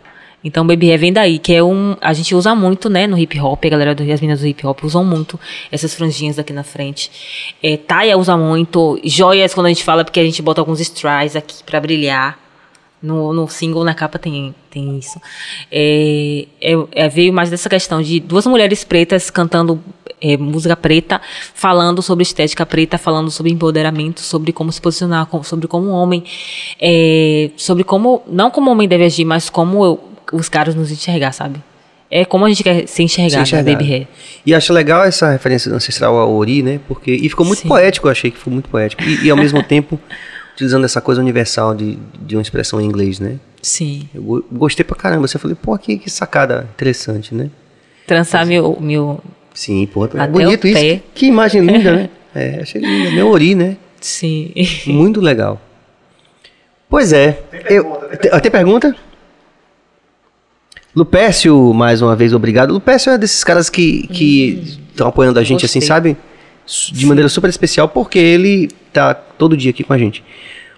Então, Baby Hair vem daí, que é um. A gente usa muito, né, no hip hop, a galera do, as meninas do hip hop usam muito essas franjinhas aqui na frente. É, Taia usa muito, joias, quando a gente fala, porque a gente bota alguns strays aqui pra brilhar. No, no single, na capa, tem, tem isso. É, é, é, veio mais dessa questão de duas mulheres pretas cantando é, música preta, falando sobre estética preta, falando sobre empoderamento, sobre como se posicionar, sobre como um homem, é, sobre como, não como homem deve agir, mas como eu- os caras nos enxergar, sabe? É como a gente quer se enxergar, Se enxergar. Baby Hair. E acho legal essa referência do ancestral ao Ori, né? Porque, e ficou muito Sim. poético, eu achei que ficou muito poético. E, e ao mesmo tempo, utilizando essa coisa universal de, de uma expressão em inglês, né? Sim. Eu go- gostei pra caramba. Você falei, pô, que, que sacada interessante, né? Trançar meu, meu. Sim, pô, é bonito isso. Que, que imagem linda, né? É, achei linda. Meu Ori, né? Sim. Muito legal. Pois é. Eu, te- tem pergunta? Lupécio, mais uma vez, obrigado. Lupécio é desses caras que que estão apoiando a gente, assim, gostei. sabe? S- De maneira super especial, porque ele tá todo dia aqui com a gente.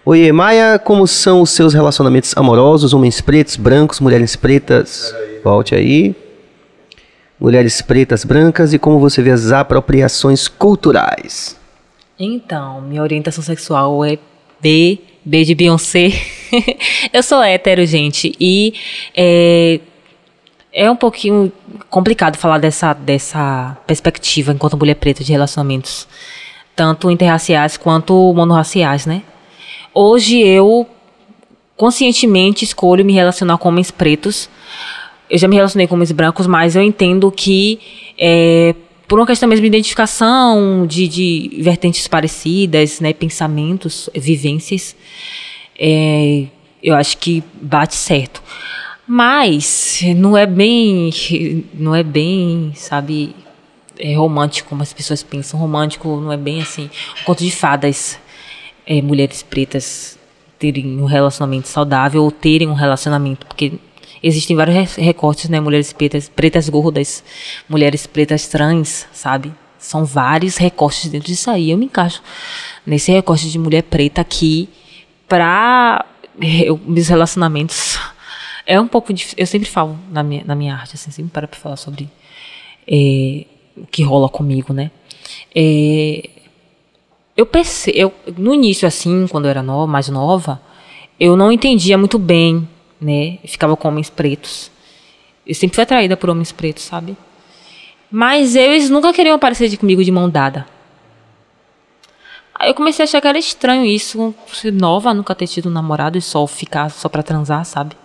Oi, Maia, como são os seus relacionamentos amorosos? Homens pretos, brancos, mulheres pretas? Volte aí. Mulheres pretas, brancas e como você vê as apropriações culturais? Então, minha orientação sexual é B, B de Beyoncé. eu sou hétero, gente, e é, é um pouquinho complicado falar dessa, dessa perspectiva enquanto mulher preta de relacionamentos, tanto interraciais quanto monorraciais, né? Hoje eu conscientemente escolho me relacionar com homens pretos. Eu já me relacionei com homens brancos, mas eu entendo que é, por uma questão mesmo de identificação, de, de vertentes parecidas, né, pensamentos, vivências, é, eu acho que bate certo. Mas não é bem, não é bem, sabe, é romântico como as pessoas pensam. Romântico não é bem assim. Um conto de fadas, é, mulheres pretas terem um relacionamento saudável ou terem um relacionamento, porque existem vários recortes, né? Mulheres pretas, pretas gordas, mulheres pretas trans, sabe? São vários recortes dentro disso aí. Eu me encaixo nesse recorte de mulher preta aqui para meus relacionamentos. É um pouco difícil. Eu sempre falo na minha, na minha arte, assim, sempre para falar sobre é, o que rola comigo, né? É, eu pensei, eu, no início, assim, quando eu era nova, mais nova, eu não entendia muito bem, né? Eu ficava com homens pretos. Eu sempre fui atraída por homens pretos, sabe? Mas eles nunca queriam aparecer de, comigo de mão dada. Aí eu comecei a achar que era estranho isso, ser nova, nunca ter tido um namorado e só ficar só pra transar, sabe?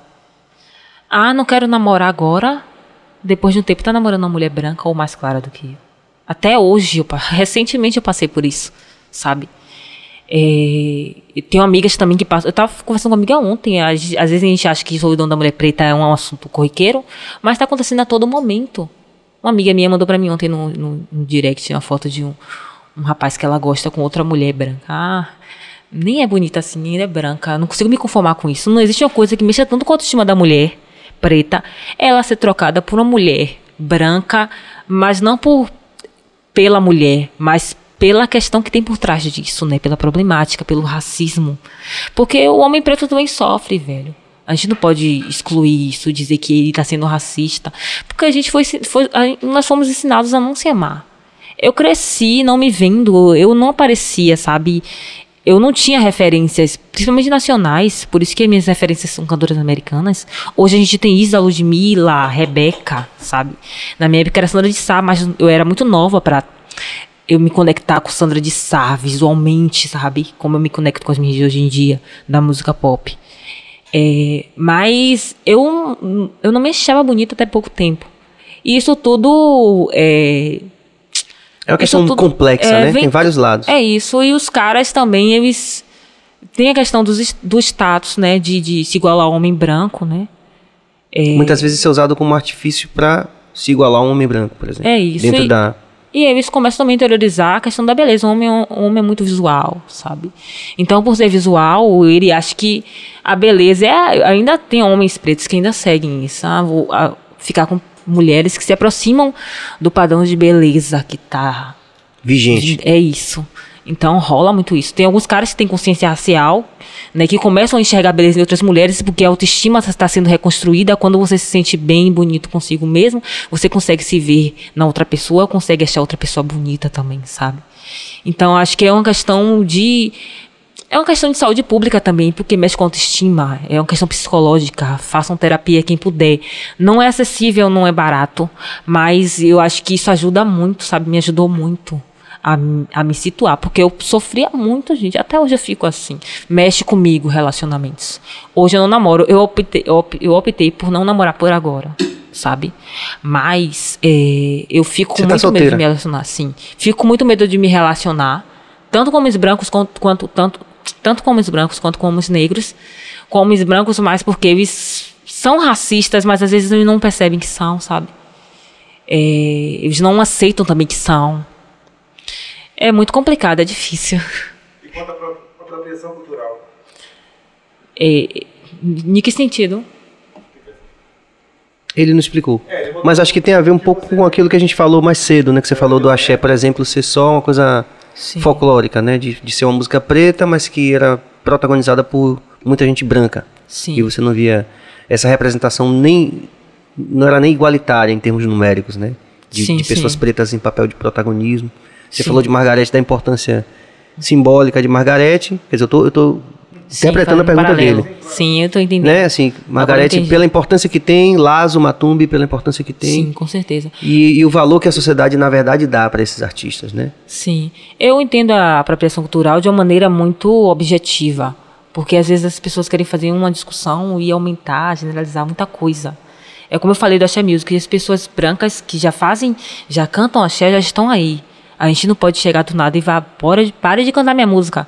Ah, não quero namorar agora. Depois de um tempo tá namorando uma mulher branca ou mais clara do que eu. Até hoje, eu, recentemente eu passei por isso, sabe? É, tenho amigas também que passam. Eu estava conversando com uma amiga ontem. Às, às, vezes a gente acha que solidão da mulher preta é um assunto corriqueiro, mas está acontecendo a todo momento. Uma amiga minha mandou para mim ontem no, no, no, direct uma foto de um, um rapaz que ela gosta com outra mulher branca. Ah, nem é bonita assim, nem é branca. Não consigo me conformar com isso. Não existe uma coisa que mexa tanto com a autoestima da mulher preta, ela ser trocada por uma mulher branca, mas não por pela mulher, mas pela questão que tem por trás disso, né? Pela problemática, pelo racismo. Porque o homem preto também sofre, velho. A gente não pode excluir isso, dizer que ele está sendo racista, porque a gente foi, foi, nós fomos ensinados a não se amar. Eu cresci não me vendo, eu não aparecia, sabe? Eu não tinha referências, principalmente nacionais, por isso que minhas referências são cantoras americanas. Hoje a gente tem Isa, Ludmilla, Rebeca, sabe? Na minha época era Sandra de Sá, mas eu era muito nova para eu me conectar com Sandra de Sá visualmente, sabe? Como eu me conecto com as minhas de hoje em dia, da música pop. É, mas eu, eu não me achava bonita até pouco tempo. E isso tudo. É, é uma questão tudo, complexa, é, né? Vem, Tem vários lados. É isso. E os caras também, eles. Tem a questão dos, do status, né? De, de se igualar ao homem branco, né? É, Muitas vezes isso é usado como artifício para se igualar a um homem branco, por exemplo. É isso. Dentro e, da e eles começam também a interiorizar a questão da beleza. O homem, o homem é muito visual, sabe? Então, por ser visual, ele acha que a beleza é. Ainda tem homens pretos que ainda seguem isso, sabe? A, ficar com mulheres que se aproximam do padrão de beleza que tá. Vigente. É isso. Então rola muito isso. Tem alguns caras que têm consciência racial, né, que começam a enxergar beleza em outras mulheres porque a autoestima está sendo reconstruída. Quando você se sente bem, bonito consigo mesmo, você consegue se ver na outra pessoa, consegue achar outra pessoa bonita também, sabe? Então acho que é uma questão de é uma questão de saúde pública também, porque mexe com autoestima, é uma questão psicológica. Façam terapia quem puder. Não é acessível, não é barato, mas eu acho que isso ajuda muito, sabe? Me ajudou muito a, a me situar, porque eu sofria muito, gente. Até hoje eu fico assim. Mexe comigo relacionamentos. Hoje eu não namoro. Eu optei, eu, eu optei por não namorar por agora sabe? Mas é, eu fico com tá muito medo de me relacionar, sim. Fico com muito medo de me relacionar, tanto com homens brancos quanto, quanto tanto, tanto com homens brancos quanto com homens negros. Com homens brancos mais porque eles são racistas, mas às vezes eles não percebem que são, sabe? É, eles não aceitam também que são. É muito complicado, é difícil. E quanto à apropriação cultural? É, em que sentido? Ele não explicou. É, Mas acho que tem a ver um pouco com aquilo que a gente falou mais cedo, né? Que você falou do axé, por exemplo, ser só uma coisa Sim. folclórica, né? De, de ser uma música preta, mas que era protagonizada por muita gente branca. Sim. E você não via essa representação nem... Não era nem igualitária em termos numéricos, né? De, sim, de pessoas sim. pretas em papel de protagonismo. Você falou de Margarete, da importância simbólica de Margarete. Quer dizer, eu tô, eu tô Sim, interpretando a pergunta paralelo. dele. Sim, eu estou entendendo. Né? Assim, Margarete, pela importância que tem, Lazo Matumbi, pela importância que tem. Sim, com certeza. E, e o valor que a sociedade, na verdade, dá para esses artistas, né? Sim. Eu entendo a apropriação cultural de uma maneira muito objetiva. Porque às vezes as pessoas querem fazer uma discussão e aumentar, generalizar muita coisa. É como eu falei do Axé Music, as pessoas brancas que já fazem, já cantam axé, já estão aí. A gente não pode chegar do nada e vá, bora, pare de cantar minha música.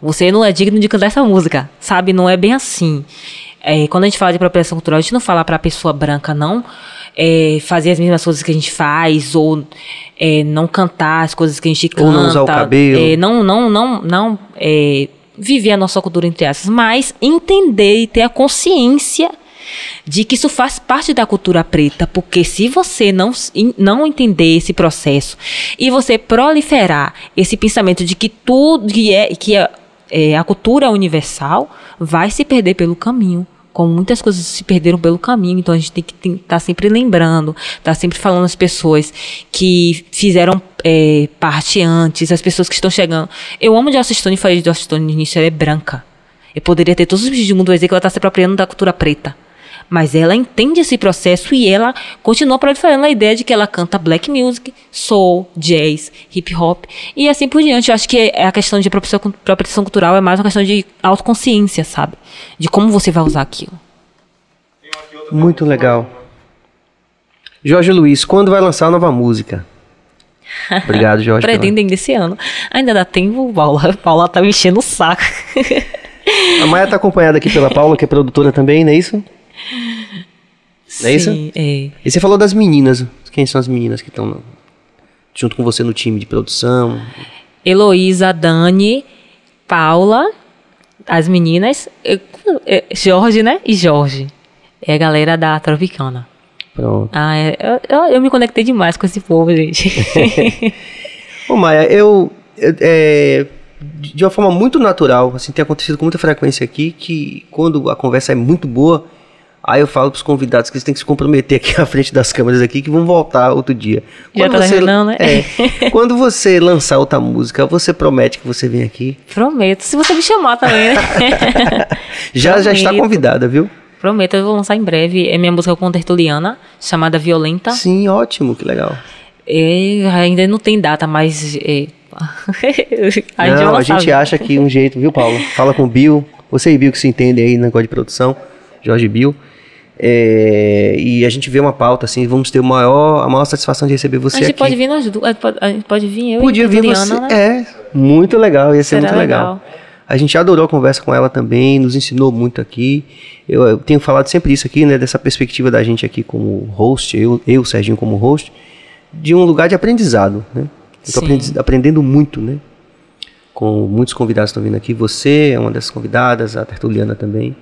Você não é digno de cantar essa música, sabe? Não é bem assim. É, quando a gente fala de apropriação cultural, a gente não fala para a pessoa branca não é, fazer as mesmas coisas que a gente faz ou é, não cantar as coisas que a gente canta. Ou não usar o cabelo. É, não, não, não, não é, viver a nossa cultura entre essas, mas entender e ter a consciência de que isso faz parte da cultura preta, porque se você não, não entender esse processo e você proliferar esse pensamento de que tudo que é que é, é, a cultura é universal, vai se perder pelo caminho como muitas coisas se perderam pelo caminho, então a gente tem que estar tá sempre lembrando, estar tá sempre falando às pessoas que fizeram é, parte antes, as pessoas que estão chegando. Eu amo Joss Stone falei de Joss Stone no início, ela é branca. Eu poderia ter todos os vídeos do mundo dizer que ela está se apropriando da cultura preta. Mas ela entende esse processo e ela continua proliferando a ideia de que ela canta black music, soul, jazz, hip hop e assim por diante. Eu acho que é a questão de apropriação cultural é mais uma questão de autoconsciência, sabe? De como você vai usar aquilo. Muito legal. Jorge Luiz, quando vai lançar a nova música? Obrigado, Jorge. Pretendem desse ano. Ainda dá tempo, Paula. Paula tá me enchendo o saco. a Maia tá acompanhada aqui pela Paula, que é produtora também, não é isso? Não é isso? É. E você falou das meninas. Quem são as meninas que estão junto com você no time de produção? Heloísa, Dani, Paula, as meninas, eu, eu, Jorge, né? E Jorge. É a galera da Tropicana. Pronto. Ah, é, eu, eu, me conectei demais com esse povo, gente. Ô, Maia, eu, eu é, de uma forma muito natural, assim, tem acontecido com muita frequência aqui, que quando a conversa é muito boa, Aí eu falo pros convidados que eles têm que se comprometer aqui à frente das câmeras aqui que vão voltar outro dia. Quando Já tá você, não, né? É, quando você lançar outra música, você promete que você vem aqui? Prometo. Se você me chamar também, né? já, já está convidada, viu? Prometo, eu vou lançar em breve. É minha música com tertuliana, chamada Violenta. Sim, ótimo, que legal. É, ainda não tem data, mas. É, a gente, não, a gente acha que um jeito, viu, Paulo? Fala com o Bill. Você e Bill que se entendem aí no negócio de produção. Jorge Bill. É, e a gente vê uma pauta assim, vamos ter maior, a maior satisfação de receber você aqui. A gente aqui. pode vir nós duas, a gente pode vir eu Podia e vir você, né? É, muito legal, ia ser Será muito legal. legal. A gente adorou a conversa com ela também, nos ensinou muito aqui. Eu, eu, tenho falado sempre isso aqui, né, dessa perspectiva da gente aqui como host, eu, eu Serginho como host, de um lugar de aprendizado, né? Eu tô aprendendo muito, né? Com muitos convidados que estão vindo aqui. Você é uma dessas convidadas, a Tertuliana também.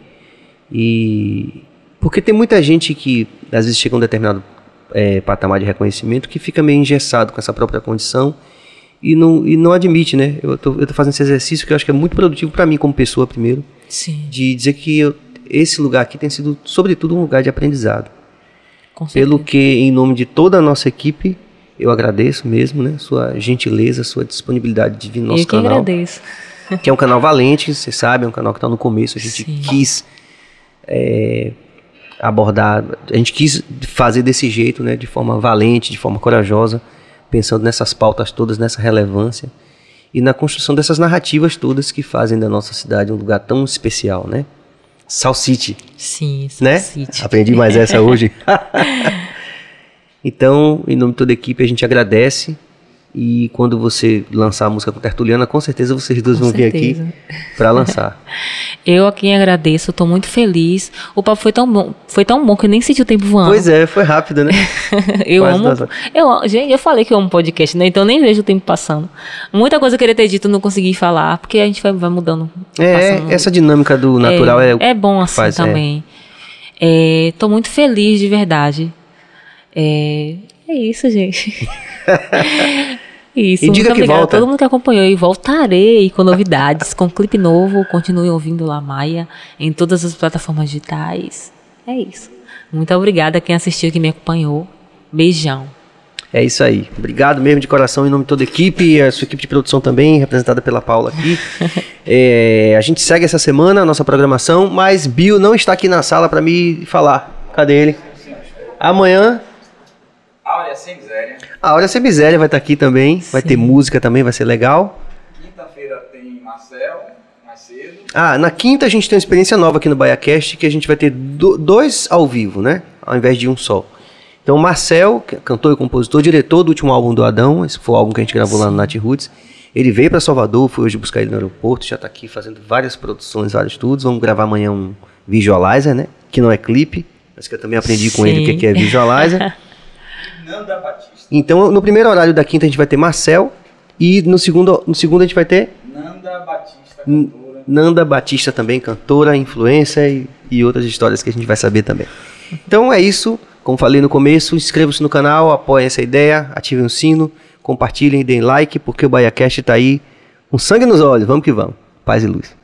E porque tem muita gente que às vezes chega a um determinado é, patamar de reconhecimento que fica meio engessado com essa própria condição e não, e não admite, né? Eu tô, eu tô fazendo esse exercício que eu acho que é muito produtivo para mim como pessoa primeiro. Sim. De dizer que eu, esse lugar aqui tem sido, sobretudo, um lugar de aprendizado. Com Pelo que, em nome de toda a nossa equipe, eu agradeço mesmo, né? Sua gentileza, sua disponibilidade de vir no nosso eu que canal. agradeço. Que é um canal valente, você sabe, é um canal que está no começo. A gente Sim. quis é, abordar, a gente quis fazer desse jeito, né, de forma valente, de forma corajosa, pensando nessas pautas todas, nessa relevância e na construção dessas narrativas todas que fazem da nossa cidade um lugar tão especial, né? Sal City. Sim, Sal né? Aprendi mais essa hoje. então, em nome de toda a equipe, a gente agradece e quando você lançar a música com Tertuliana, com certeza vocês dois Com vão certeza. vir aqui para lançar. Eu a quem agradeço, estou muito feliz. O papo foi tão bom, foi tão bom que eu nem senti o tempo voando. pois é, foi rápido, né? eu Quase amo. Eu, gente, eu falei que eu amo podcast, né? Então eu nem vejo o tempo passando. Muita coisa eu queria ter dito, não consegui falar, porque a gente vai, vai mudando. É, passando. essa dinâmica do natural é, é bom assim faz, é. também. Estou muito feliz de verdade. É, é isso, gente. Isso, E diga que obrigada volta. todo mundo que acompanhou e voltarei com novidades, com clipe novo, continue ouvindo La Maia em todas as plataformas digitais. É isso. Muito obrigada a quem assistiu, que me acompanhou. Beijão. É isso aí. Obrigado mesmo de coração em nome de toda a equipe, a sua equipe de produção também, representada pela Paula aqui. É, a gente segue essa semana a nossa programação, mas Bill não está aqui na sala para me falar. Cadê ele? Amanhã Áurea sem miséria. a Áurea Sem Miséria vai estar aqui também, vai Sim. ter música também, vai ser legal. Quinta-feira tem Marcel, mais cedo. Ah, na quinta a gente tem uma experiência nova aqui no BaiaCast, que a gente vai ter do- dois ao vivo, né? Ao invés de um só. Então, o Marcel, que é cantor e compositor, diretor do último álbum do Adão, esse foi o álbum que a gente gravou lá no Nat Roots. Ele veio para Salvador, fui hoje buscar ele no aeroporto, já tá aqui fazendo várias produções, vários estudos. Vamos gravar amanhã um visualizer, né? Que não é clipe, mas que eu também aprendi com ele o que Sim. que é visualizer. Nanda Batista. Então, no primeiro horário da quinta a gente vai ter Marcel e no segundo, no segundo a gente vai ter Nanda Batista, cantora. Nanda Batista também, cantora, influência e, e outras histórias que a gente vai saber também. Então é isso. Como falei no começo, inscrevam-se no canal, apoiem essa ideia, ativem o sino, compartilhem, deem like, porque o BaiaCast está aí com sangue nos olhos. Vamos que vamos. Paz e luz.